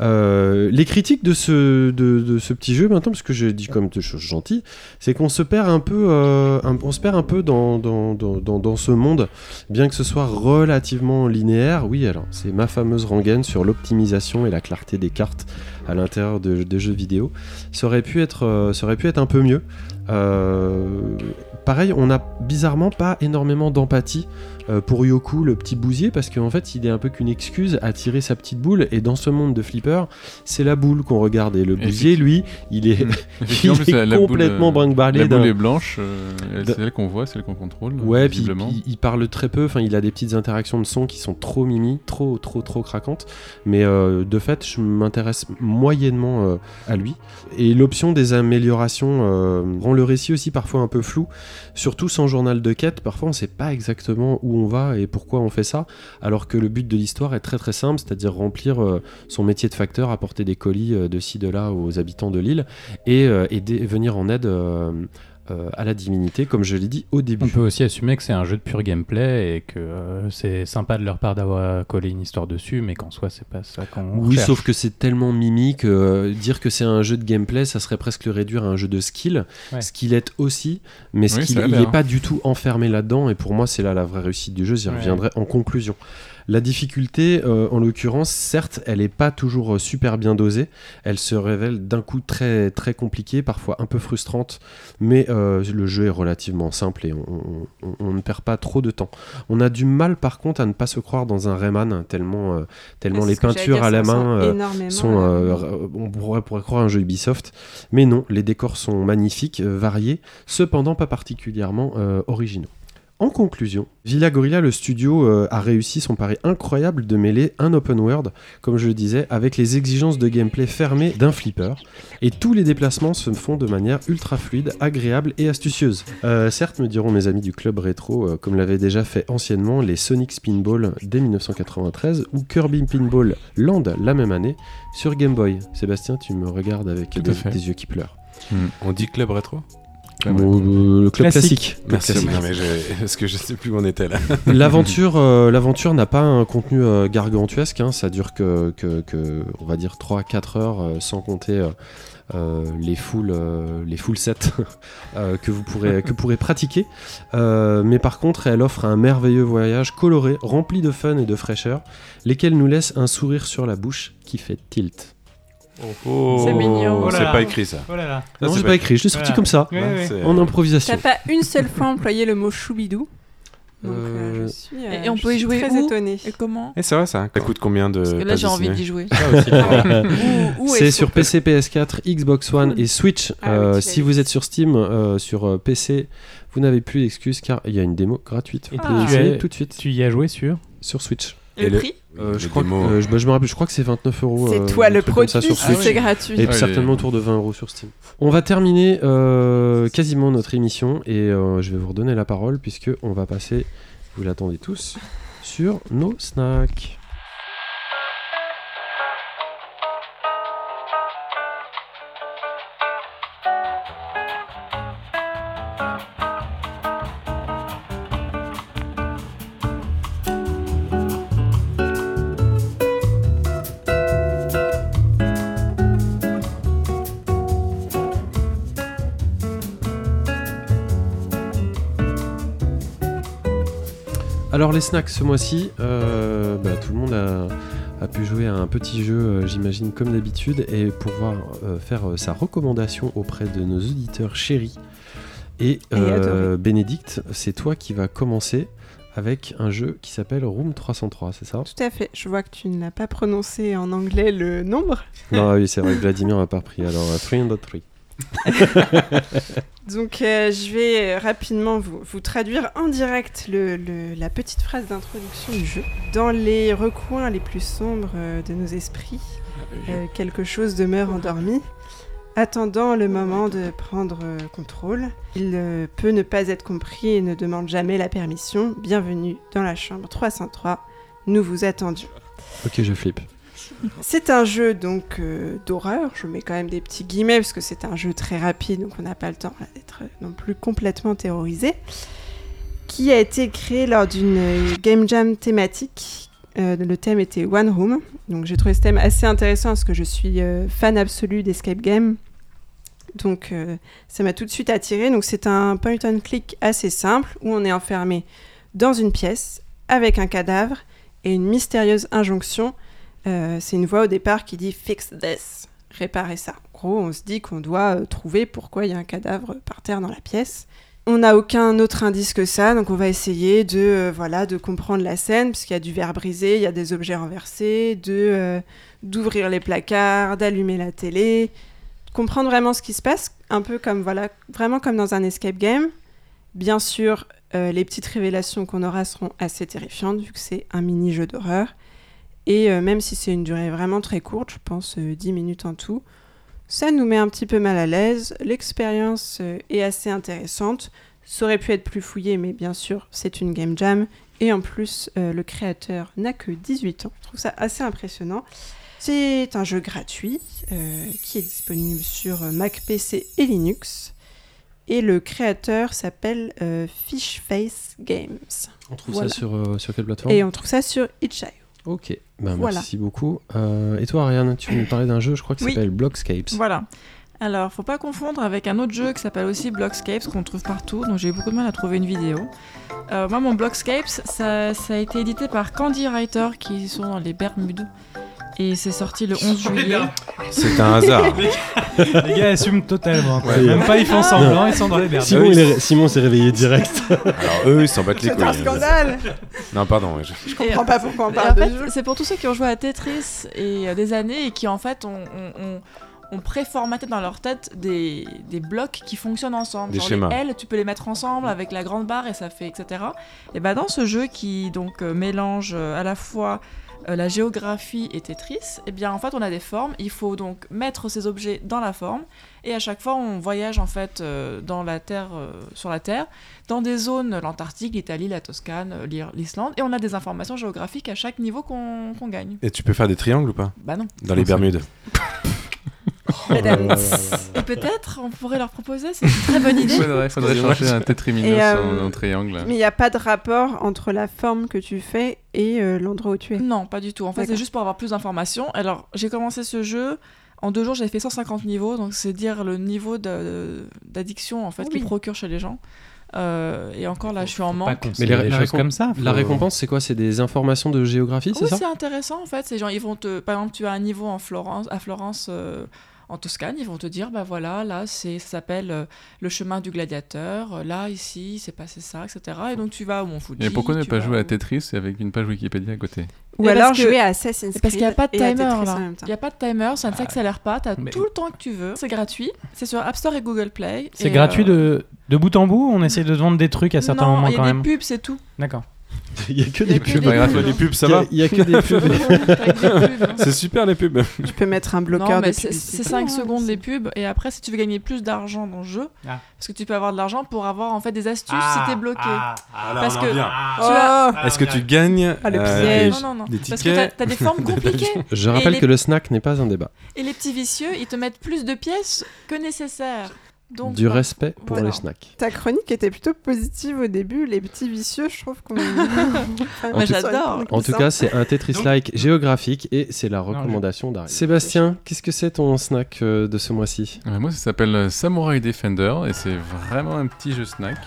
Euh, les critiques de ce, de, de ce petit jeu maintenant, parce que j'ai dit comme des choses gentilles, c'est qu'on se perd un peu, euh, un- on se perd un peu dans, dans, dans, dans, dans ce monde, bien que ce soit relativement linéaire. Oui, alors c'est ma fameuse rengaine sur l'optimisation et la clarté des cartes à l'intérieur de, de jeux vidéo. Ça aurait pu être, euh, ça aurait pu être un peu mieux. Euh, pareil, on n'a bizarrement pas énormément d'empathie euh, pour Yoku, le petit bousier, parce qu'en fait, il est un peu qu'une excuse à tirer sa petite boule. Et dans ce monde de flipper, c'est la boule qu'on regarde. Et le bousier, lui, il est, il Effectivement, en plus, est la- la boule, complètement euh, brinque-ballé. La boule est blanche, euh, c'est elle qu'on voit, c'est elle qu'on contrôle. Ouais, puis, il parle très peu. Enfin, il a des petites interactions de son qui sont trop mimi, trop, trop, trop craquantes. Mais euh, de fait, je m'intéresse moyennement euh, à lui. Et l'option des améliorations euh, rend le récit aussi parfois un peu flou. Surtout sans journal de quête, parfois on sait pas exactement où on va et pourquoi on fait ça. Alors que le but de l'histoire est très très simple, c'est-à-dire remplir euh, son métier de facteur, apporter des colis euh, de ci de là aux habitants de l'île et euh, venir en aide. Euh, à la divinité, comme je l'ai dit au début. On peut aussi assumer que c'est un jeu de pur gameplay et que euh, c'est sympa de leur part d'avoir collé une histoire dessus, mais qu'en soi, c'est pas ça qu'on. Oui, sauf que c'est tellement mimi que euh, dire que c'est un jeu de gameplay, ça serait presque le réduire à un jeu de skill. Ouais. Ce qu'il est aussi, mais ce Oui, a il n'est pas du tout enfermé là-dedans. Et pour moi, c'est là la vraie réussite du jeu. J'y Ouais. reviendrai en conclusion. La difficulté, euh, en l'occurrence, certes, elle n'est pas toujours euh, super bien dosée. Elle se révèle d'un coup très très compliquée, parfois un peu frustrante, mais euh, le jeu est relativement simple et on, on- on- on ne perd pas trop de temps. On a du mal, par contre, à ne pas se croire dans un Rayman tellement euh, tellement Ouais, les peintures dire, à la main sont, on pourrait, pourrait croire un jeu Ubisoft, mais non, les décors sont magnifiques, variés, cependant pas particulièrement originaux. En conclusion, Villa Gorilla, le studio, euh, a réussi son pari incroyable de mêler un open world, comme je le disais, avec les exigences de gameplay fermées d'un flipper. Et tous les déplacements se font de manière ultra fluide, agréable et astucieuse. Euh, certes, me diront mes amis du club rétro, euh, comme l'avaient déjà fait anciennement les Sonic Spinball dès 1993 ou Kirby Pinball Land la même année sur Game Boy. Sébastien, tu me regardes avec des, yeux qui pleurent. On dit club rétro? Bon, euh, le club classique. Merci. classique. Non, mais j'ai- parce que je sais plus où on était là. L'aventure, euh, l'aventure n'a pas un contenu euh, gargantuesque. hein. Ça dure que, que, que, on va dire 3-4 heures, euh, sans compter les full, euh, les full sets euh, que vous pourrez, que pourrez pratiquer. Euh, mais par contre, elle offre un merveilleux voyage coloré, rempli de fun et de fraîcheur, lesquels nous laissent un sourire sur la bouche qui fait tilt. Oh, C'est mignon. C'est Oh pas écrit ça. Oh là là. Ça, non, c'est pas écrit, je l'ai sorti Voilà. comme ça, Ouais, ouais. c'est- en improvisation. T'as pas une seule fois employé le mot choubidou Donc euh, Euh, je suis, euh, Et on je peut y suis jouer très où étonnée. Et comment Eh, c'est vrai ça. Ça coûte combien de. Parce que là, j'ai envie d'y jouer. Où C'est sur PC, PS4, Xbox One et Switch. Ah Euh, si vous êtes sur Steam, euh, sur PC, vous n'avez plus d'excuses car il y a une démo gratuite. Vous Et pouvez as- tout de suite Tu y as joué sur sur Switch. Et Et le- prix Euh, je crois que, euh, je, bah, je me rappelle, je crois que c'est 29 euros. C'est euh, toi le produit c'est gratuit. Et Ah, certainement autour de 20 euros sur Steam. On va terminer euh, quasiment notre émission et euh, je vais vous redonner la parole puisque on va passer, vous l'attendez tous, sur nos snacks. Alors les snacks ce mois-ci, euh, bah, tout le monde a, a pu jouer à un petit jeu, euh, j'imagine comme d'habitude, et pouvoir euh, faire sa recommandation auprès de nos auditeurs chéris. Et, euh. Bénédicte, c'est toi qui vas commencer avec un jeu qui s'appelle Room 303, c'est ça? Tout à fait. Je vois que tu n'as pas prononcé en anglais le nombre. Non, oui, c'est vrai, Vladimir n'a pas repris. Alors, euh, 303. Donc euh, je vais rapidement vous, vous traduire en direct le- le- la petite phrase d'introduction du jeu. Dans les recoins les plus sombres euh, de nos esprits, euh, quelque chose demeure endormi, attendant le moment de prendre contrôle. Il euh, peut ne pas être compris et ne demande jamais la permission. Bienvenue dans la chambre 303. Nous vous attendions. Ok, je flippe. C'est un jeu donc euh, d'horreur, je mets quand même des petits guillemets parce que c'est un jeu très rapide donc on n'a pas le temps d'être euh, non plus complètement terrorisé, qui a été créé lors d'une euh, game jam thématique. Le thème était One Room, donc j'ai trouvé ce thème assez intéressant parce que je suis fan absolu d'escape game. Donc ça m'a tout de suite attiré. Donc c'est un point and click assez simple où on est enfermé dans une pièce avec un cadavre et une mystérieuse injonction euh, c'est une voix au départ qui dit Fix this, réparer ça. En gros, on se dit qu'on doit euh, trouver pourquoi il y a un cadavre par terre dans la pièce. On n'a aucun autre indice que ça, donc on va essayer de, euh, voilà, de comprendre la scène, parce qu'il y a du verre brisé, il y a des objets renversés, de, d'ouvrir les placards, d'allumer la télé, comprendre vraiment ce qui se passe, un peu comme, voilà, vraiment comme dans un escape game. Bien sûr, les petites révélations qu'on aura seront assez terrifiantes, vu que c'est un mini-jeu d'horreur. Et euh, même si c'est une durée vraiment très courte, je pense euh, 10 minutes en tout, ça nous met un petit peu mal à l'aise. L'expérience euh, est assez intéressante. Ça aurait pu être plus fouillé, mais bien sûr, c'est une game jam. Et en plus, euh, le créateur n'a que 18 ans. Je trouve ça assez impressionnant. C'est un jeu gratuit qui est disponible sur Mac, PC et Linux. Et le créateur s'appelle Fishface Games. On trouve Voilà. ça sur, sur quelle plateforme? Et on trouve ça sur itch.io. Ok, ben, Voilà. merci beaucoup. Euh, et toi, Ariane, tu nous parler d'un jeu, je crois, qui Oui. s'appelle Blockscapes. Voilà. Alors, faut pas confondre avec un autre jeu qui s'appelle aussi Blockscapes, qu'on trouve partout, donc j'ai eu beaucoup de mal à trouver une vidéo. Euh, moi, mon Blockscapes, ça, ça a été édité par Candy Writer, qui sont dans les Bermudes. Et c'est sorti le 11 juillet. C'est un hasard. Les gars assument totalement. quoi. Ouais. Même pas ils font Ah. semblant, ils sont dans les berges. Simon, est- Simon s'est réveillé direct. Alors eux, ils s'en battent les C'est couilles. un scandale Non, pardon. je- Je comprends pas pourquoi on parle en de fait, jeu. c'est pour tous ceux qui ont joué à Tetris et euh, des années et qui en fait ont, préformaté dans leur tête des, des blocs qui fonctionnent ensemble. Des Genre schémas. les L, tu peux les mettre ensemble avec la grande barre et ça fait etc. Et bah dans ce jeu qui donc euh, mélange euh, à la fois euh, la géographie et Tetris, et bien en fait on a des formes. Il faut donc mettre ces objets dans la forme et à chaque fois on voyage en fait euh, dans la terre, euh, sur la terre, dans des zones l'Antarctique, l'Italie, la Toscane, l'Islande et on a des informations géographiques à chaque niveau qu'on qu'on gagne. Et tu peux faire des triangles ou pas? Bah non. Dans les Bermudes. Et peut-être on pourrait leur proposer, c'est une très bonne idée. Faudrait, faudrait changer un Tetriminos Et, euh, en, en triangle. Mais il n'y a pas de rapport entre la forme que tu fais et euh, l'endroit où tu es. Non, pas du tout. En fait, c'est juste pour avoir plus d'informations. Alors, j'ai commencé ce jeu. En deux jours, j'ai fait 150 niveaux, donc c'est dire le niveau d'addiction en fait Ah qui oui. procure chez les gens. Euh, et encore là, je suis en manque. Mais les- choses comme ça. La récompense, c'est quoi? C'est des informations de géographie, c'est Oui, ça? c'est intéressant en fait. Ces gens, ils vont te, par exemple, tu as un niveau en Florence, à Florence, euh, en Toscane, ils vont te dire, bah voilà, là, c'est, ça s'appelle euh, le chemin du gladiateur. Euh, Là, ici, c'est passé ça, etc. Et donc tu vas au Mont Fuji. Et pourquoi ne pas jouer à Tetris avec une page Wikipédia à côté? Ou Mais alors que- jouer à Assassin's C'est Creed. parce qu'il n'y a pas de timer là. Il n'y a pas de timer, ça ne s'accélère pas. Tu as Mais- tout le temps que tu veux. C'est gratuit. C'est sur App Store et Google Play. C'est gratuit euh, de, de bout en bout On essaie de vendre des trucs à certains non, moments il y a quand des même? pubs, c'est tout. D'accord. Il y a que Il y a des que pubs. pubs. les pubs, ça Il y a- va Il y a que des pubs. Hein. C'est super les pubs. Tu peux mettre un Non, bloqueur c'est publicité. c'est 5 Ah, secondes les pubs. Et après, si tu veux gagner plus d'argent dans le jeu, Ah. parce que tu peux avoir de l'argent pour avoir en fait des astuces si t'es bloqué. Parce que tu Oh Est-ce que tu gagnes Ah, euh, des- Non, non, non. des Parce que tickets t'as as des formes compliquées. Je rappelle les- que le snack n'est pas un débat. Et les petits vicieux, ils te mettent plus de pièces que nécessaire. Donc, du bah, respect pour voilà. les snacks. Ta chronique était plutôt positive au début. Les petits vicieux, je trouve qu'on. En Mais tout- j'adore. En tout cas, c'est un Tetris-like géographique et c'est la recommandation d'Ariane. Sébastien, qu'est-ce que c'est ton snack euh, de ce mois-ci? Euh, Moi, ça s'appelle euh, Samurai Defender et c'est vraiment un petit jeu snack.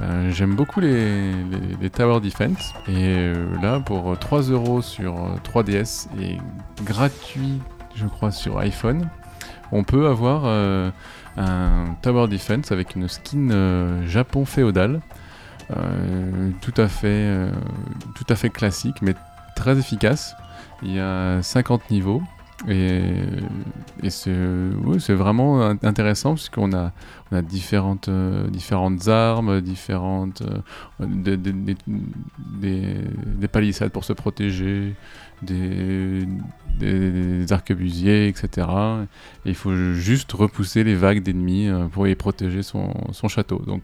Euh, J'aime beaucoup les, les- les Tower Defense. Et euh, là, pour 3 euros sur euh, 3DS et gratuit, je crois, sur iPhone, on peut avoir euh, un Tower Defense avec une skin euh, Japon féodal. Euh, tout, à fait, euh, tout à fait classique, mais très efficace. Il y a 50 niveaux. Et, et c'est vraiment in- intéressant parce qu'on a, euh, différentes armes, différentes, euh, des, des, des, des- des palissades pour se protéger, des, arquebusiers, etc. Et il faut juste repousser les vagues d'ennemis euh, pour y protéger son, son château. Donc,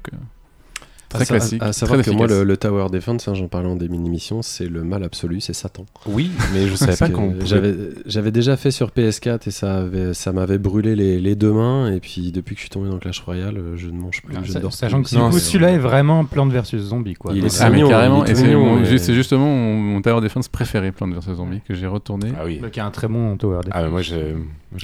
très À classique. À, savoir très que moi, le, le Tower Defense, hein, j'en parlais en des mini-missions, c'est le mal absolu, c'est Satan. Oui, mais je savais pas qu'on pouvait- J'avais déjà fait sur PS4 et ça avait- ça m'avait brûlé les, les deux mains. Et puis depuis que je suis tombé dans Clash Royale, euh, je ne mange plus, Ah, je dors Sachant que celui-là est vraiment Plante versus Zombie. Quoi. Il est Ah, mais mignon, carrément, il est et tout c'est justement mon, mon Tower Defense préféré, Plante vs Zombie, que j'ai retourné. Ah oui. Y a un très bon Tower Defense. Ah, mais moi, j'ai-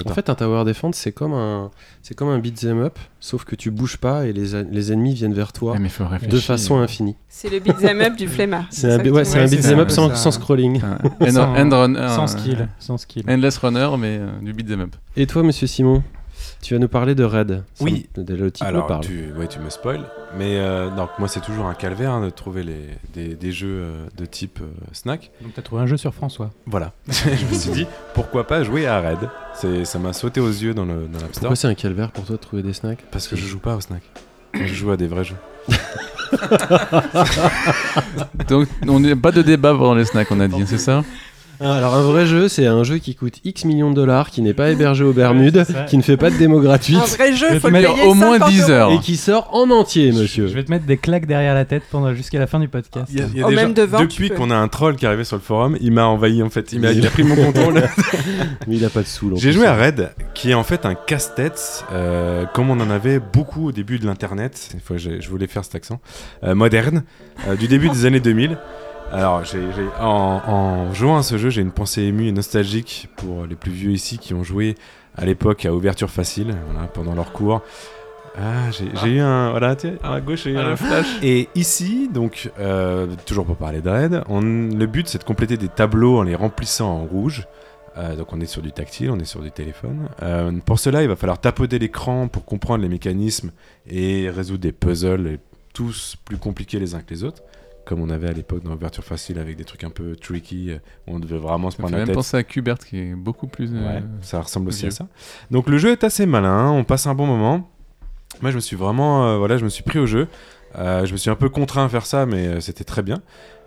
En fait, un Tower Defense, c'est comme un, c'est comme un beat'em up, sauf que tu bouges pas et les, les ennemis viennent vers toi mais faut de façon infinie. C'est le beat'em up du flemmard. C'est un, ouais, c'est un beat'em up sans, scrolling. Un end, Sans- sans skill, sans skill. Endless Runner, mais euh, du beat'em up. Et toi, monsieur Simon, tu vas nous parler de Red. Ça Oui. Le titre Alors, parle. tu, ouais, tu me spoil. Mais euh, donc, moi, c'est toujours un calvaire hein, de trouver les, des, des jeux euh, de type euh, snack. Donc, t'as trouvé un jeu sur François. Voilà. je me suis dit, pourquoi pas jouer à Red? C'est- Ça m'a sauté aux yeux dans le dans l'App Store. Pourquoi c'est un calvaire pour toi de trouver des snacks? Parce que je joue pas au snack. Moi, je joue à des vrais jeux. Donc, on n'est pas de débat pendant les snacks, on a dit, c'est ça? Alors un vrai jeu, c'est un jeu qui coûte X millions de dollars, qui n'est pas hébergé aux Bermudes, qui ne fait pas de démo gratuite Un vrai jeu, Je vais faut le mettre payer au moins 50 10 euros. heures. et qui sort en entier, monsieur. Je vais te mettre des claques derrière la tête pendant jusqu'à la fin du podcast. Il y a, il y a Oh, des même gens- devant, tu depuis qu'on a un troll qui est arrivé sur le forum, il m'a envahi en fait. Il m'a il a pris mon contrôle. Mais il a pas de sous. J'ai joué à Red, qui est en fait un casse-tête, euh, comme on en avait beaucoup au début de l'internet. Une fois, j'ai- je voulais faire cet accent euh, moderne, euh, du début des années 2000. Alors, en, en jouant à ce jeu, j'ai une pensée émue et nostalgique pour les plus vieux ici qui ont joué à l'époque à ouverture facile, voilà, pendant leur cours. Ah, j'ai, j'ai eu un. Voilà, tiens, à gauche, j'ai eu un flash. Et ici, donc, euh, toujours pour parler de Red, on- le but c'est de compléter des tableaux en les remplissant en rouge. Euh, donc on est sur du tactile, on est sur du téléphone. Euh, pour cela, il va falloir tapoter l'écran pour comprendre les mécanismes et résoudre des puzzles, et tous plus compliqués les uns que les autres, comme on avait à l'époque dans l'ouverture facile avec des trucs un peu tricky, euh, où on devait vraiment se Ça prendre fait la même tête. penser à Qbert qui est beaucoup plus. euh, Ouais, ça ressemble aussi vieux. à ça. Donc le jeu est assez malin, on passe un bon moment. Moi je me suis vraiment, euh, voilà, je me suis pris au jeu. Euh, je me suis un peu contraint à faire ça, mais euh, c'était très bien.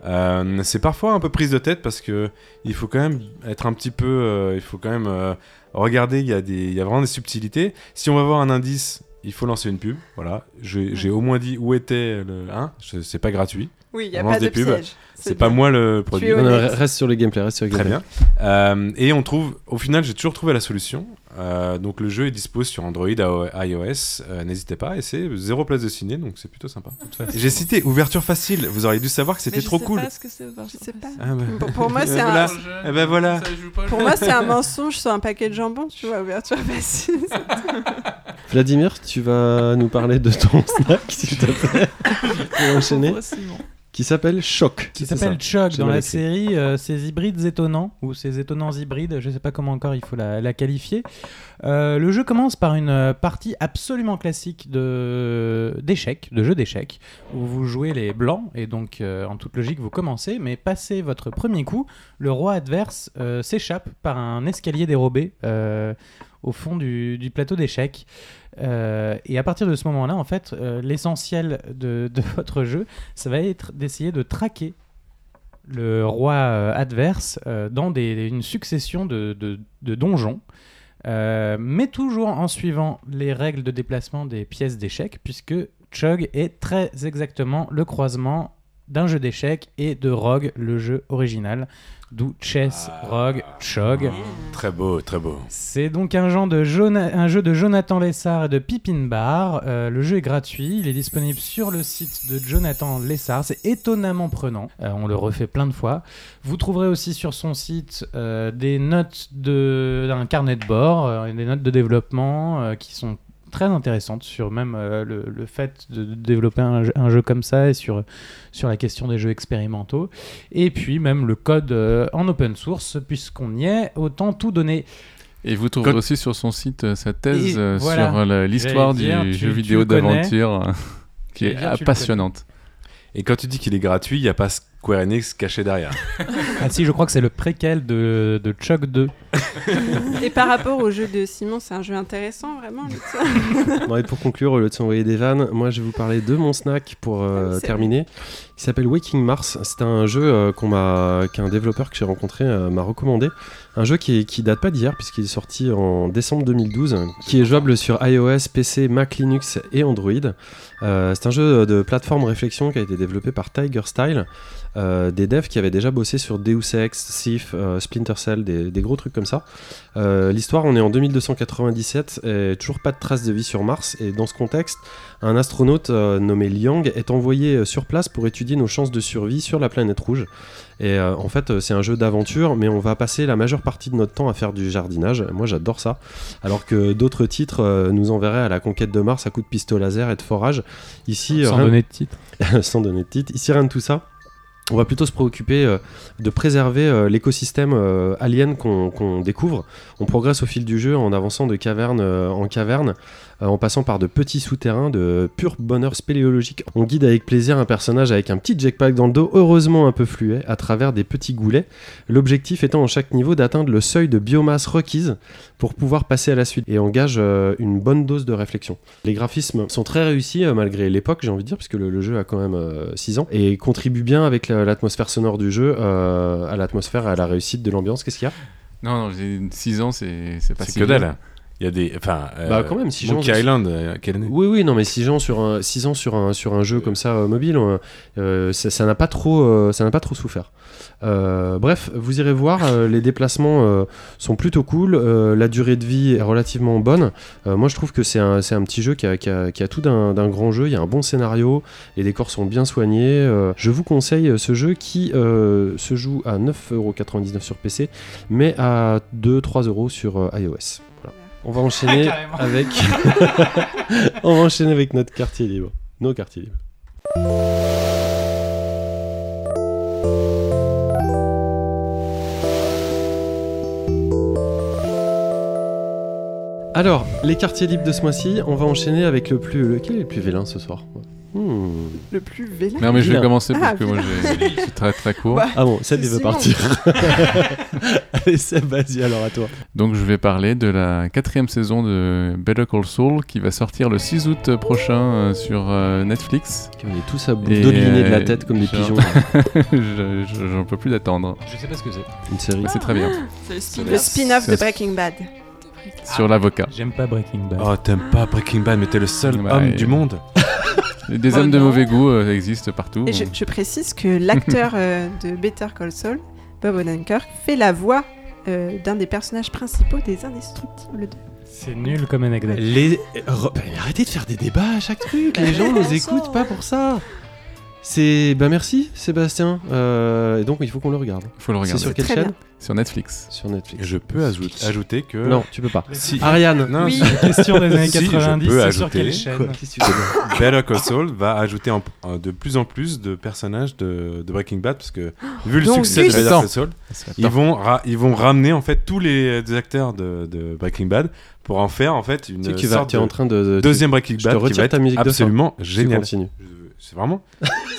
Euh, c'est parfois un peu prise de tête parce que il faut quand même être un petit peu, euh, il faut quand même euh, regarder. Il y a des, il y a vraiment des subtilités. Si on va voir un indice, il faut lancer une pub. Voilà, j'ai au moins dit où était le, hein, je- c'est pas gratuit. Oui, il n'y a On pas de piège. C'est pas moi le produit. Non, non, reste sur le gameplay, reste sur le Très gameplay. bien. Euh, et on trouve, au final, j'ai toujours trouvé la solution. Euh, donc le jeu est dispo sur Android, à iOS. Euh, N'hésitez pas. Et c'est zéro place de ciné, donc c'est plutôt sympa. J'ai cité ouverture facile. Vous auriez dû savoir que c'était trop sais cool. pas ce que c'est, Je sais pas. Ah bah. Pour- Pour moi, c'est un, voilà. Eh ben voilà. pour moi, c'est un mensonge sur un paquet de jambon, tu vois, ouverture facile. Vladimir, tu vas nous parler de ton snack, s'il te plaît, pour enchaîner? Qui s'appelle Choc. Qui s'appelle J'ai dans la série euh, Ces hybrides étonnants ou ces étonnants hybrides, je sais pas comment encore il faut la, la qualifier. Euh, le jeu commence par une euh, partie absolument classique de d'échecs, de jeu d'échecs, où vous jouez les blancs et donc euh, en toute logique vous commencez, mais passé votre premier coup, le roi adverse s'échappe par un escalier dérobé au fond du, du plateau d'échecs. Euh, et à partir de ce moment-là, en fait, euh, l'essentiel de, votre jeu, ça va être d'essayer de traquer le roi euh, adverse dans une succession de, donjons, mais toujours en suivant les règles de déplacement des pièces d'échecs, puisque Chug est très exactement le croisement d'un jeu d'échecs et de Rogue, le jeu original, d'où Chess, Rogue, Chug. Très beau, très beau. C'est donc un, genre de Jona- un jeu de Jonathan Lessard et de Pippin Bar. Euh, le jeu est gratuit, il est disponible sur le site de Jonathan Lessard. C'est étonnamment prenant, Euh, on le refait plein de fois. Vous trouverez aussi sur son site euh, des notes de- d'un carnet de bord, des notes de développement qui sont très intéressantes sur même euh, le, le fait de, de développer un jeu, un jeu comme ça et sur, sur la question des jeux expérimentaux. Et puis même le code euh, en open source, puisqu'on y est, autant tout donner. Et vous trouverez Quand- aussi sur son site euh, sa thèse Et euh, voilà. sur euh, l'histoire du tu- jeu tu vidéo d'aventure qui est passionnante. Et quand tu dis qu'il est gratuit, il n'y a pas Square Enix caché derrière. Ah si, je crois que c'est le préquel de, de Chuck 2. Et par rapport au jeu de Simon, c'est un jeu intéressant, vraiment. Bon, et pour conclure, au lieu de s'envoyer des vannes, moi je vais vous parler de mon snack pour euh, terminer. Il s'appelle Waking Mars. C'est un jeu euh, qu'on m'a, qu'un développeur que j'ai rencontré euh, m'a recommandé. Un jeu qui, est- qui date pas d'hier puisqu'il est sorti en décembre 2012, qui est jouable sur iOS, PC, Mac, Linux et Android. C'est un jeu de plateforme réflexion qui a été développé par Tiger Style. des devs qui avaient déjà bossé sur Deus Ex, Sif, Splinter Cell, des, des gros trucs comme ça. Euh, L'histoire, on est en 2297 et toujours pas de traces de vie sur Mars. Et dans ce contexte, un astronaute euh, nommé Liang est envoyé euh, sur place pour étudier nos chances de survie sur la planète rouge. Et euh, en fait, c'est un jeu d'aventure, mais on va passer la majeure partie de notre temps à faire du jardinage. Moi, j'adore ça. Alors que d'autres titres nous enverraient à la conquête de Mars à coups de pistolet laser et de forage. Ici, Sans rien- donner de titre. sans donner de titre. Ici, rien de tout ça. On va plutôt se préoccuper euh, de préserver euh, l'écosystème euh, alien qu'on découvre. On progresse au fil du jeu en avançant de caverne en caverne, en passant par de petits souterrains de pur bonheur spéléologique. On guide avec plaisir un personnage avec un petit jetpack dans le dos, heureusement un peu fluet, à travers des petits goulets. L'objectif étant en chaque niveau d'atteindre le seuil de biomasse requise pour pouvoir passer à la suite et engage euh, une bonne dose de réflexion. Les graphismes sont très réussis euh, malgré l'époque, j'ai envie de dire, puisque le, le jeu a quand même 6 ans et contribue bien avec la- l'atmosphère sonore du jeu euh, à l'atmosphère et à la réussite de l'ambiance. Qu'est-ce qu'il y a? Non, non, j'ai 6 ans, c'est pas C'est si que dalle. Il y a des. Enfin. euh, Bah, quand même, six gens, Monkey je- Island, euh, quelle année? Oui, oui, non, mais 6 ans sur un, six ans sur un, sur un jeu comme ça euh, mobile, euh, euh, ça n'a pas trop, euh, ça n'a pas trop souffert. Euh, bref, vous irez voir, euh, les déplacements euh, sont plutôt cool, euh, la durée de vie est relativement bonne. Euh, moi, je trouve que c'est un, un petit jeu qui a, qui a- qui a tout d'un grand jeu. Il y a un bon scénario, les décors sont bien soignés. euh, je vous conseille euh, ce jeu qui euh, se joue à 9,99€ sur PC, mais à 2-3€ sur euh, iOS. Voilà. On va enchaîner avec. On va enchaîner avec notre quartier libre. Nos quartiers libres. Alors, les quartiers libres de ce mois-ci, on va enchaîner avec le plus. Lequel est le plus vélin ce soir Hmm. Le plus vélin. Non, mais je vais commencer parce Ah, que moi, c'est très très court. Bah, Ah bon, Seb, il veut partir. Allez, Seb, vas-y alors à toi. Donc je vais parler de la quatrième saison de Better Call Saul qui va sortir le 6 août prochain euh, sur euh, Netflix. On est tous à bout Et, dodelinés de la euh, tête comme des pigeons. Je- je- J'en peux plus d'attendre. Je sais pas ce que c'est. Une série. C'est très bien. C'est le spin Le spin-off de Breaking Bad. Sur l'avocat. J'aime pas Breaking Bad. Oh, t'aimes pas Breaking Bad, mais t'es le seul Bah, homme et- du monde. Des Oh hommes de mauvais goût euh, existent partout. Et je, je précise que l'acteur euh, de Better Call Saul, Bob Odenkirk, fait la voix euh, d'un des personnages principaux des Indestructibles 2. C'est nul comme anecdote. Les... re- arrêtez de faire des débats à chaque truc. Les gens nous écoutent pas pour ça. C'est. Bah merci, Sébastien. Euh, et donc, il faut qu'on le regarde. Faut le C'est regarder. sur quelle chaîne bien. Sur Netflix. Sur Netflix. Je peux ajout- ajouter que. Non, tu peux pas. Si. Ariane. Non, Oui. La question des années Si, je 90, peux c'est sur ajouter. quelle chaîne Quoi que Better Call Saul va ajouter en- en- de plus en plus de personnages de, de Breaking Bad parce que vu le Donc, succès de. Better. Call Saul, ils vont, ra- ils vont ramener en fait tous les euh, acteurs de, de Breaking Bad pour en faire en fait une Tu sais sorte tu es en de train de. de- deuxième Breaking je te Bad qui va ta être musique de fin. absolument tu génial. continues. Je- C'est vraiment,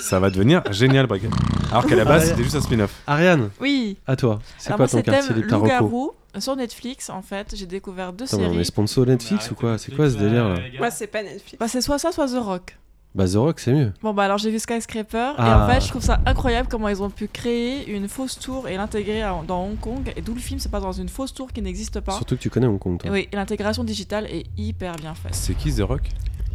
ça va devenir génial Breaking Bad. Alors qu'à la base Ah, c'était juste un spin-off. Ariane, Oui. à toi. C'est Alors quoi moi, ton quartier ta reco Loup-garou. Sur Netflix, en fait, j'ai découvert deux Attends, mais on est séries. sponsor Netflix ou quoi C'est quoi ce délire là Moi, c'est pas Netflix. Bah, c'est soit ça, soit The Rock. Bah, The Rock, c'est mieux. Bon, bah alors j'ai vu Skyscraper, et Ah. en fait, je trouve ça incroyable comment ils ont pu créer une fausse tour et l'intégrer dans Hong Kong. Et d'où le film, c'est pas dans une fausse tour qui n'existe pas. Surtout que tu connais Hong Kong, toi. Oui, et l'intégration digitale est hyper bien faite. C'est qui The Rock?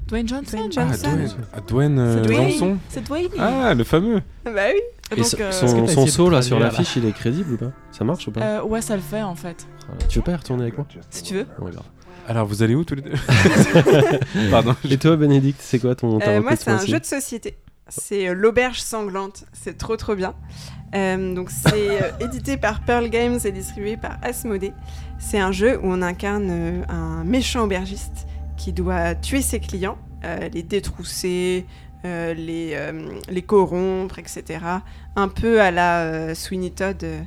Dwayne Johnson. Dwayne Ah, Johnson. Dwayne, ah, Dwayne euh, C'est Dwayne. Johnson. C'est Dwayne. Ah, le fameux. Bah oui. Et donc, son- euh, son, saut là sur l'affiche, il est crédible ou pas? Ça marche ou pas? Euh, ouais, ça le fait en fait. Voilà. Tu veux pas y retourner avec moi? Si tu veux. Regarde. Alors vous allez où tous les deux? Pardon. Et toi, Bénédicte, c'est quoi ton Euh, moi, c'est un jeu de société. C'est euh, l'auberge sanglante. C'est trop trop bien. Euh, donc c'est euh, édité par Pearl Games et distribué par Asmodée. C'est un jeu où on incarne euh, un méchant aubergiste qui doit tuer ses clients, euh, les détrousser, euh, les, euh, les corrompre, etc. Un peu à la euh, Sweeney Todd, euh,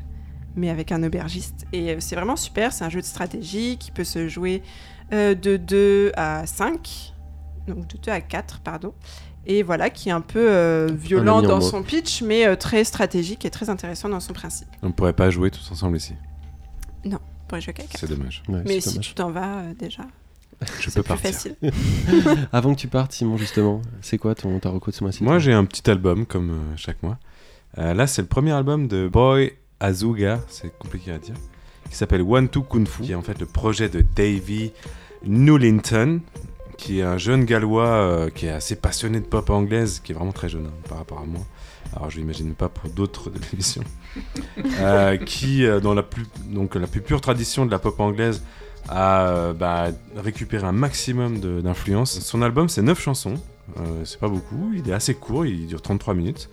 mais avec un aubergiste. Et euh, c'est vraiment super. C'est un jeu de stratégie qui peut se jouer euh, de 2 à 5, donc de 2 à 4, pardon. Et voilà, qui est un peu euh, violent dans son pitch, mais euh, très stratégique et très intéressant dans son principe. On pourrait pas jouer tous ensemble ici. Non, pour jouer quelqu'un. C'est dommage. Ouais, Mais si dommage. tu t'en vas euh, déjà, Je peux partir. facile. Avant que tu partes, Simon, justement, c'est quoi ton ta reco de ce mois-ci Moi, j'ai un petit album comme euh, chaque mois. Euh, là, c'est le premier album de Boy Azuga, c'est compliqué à dire, qui s'appelle One Two Kung Fu, qui est en fait le projet de Davy Newlinton, qui est un jeune gallois euh, qui est assez passionné de pop anglaise, qui est vraiment très jeune hein, par rapport à moi. Alors, je l'imagine pas pour d'autres de l'émission. Euh, qui, euh, dans la plus, donc, la plus pure tradition de la pop anglaise, a euh, bah, récupéré un maximum d'influence. Son album, c'est 9 chansons. Euh, c'est pas beaucoup, il est assez court, il dure 33 minutes.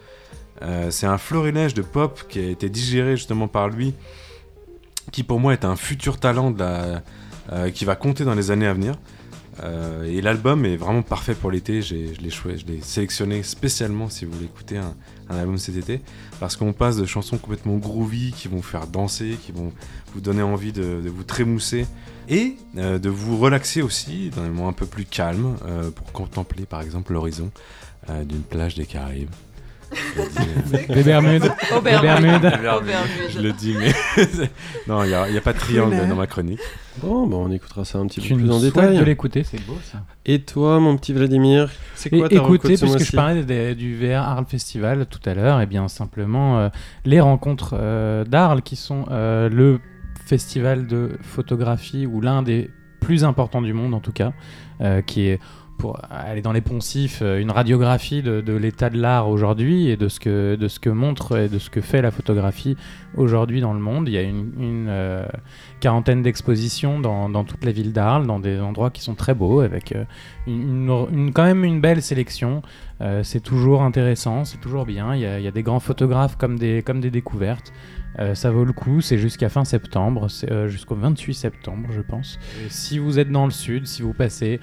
Euh, c'est un florilège de pop qui a été digéré justement par lui, qui pour moi est un futur talent qui va compter dans les années à venir. Euh, et l'album est vraiment parfait pour l'été, je l'ai sélectionné spécialement si vous voulez écouter un, album cet été, parce qu'on passe de chansons complètement groovy, qui vont vous faire danser, qui vont vous donner envie de, de vous trémousser, et euh, de vous relaxer aussi dans des moments un peu plus calmes, euh, pour contempler par exemple l'horizon euh, d'une plage des Caraïbes. Des Bermudes. Bermudes. Je le dis, mais non, il n'y a, il y a pas de triangle dans ma chronique. Bon, bah, on écoutera ça un petit Tu peu plus en détail. de l'écouter, c'est beau ça. Et toi, mon petit Vladimir, c'est quoi ta écoutez, puisque je parlais des- du VR Arles Festival tout à l'heure, et bien simplement euh, les rencontres euh, d'Arles qui sont euh, le festival de photographie ou l'un des plus importants du monde en tout cas, euh, qui est pour aller dans les poncifs, euh, une radiographie de, l'état de l'art aujourd'hui et de ce, que, de ce que montre et de ce que fait la photographie aujourd'hui dans le monde. Il y a une, euh, quarantaine d'expositions dans, dans toute la ville d'Arles, dans des endroits qui sont très beaux, avec euh, une, quand même une belle sélection. C'est toujours intéressant, c'est toujours bien. Il y, a, des grands photographes comme des, comme des découvertes. Ça vaut le coup, c'est jusqu'à fin septembre, c'est jusqu'au 28 septembre, je pense. Si vous êtes dans le sud, si vous passez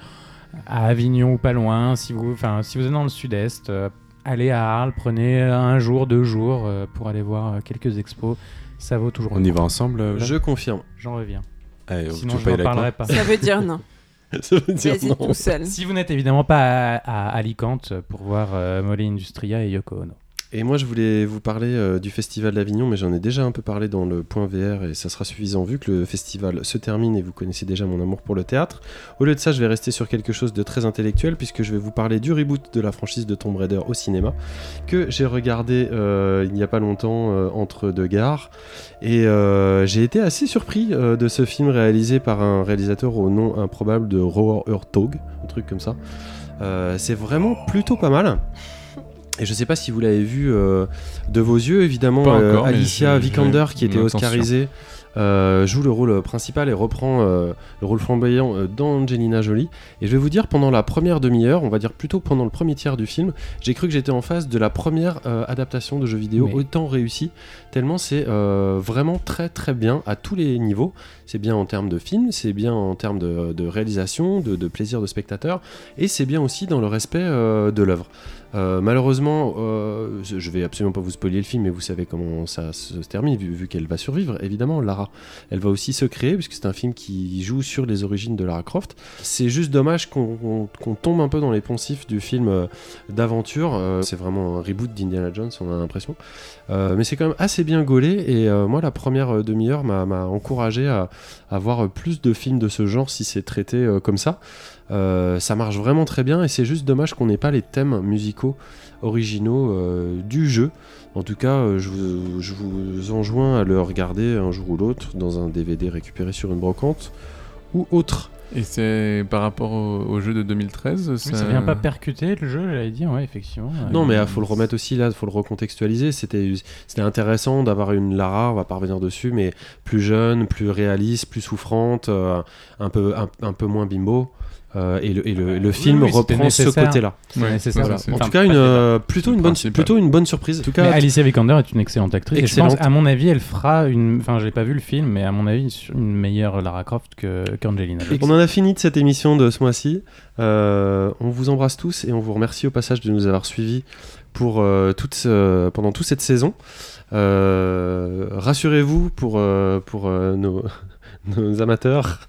à Avignon ou pas loin, si vous, enfin, si vous êtes dans le sud-est, euh, allez à Arles, prenez un jour, deux jours euh, pour aller voir euh, quelques expos. Ça vaut toujours On y va ensemble euh, Je confirme. J'en reviens. Allez, Sinon, tu je aller parlerai pas. Ça veut dire non. Ça veut dire Vas-y non. tout seul. Si vous n'êtes évidemment pas à, à Alicante pour voir euh, Molly Industria et Yoko Ono. Et moi, je voulais vous parler euh, du Festival d'Avignon, mais j'en ai déjà un peu parlé dans le point VR et ça sera suffisant vu que le festival se termine et vous connaissez déjà mon amour pour le théâtre. Au lieu de ça, je vais rester sur quelque chose de très intellectuel puisque je vais vous parler du reboot de la franchise de Tomb Raider au cinéma que j'ai regardé euh, il n'y a pas longtemps euh, entre deux gares et j'ai été assez surpris de ce film réalisé par un réalisateur au nom improbable de Roar Urtog, un truc comme ça. C'est vraiment plutôt pas mal. Et je sais pas si vous l'avez vu euh, de vos yeux, évidemment, euh, encore, Alicia Vikander, qui était oscarisée, euh, joue le rôle principal et reprend le rôle flamboyant euh, dans Angelina Jolie. Et je vais vous dire, pendant la première demi-heure, on va dire plutôt pendant le premier tiers du film, j'ai cru que j'étais en face de la première adaptation de jeu vidéo autant réussie, tellement c'est vraiment très très bien à tous les niveaux. C'est bien en termes de film, c'est bien en termes de, de réalisation, de, de plaisir de spectateur, et c'est bien aussi dans le respect euh, de l'œuvre. Euh, malheureusement, euh, je vais absolument pas vous spoiler le film, mais vous savez comment ça se termine, vu, qu'elle va survivre, évidemment, Lara. Elle va aussi se créer, puisque c'est un film qui joue sur les origines de Lara Croft. C'est juste dommage qu'on tombe un peu dans les poncifs du film euh, d'aventure. Euh, c'est vraiment un reboot d'Indiana Jones, on a l'impression. Mais c'est quand même assez bien gaulé, et moi, la première demi-heure m'a encouragé à, à voir plus de films de ce genre si c'est traité comme ça. Euh, ça marche vraiment très bien et c'est juste dommage qu'on n'ait pas les thèmes musicaux originaux euh, du jeu. En tout cas, euh, je, vous, je vous enjoins à le regarder un jour ou l'autre dans un DVD récupéré sur une brocante ou autre. Et c'est par rapport au, au jeu de 2013 Oui, ça vient pas percuter le jeu, j'allais dire, ouais, effectivement. Non, mais il faut le remettre aussi là, il faut le recontextualiser. C'était intéressant d'avoir une Lara, on va pas revenir dessus, mais plus jeune, plus réaliste, plus souffrante, euh, un, peu, un, un peu moins bimbo. Euh, et le, et le, le Oui, film oui, reprend ce côté-là. Voilà. En tout cas, une, euh, plutôt, une bonne, principal. plutôt une bonne surprise. En tout Mais Alicia Vikander est une excellente actrice. Et je pense, à mon avis, elle fera une. Enfin, j'ai pas vu le film, mais à mon avis, une meilleure Lara Croft que qu'Angelina. Jolie. On en a fini de cette émission de ce mois-ci. Euh, on vous embrasse tous et on vous remercie au passage de nous avoir suivis pour, euh, toute pendant toute cette saison. Euh, Rassurez-vous pour, euh, pour euh, nos, nos amateurs,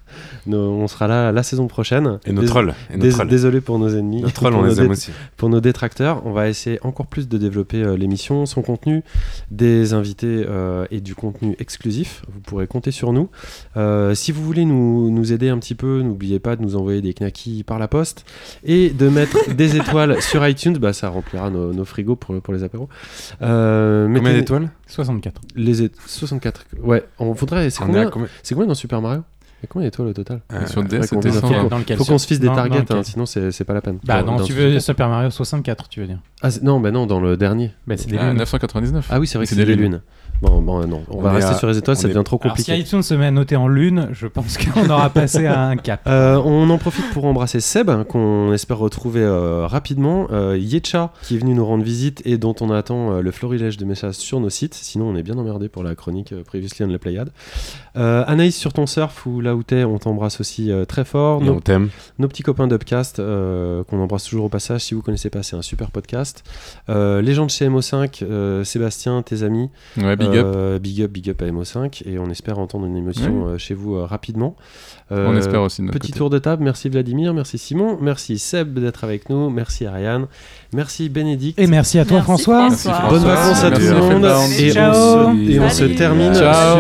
nos- on sera là la saison prochaine. Et nos Dés- trolls, et nos dés- trolls. Désolé pour nos ennemis. Nos trolls, on nos les aime aussi. Pour nos détracteurs, on va essayer encore plus de développer euh, l'émission, son contenu, des invités euh, et du contenu exclusif. Vous pourrez compter sur nous. Euh, si vous voulez nous, nous aider un petit peu, n'oubliez pas de nous envoyer des knackis par la poste et de mettre des étoiles sur iTunes. Bah, ça remplira nos, nos frigos pour, pour les apéros. Euh, Combien d'étoiles? 64. Les é- 64. Ouais, on voudrait. C'est combien, combien? c'est combien dans Super Mario? Il y a combien d'étoiles au total Euh, Sur DS, c'était faut 100. qu'on- Dans lequel Faut qu'on se fixe des dans targets, hein, sinon c'est c'est pas la peine. Bah non, dans tu veux Super Mario 64, tu veux dire. Ah, non, bah non, dans le dernier. Bah, c'est des Ah, lunes. 999. Ah oui, c'est vrai que C'est c'est des des lunes. lunes. Bon, bon, non, on, On va est rester à- sur les étoiles, on ça est- devient trop Alors, si compliqué. iTunes se met à noter en lune, je pense qu'on aura passé à un cap. Euh, on en profite pour embrasser Seb, qu'on espère retrouver euh, rapidement. Euh, Yetcha, qui est venu nous rendre visite et dont on attend euh, le florilège de messages sur nos sites. Sinon, on est bien emmerdé pour la chronique euh, Previously on the Playad. Euh, Anaïs, sur ton surf ou là où t'es, on t'embrasse aussi euh, très fort. Et Nos, on t'aime. nos petits copains d'Upcast, euh, qu'on embrasse toujours au passage. Si vous connaissez pas, c'est un super podcast. Euh, les gens de chez MO5, euh, Sébastien, tes amis. Ouais, big up. Euh, big up, big up à MO5 et on espère entendre une émotion euh, chez vous euh, rapidement. Euh, On espère aussi de notre Petit côté. tour de table, merci Vladimir, merci Simon, merci Seb d'être avec nous, merci Ariane, merci Bénédicte. Et merci à toi, Merci, François. François. Bonnes vacances à tout le monde et, on Ciao. se, et on se termine Ciao.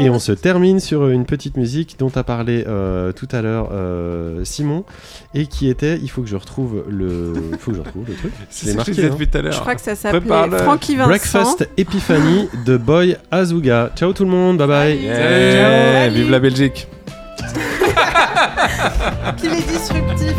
Et on se termine sur une petite musique dont a parlé euh, tout à l'heure euh, Simon et qui était il faut que je retrouve le il faut que je retrouve le truc C'est que marqué, disais hein. depuis tout à Je crois que ça s'appelait. Frankie Vincent. Breakfast Epiphany de Boy Azuga ciao tout le monde bye bye Yeah, Vive la Belgique. Qu'il est disruptif.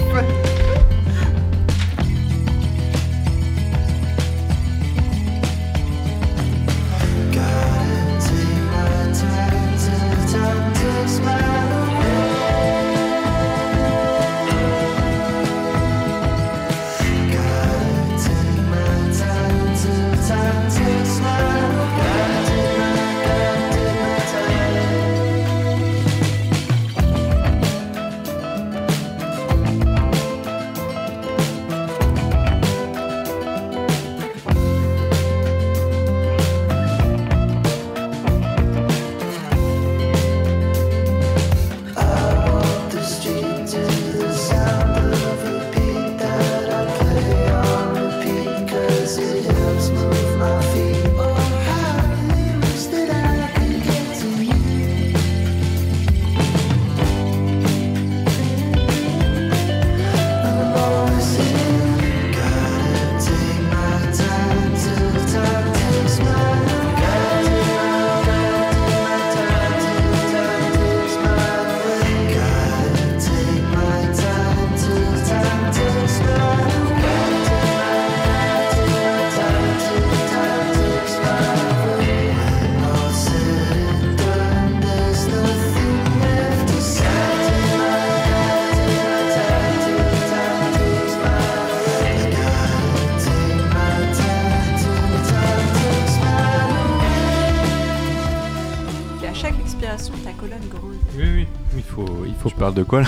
De quoi là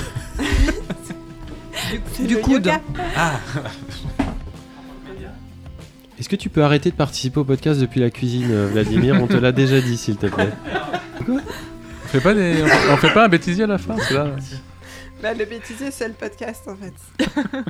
C'est Du le coude. yoga. Est-ce que tu peux arrêter de participer au podcast depuis la cuisine, euh, Vladimir? On te l'a déjà dit, s'il te plaît. On fait pas des... on fait pas un bêtisier à la fin, c'est là. Bah, le bêtisier, c'est le podcast en fait.